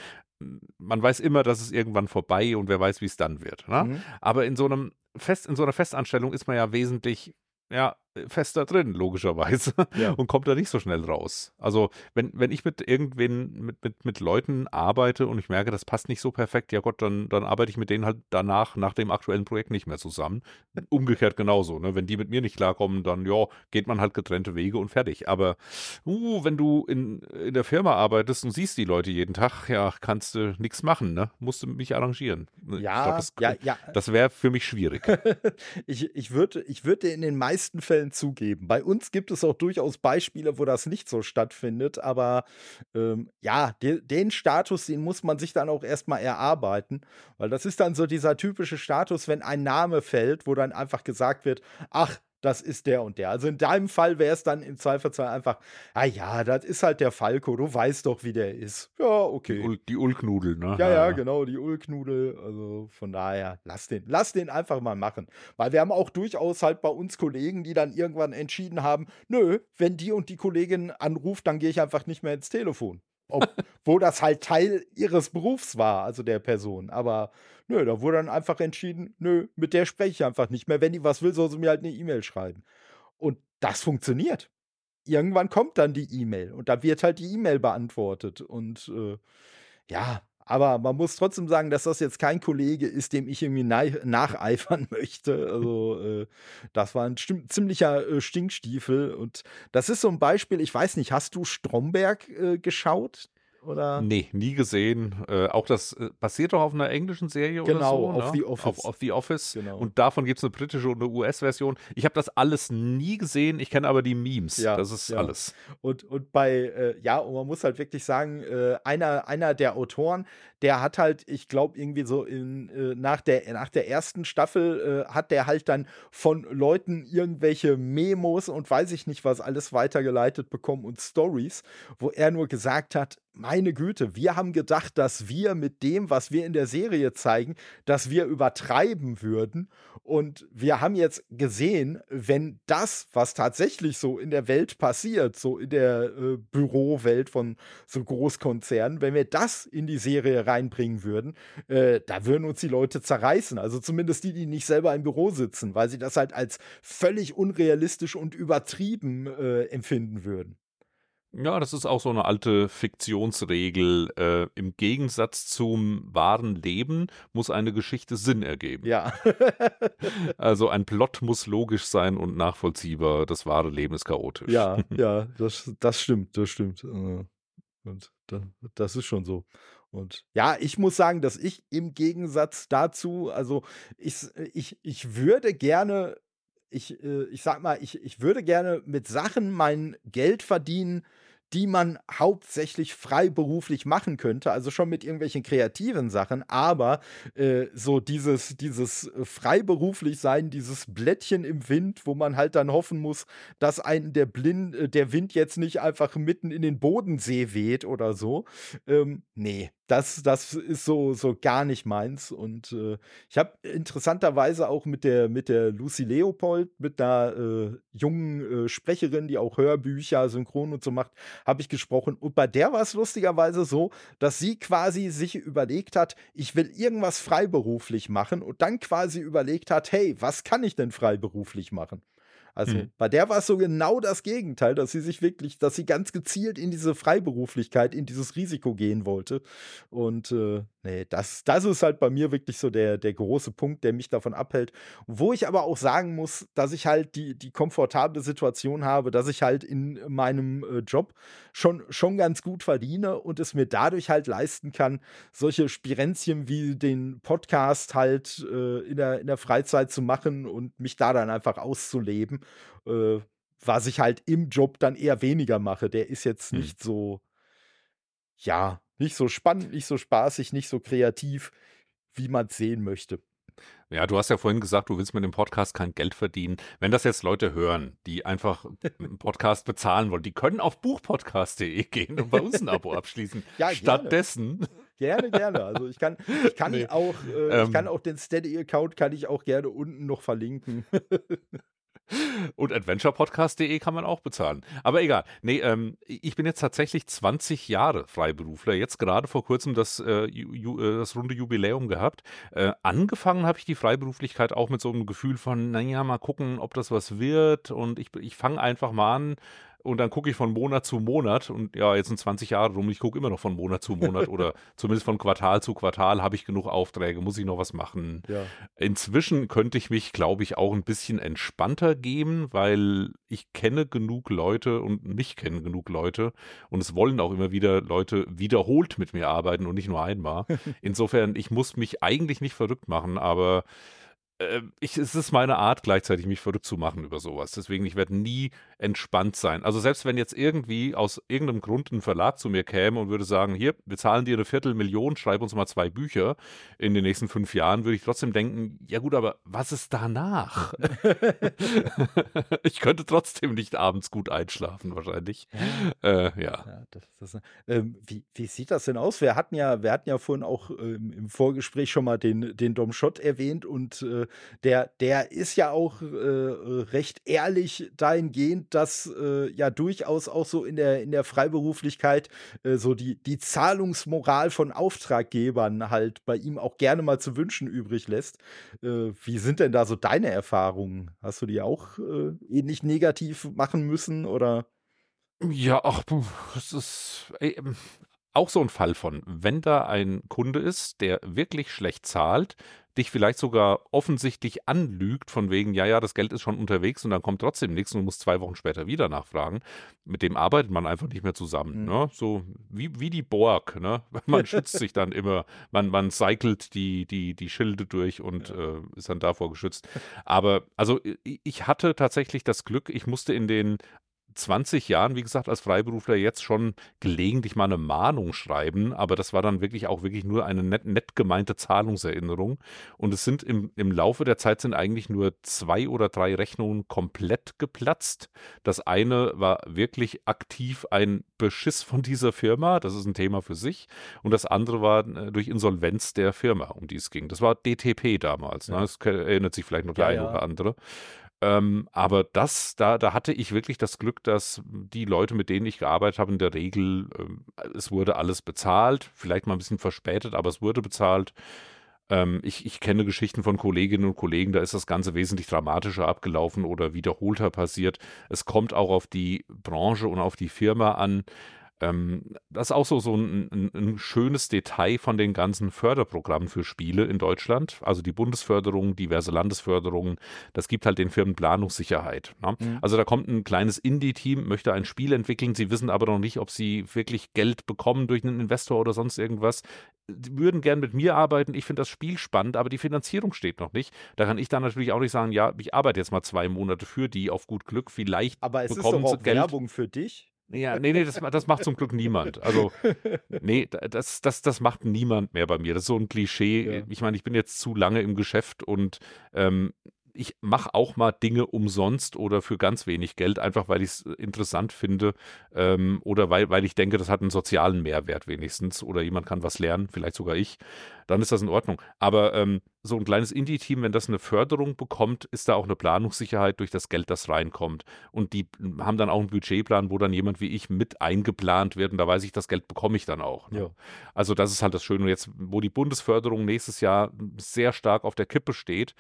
man weiß immer, dass es irgendwann vorbei und wer weiß, wie es dann wird. Ne? Mhm. Aber in so einem Fest, in so einer Festanstellung ist man ja wesentlich ja, fest da drin, logischerweise, ja. und kommt da nicht so schnell raus. Also, wenn, wenn ich mit irgendwen, mit, mit, mit Leuten arbeite und ich merke, das passt nicht so perfekt, ja Gott, dann, dann arbeite ich mit denen halt danach, nach dem aktuellen Projekt nicht mehr zusammen. Umgekehrt genauso, ne? Wenn die mit mir nicht klarkommen, dann, ja, geht man halt getrennte Wege und fertig. Aber, uh, wenn du in, in der Firma arbeitest und siehst die Leute jeden Tag, ja, kannst du nichts machen, ne? Musst du mich arrangieren. Ja, glaub, das, ja, ja. Das wäre für mich schwierig. [LAUGHS] ich ich würde ich würd in den meisten Fällen Fällen zugeben. Bei uns gibt es auch durchaus Beispiele, wo das nicht so stattfindet, aber ähm, ja, de den Status, den muss man sich dann auch erstmal erarbeiten, weil das ist dann so dieser typische Status, wenn ein Name fällt, wo dann einfach gesagt wird, ach, das ist der und der. Also in deinem Fall wäre es dann im Zweifelsfall einfach, ah ja, das ist halt der Falco, du weißt doch, wie der ist. Ja, okay. Die, Ul die Ulknudel, ne? Ja, ja, genau, die Ulknudel. Also von daher, lass den, lass den einfach mal machen. Weil wir haben auch durchaus halt bei uns Kollegen, die dann irgendwann entschieden haben, nö, wenn die und die Kollegin anruft, dann gehe ich einfach nicht mehr ins Telefon. Obwohl das halt Teil ihres Berufs war, also der Person. Aber nö, da wurde dann einfach entschieden, nö, mit der spreche ich einfach nicht mehr. Wenn die was will, soll sie mir halt eine E-Mail schreiben. Und das funktioniert. Irgendwann kommt dann die E-Mail und da wird halt die E-Mail beantwortet. Und äh, ja, aber man muss trotzdem sagen, dass das jetzt kein Kollege ist, dem ich irgendwie nacheifern [LAUGHS] möchte. Also, äh, das war ein ziemlicher äh, Stinkstiefel. Und das ist so ein Beispiel, ich weiß nicht, hast du Stromberg äh, geschaut? Oder? Nee, nie gesehen. Äh, auch das äh, basiert doch auf einer englischen Serie genau, oder so. Genau, auf ne? The Office. Auf, auf The Office. Genau. Und davon gibt es eine britische und eine US-Version. Ich habe das alles nie gesehen, ich kenne aber die Memes. Ja, das ist ja. alles. Und, und bei, äh, ja, und man muss halt wirklich sagen, äh, einer, einer der Autoren, der hat halt, ich glaube, irgendwie so in, äh, nach, der, nach der ersten Staffel äh, hat der halt dann von Leuten irgendwelche Memos und weiß ich nicht was alles weitergeleitet bekommen und Stories, wo er nur gesagt hat, meine Güte, wir haben gedacht, dass wir mit dem, was wir in der Serie zeigen, dass wir übertreiben würden. Und wir haben jetzt gesehen, wenn das, was tatsächlich so in der Welt passiert, so in der äh, Bürowelt von so Großkonzernen, wenn wir das in die Serie reinbringen würden, äh, da würden uns die Leute zerreißen. Also zumindest die, die nicht selber im Büro sitzen, weil sie das halt als völlig unrealistisch und übertrieben äh, empfinden würden. Ja, das ist auch so eine alte Fiktionsregel. Äh, Im Gegensatz zum wahren Leben muss eine Geschichte Sinn ergeben. Ja. [LAUGHS] also ein Plot muss logisch sein und nachvollziehbar. Das wahre Leben ist chaotisch. Ja, [LAUGHS] ja, das, das stimmt, das stimmt. Äh, und das ist schon so. Und ja, ich muss sagen, dass ich im Gegensatz dazu, also ich, ich, ich würde gerne, ich, äh, ich sag mal, ich, ich würde gerne mit Sachen mein Geld verdienen, die man hauptsächlich freiberuflich machen könnte, also schon mit irgendwelchen kreativen Sachen, aber äh, so dieses, dieses äh, freiberuflich sein, dieses Blättchen im Wind, wo man halt dann hoffen muss, dass einen der, Blind, äh, der Wind jetzt nicht einfach mitten in den Bodensee weht oder so. Ähm, nee, das, das ist so, so gar nicht meins. Und äh, ich habe interessanterweise auch mit der, mit der Lucy Leopold, mit einer äh, jungen äh, Sprecherin, die auch Hörbücher, Synchron und so macht, habe ich gesprochen. Und bei der war es lustigerweise so, dass sie quasi sich überlegt hat, ich will irgendwas freiberuflich machen und dann quasi überlegt hat, hey, was kann ich denn freiberuflich machen? Also mhm. bei der war es so genau das Gegenteil, dass sie sich wirklich, dass sie ganz gezielt in diese Freiberuflichkeit, in dieses Risiko gehen wollte. Und äh, nee, das, das ist halt bei mir wirklich so der, der große Punkt, der mich davon abhält. Wo ich aber auch sagen muss, dass ich halt die, die komfortable Situation habe, dass ich halt in meinem äh, Job schon, schon ganz gut verdiene und es mir dadurch halt leisten kann, solche Spirenzchen wie den Podcast halt äh, in, der, in der Freizeit zu machen und mich da dann einfach auszuleben äh, was ich halt im Job dann eher weniger mache. Der ist jetzt hm. nicht so, ja, nicht so spannend, nicht so spaßig, nicht so kreativ, wie man es sehen möchte. Ja, du hast ja vorhin gesagt, du willst mit dem Podcast kein Geld verdienen. Wenn das jetzt Leute hören, die einfach [LAUGHS] einen Podcast bezahlen wollen, die können auf buchpodcast.de [LAUGHS] gehen und bei uns ein Abo abschließen. [LAUGHS] ja, Stattdessen. Gerne, gerne. Also ich kann, ich kann nee. auch, äh, ähm, ich kann auch den Steady-Account kann ich auch gerne unten noch verlinken. Und adventurepodcast.de kann man auch bezahlen. Aber egal. Nee, ähm, ich bin jetzt tatsächlich 20 Jahre Freiberufler. Jetzt gerade vor kurzem das, äh, ju, äh, das runde Jubiläum gehabt. Äh, angefangen habe ich die Freiberuflichkeit auch mit so einem Gefühl von, naja, mal gucken, ob das was wird. Und ich, ich fange einfach mal an, und dann gucke ich von Monat zu Monat und ja, jetzt sind 20 Jahre rum, ich gucke immer noch von Monat zu Monat oder [LAUGHS] zumindest von Quartal zu Quartal habe ich genug Aufträge, muss ich noch was machen. Ja. Inzwischen könnte ich mich, glaube ich, auch ein bisschen entspannter geben, weil ich kenne genug Leute und mich kennen genug Leute und es wollen auch immer wieder Leute wiederholt mit mir arbeiten und nicht nur einmal. [LAUGHS] Insofern, ich muss mich eigentlich nicht verrückt machen, aber äh, ich, es ist meine Art, gleichzeitig mich verrückt zu machen über sowas. Deswegen, ich werde nie entspannt sein. Also selbst wenn jetzt irgendwie aus irgendeinem Grund ein Verlag zu mir käme und würde sagen, hier, wir zahlen dir eine Viertelmillion, schreib uns mal zwei Bücher in den nächsten fünf Jahren, würde ich trotzdem denken, ja gut, aber was ist danach? [LAUGHS] ich könnte trotzdem nicht abends gut einschlafen, wahrscheinlich. Äh, ja. ja das, das, ähm, wie, wie, sieht das denn aus? Wir hatten ja, wir hatten ja vorhin auch ähm, im Vorgespräch schon mal den, den Dom Schott erwähnt und äh, der, der ist ja auch äh, recht ehrlich dahingehend, dass äh, ja durchaus auch so in der, in der Freiberuflichkeit äh, so die, die Zahlungsmoral von Auftraggebern halt bei ihm auch gerne mal zu wünschen übrig lässt. Äh, wie sind denn da so deine Erfahrungen? Hast du die auch äh, ähnlich negativ machen müssen oder? Ja, ach, das ist ey, ähm, auch so ein Fall von, wenn da ein Kunde ist, der wirklich schlecht zahlt, dich vielleicht sogar offensichtlich anlügt, von wegen, ja, ja, das Geld ist schon unterwegs und dann kommt trotzdem nichts und du musst zwei Wochen später wieder nachfragen. Mit dem arbeitet man einfach nicht mehr zusammen. Mhm. Ne? So wie, wie die Borg. Ne? [LAUGHS] Man schützt sich dann immer, man, man cycelt die, die, die Schilde durch und ja. äh, ist dann davor geschützt. Aber also ich hatte tatsächlich das Glück, ich musste in den 20 Jahren, wie gesagt, als Freiberufler jetzt schon gelegentlich mal eine Mahnung schreiben, aber das war dann wirklich auch wirklich nur eine nett, nett gemeinte Zahlungserinnerung. Und es sind im, im Laufe der Zeit sind eigentlich nur zwei oder drei Rechnungen komplett geplatzt. Das eine war wirklich aktiv ein Beschiss von dieser Firma, das ist ein Thema für sich. Und das andere war äh, durch Insolvenz der Firma, um die es ging. Das war DTP damals. Ne? Ja. Ne? Das erinnert sich vielleicht noch der ja, eine oder andere. Ähm, aber das, da, da hatte ich wirklich das Glück, dass die Leute, mit denen ich gearbeitet habe, in der Regel, ähm, es wurde alles bezahlt, vielleicht mal ein bisschen verspätet, aber es wurde bezahlt. Ähm, ich, ich kenne Geschichten von Kolleginnen und Kollegen, da ist das Ganze wesentlich dramatischer abgelaufen oder wiederholter passiert. Es kommt auch auf die Branche und auf die Firma an. Ähm, das ist auch so, so ein, ein, ein, schönes Detail von den ganzen Förderprogrammen für Spiele in Deutschland. Also die Bundesförderung, diverse Landesförderungen, das gibt halt den Firmen Planungssicherheit. Ne? Mhm. Also da kommt ein kleines Indie-Team, möchte ein Spiel entwickeln, sie wissen aber noch nicht, ob sie wirklich Geld bekommen durch einen Investor oder sonst irgendwas. Die würden gern mit mir arbeiten, ich finde das Spiel spannend, aber die Finanzierung steht noch nicht. Da kann ich dann natürlich auch nicht sagen, ja, ich arbeite jetzt mal zwei Monate für die auf gut Glück, vielleicht aber es bekommen ist doch auch Geld. Werbung für dich. Ja, nee, nee, das, das macht zum Glück niemand. Also, nee, das, das, das macht niemand mehr bei mir. Das ist so ein Klischee. Ja. Ich meine, ich bin jetzt zu lange im Geschäft und ähm, ich mache auch mal Dinge umsonst oder für ganz wenig Geld, einfach weil ich es interessant finde ähm, oder weil, weil ich denke, das hat einen sozialen Mehrwert wenigstens oder jemand kann was lernen, vielleicht sogar ich, dann ist das in Ordnung. Aber ähm, so ein kleines Indie-Team, wenn das eine Förderung bekommt, ist da auch eine Planungssicherheit durch das Geld, das reinkommt. Und die haben dann auch einen Budgetplan, wo dann jemand wie ich mit eingeplant wird und da weiß ich, das Geld bekomme ich dann auch. Ne? Ja. Also das ist halt das Schöne. Und jetzt, wo die Bundesförderung nächstes Jahr sehr stark auf der Kippe steht,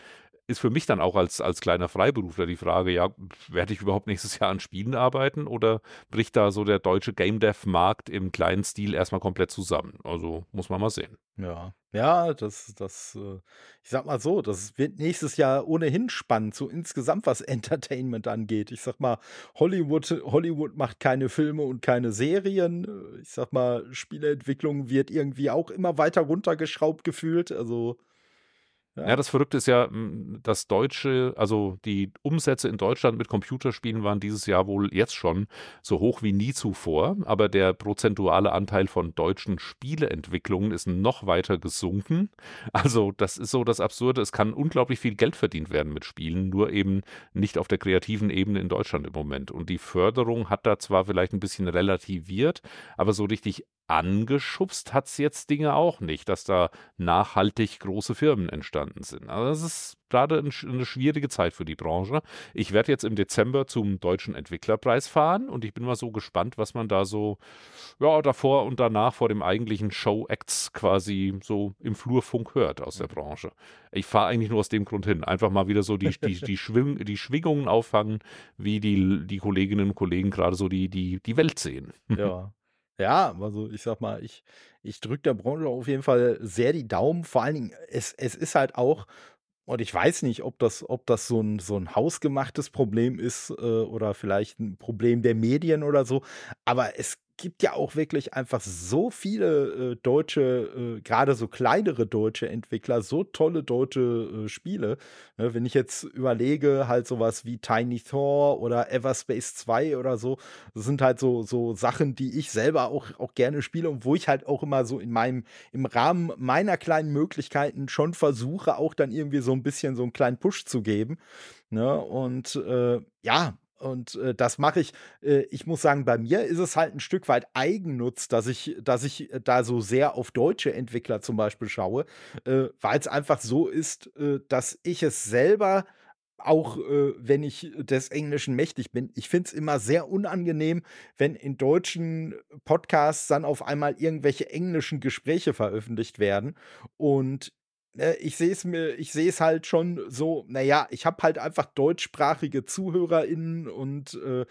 ist für mich dann auch als, als kleiner Freiberufler die Frage, ja, werde ich überhaupt nächstes Jahr an Spielen arbeiten oder bricht da so der deutsche Game Dev-Markt im kleinen Stil erstmal komplett zusammen? Also muss man mal sehen. Ja, ja, das, das, äh, ich sag mal so, das wird nächstes Jahr ohnehin spannend, so insgesamt was [LAUGHS] Entertainment angeht. Ich sag mal, Hollywood, Hollywood macht keine Filme und keine Serien. Ich sag mal, Spieleentwicklung wird irgendwie auch immer weiter runtergeschraubt gefühlt. Also ja. ja, das Verrückte ist ja, das deutsche, also die Umsätze in Deutschland mit Computerspielen waren dieses Jahr wohl jetzt schon so hoch wie nie zuvor, aber der prozentuale Anteil von deutschen Spieleentwicklungen ist noch weiter gesunken. Also das ist so das Absurde, es kann unglaublich viel Geld verdient werden mit Spielen, nur eben nicht auf der kreativen Ebene in Deutschland im Moment. Und die Förderung hat da zwar vielleicht ein bisschen relativiert, aber so richtig angeschubst hat es jetzt Dinge auch nicht, dass da nachhaltig große Firmen entstanden sind. Also das ist gerade ein, eine schwierige Zeit für die Branche. Ich werde jetzt im Dezember zum Deutschen Entwicklerpreis fahren und ich bin mal so gespannt, was man da so ja, davor und danach vor dem eigentlichen Show-Acts quasi so im Flurfunk hört aus der Branche. Ich fahre eigentlich nur aus dem Grund hin. Einfach mal wieder so die, die, die, [LAUGHS] Schwing, die Schwingungen auffangen, wie die, die Kolleginnen und Kollegen gerade so die, die, die Welt sehen. Ja, [LAUGHS] ja, also ich sag mal, ich, ich drücke der Branche auf jeden Fall sehr die Daumen. Vor allen Dingen, es, es ist halt auch, und ich weiß nicht, ob das, ob das so ein, so ein hausgemachtes Problem ist äh, oder vielleicht ein Problem der Medien oder so, aber es gibt ja auch wirklich einfach so viele äh, deutsche, äh, gerade so kleinere deutsche Entwickler, so tolle deutsche äh, Spiele. Ne, wenn ich jetzt überlege, halt sowas wie Tiny Thor oder Everspace 2 oder so, das sind halt so, so Sachen, die ich selber auch, auch gerne spiele und wo ich halt auch immer so in meinem, im Rahmen meiner kleinen Möglichkeiten schon versuche, auch dann irgendwie so ein bisschen so einen kleinen Push zu geben. Ne? Und äh, ja, und äh, das mache ich. Äh, ich muss sagen, bei mir ist es halt ein Stück weit Eigennutz, dass ich, dass ich äh, da so sehr auf deutsche Entwickler zum Beispiel schaue, äh, weil es einfach so ist, äh, dass ich es selber auch äh, wenn ich des Englischen mächtig bin, ich finde es immer sehr unangenehm, wenn in deutschen Podcasts dann auf einmal irgendwelche englischen Gespräche veröffentlicht werden. Und ich sehe es mir, ich sehe es halt schon so, naja, ich habe halt einfach deutschsprachige ZuhörerInnen und äh,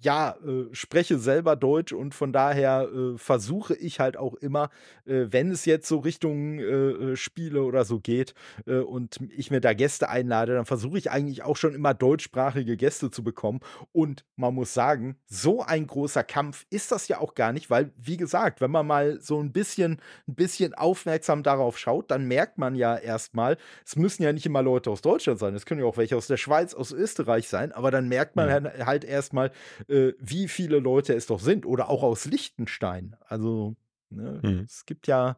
ja, äh, spreche selber Deutsch und von daher äh, versuche ich halt auch immer, äh, wenn es jetzt so Richtung äh, äh, Spiele oder so geht äh, und ich mir da Gäste einlade, dann versuche ich eigentlich auch schon immer deutschsprachige Gäste zu bekommen. Und man muss sagen, so ein großer Kampf ist das ja auch gar nicht, weil, wie gesagt, wenn man mal so ein bisschen, ein bisschen aufmerksam darauf schaut, dann merkt man ja erstmal, es müssen ja nicht immer Leute aus Deutschland sein, es können ja auch welche aus der Schweiz, aus Österreich sein, aber dann merkt man mhm. halt erstmal, äh, wie viele Leute es doch sind. Oder auch aus Liechtenstein. Also, ne, mhm. es gibt ja.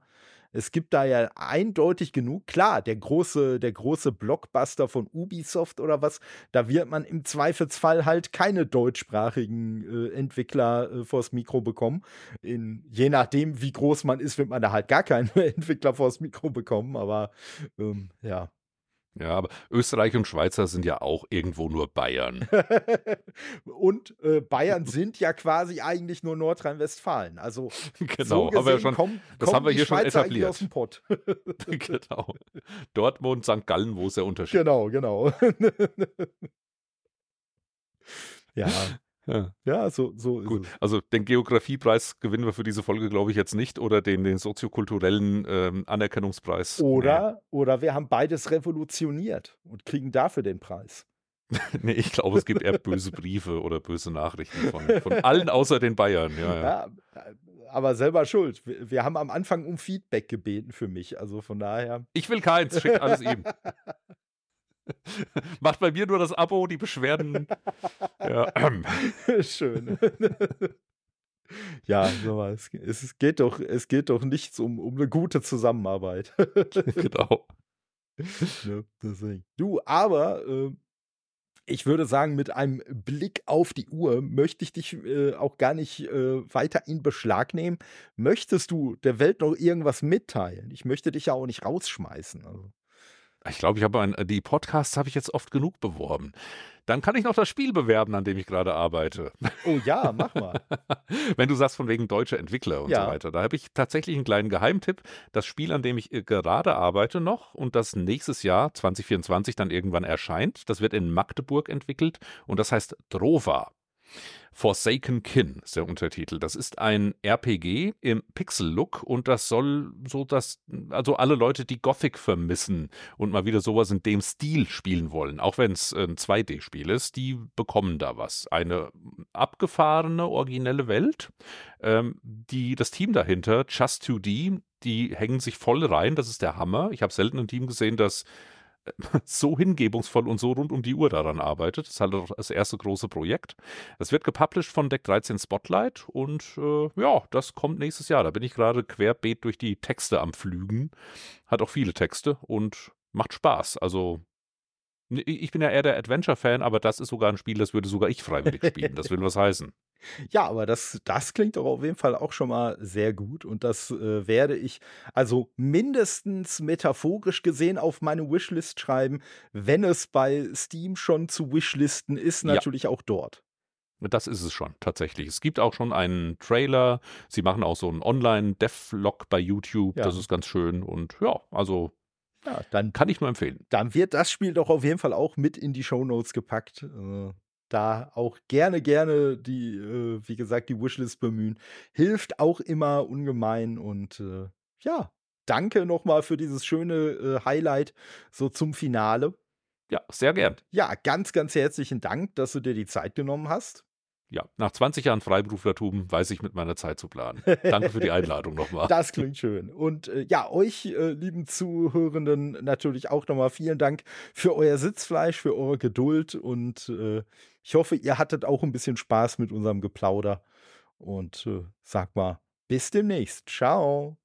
Es gibt da ja eindeutig genug. Klar, der große, der große Blockbuster von Ubisoft oder was, da wird man im Zweifelsfall halt keine deutschsprachigen äh, Entwickler äh, vors Mikro bekommen. In, je nachdem, wie groß man ist, wird man da halt gar keinen [LAUGHS] Entwickler vors Mikro bekommen. Aber ähm, ja, ja, aber Österreich und Schweizer sind ja auch irgendwo nur Bayern. [LAUGHS] und äh, Bayern sind ja quasi eigentlich nur Nordrhein-Westfalen. Also [LAUGHS] genau, so gesehen, haben wir schon, komm, das haben wir hier schon etabliert. Aus dem Pott. [LAUGHS] genau. Dortmund, St. Gallen, wo ist der Unterschied? Genau, genau. ja. Ja, ja so, so Gut. Also den Geografiepreis gewinnen wir für diese Folge, glaube ich, jetzt nicht oder den, den soziokulturellen ähm, Anerkennungspreis. Oder, nee. oder wir haben beides revolutioniert und kriegen dafür den Preis. [LAUGHS] nee, ich glaube, es gibt eher böse Briefe oder böse Nachrichten von, von allen außer den Bayern. Ja, ja. ja, aber selber schuld. Wir, wir, haben am Anfang um Feedback gebeten für mich. Also von daher. Ich will keins, schickt alles ihm. [LAUGHS] [LAUGHS] Macht bei mir nur das Abo, die Beschwerden. ja. [LAUGHS] Schön. ja, sowas. Es geht doch, es geht doch nichts um, um eine gute Zusammenarbeit. [LAUGHS] genau. Ne, deswegen. Du, aber äh, ich würde sagen, mit einem Blick auf die Uhr möchte ich dich äh, auch gar nicht äh, weiter in Beschlag nehmen. Möchtest du der Welt noch irgendwas mitteilen? Ich möchte dich ja auch nicht rausschmeißen. Also. Ich glaube, ich habe die Podcasts habe ich jetzt oft genug beworben. Dann kann ich noch das Spiel bewerben, an dem ich gerade arbeite. Oh ja, mach mal. [LAUGHS] Wenn du sagst von wegen deutsche Entwickler und ja. so weiter. Da habe ich tatsächlich einen kleinen Geheimtipp. Das Spiel, an dem ich äh, gerade arbeite noch und das nächstes Jahr 2024 dann irgendwann erscheint, das wird in Magdeburg entwickelt und das heißt Drova. Forsaken Kin ist der Untertitel. Das ist ein RPG im Pixel-Look und das soll so dass also alle Leute, die Gothic vermissen und mal wieder sowas in dem Stil spielen wollen, auch wenn es ein 2D-Spiel ist, die bekommen da was. Eine abgefahrene, originelle Welt. Ähm, die, das Team dahinter, Just2D, die hängen sich voll rein, das ist der Hammer. Ich habe selten ein Team gesehen, das [LAUGHS] so hingebungsvoll und so rund um die Uhr daran arbeitet. Das ist halt das erste große Projekt. Das wird gepublished von Deck 13 Spotlight und äh, ja, das kommt nächstes Jahr. Da bin ich gerade querbeet durch die Texte am Flügen. Hat auch viele Texte und macht Spaß. Also ich bin ja eher der Adventure-Fan, aber das ist sogar ein Spiel, das würde sogar ich freiwillig spielen. Das will was heißen. Ja, aber das, das klingt doch auf jeden Fall auch schon mal sehr gut. Und das äh, werde ich also mindestens metaphorisch gesehen auf meine Wishlist schreiben, wenn es bei Steam schon zu Wishlisten ist, natürlich ja. auch dort. Das ist es schon, tatsächlich. Es gibt auch schon einen Trailer. Sie machen auch so einen Online-Devlog bei YouTube. Ja. Das ist ganz schön. Und ja, also ja, dann kann ich nur empfehlen. Dann wird das Spiel doch auf jeden Fall auch mit in die Show Notes gepackt. Da auch gerne, gerne die, äh, wie gesagt, die Wishlist bemühen. Hilft auch immer ungemein und äh, ja, danke nochmal für dieses schöne äh, Highlight so zum Finale. Ja, sehr gern. Ja, ganz, ganz herzlichen Dank, dass du dir die Zeit genommen hast ja, nach 20 Jahren Freiberuflertum weiß ich mit meiner Zeit zu planen. Danke für die Einladung nochmal. [LAUGHS] Das klingt schön. Und äh, ja, euch, äh, lieben Zuhörenden, natürlich auch nochmal vielen Dank für euer Sitzfleisch, für eure Geduld und äh, ich hoffe, ihr hattet auch ein bisschen Spaß mit unserem Geplauder. Und äh, sag mal, bis demnächst. Ciao.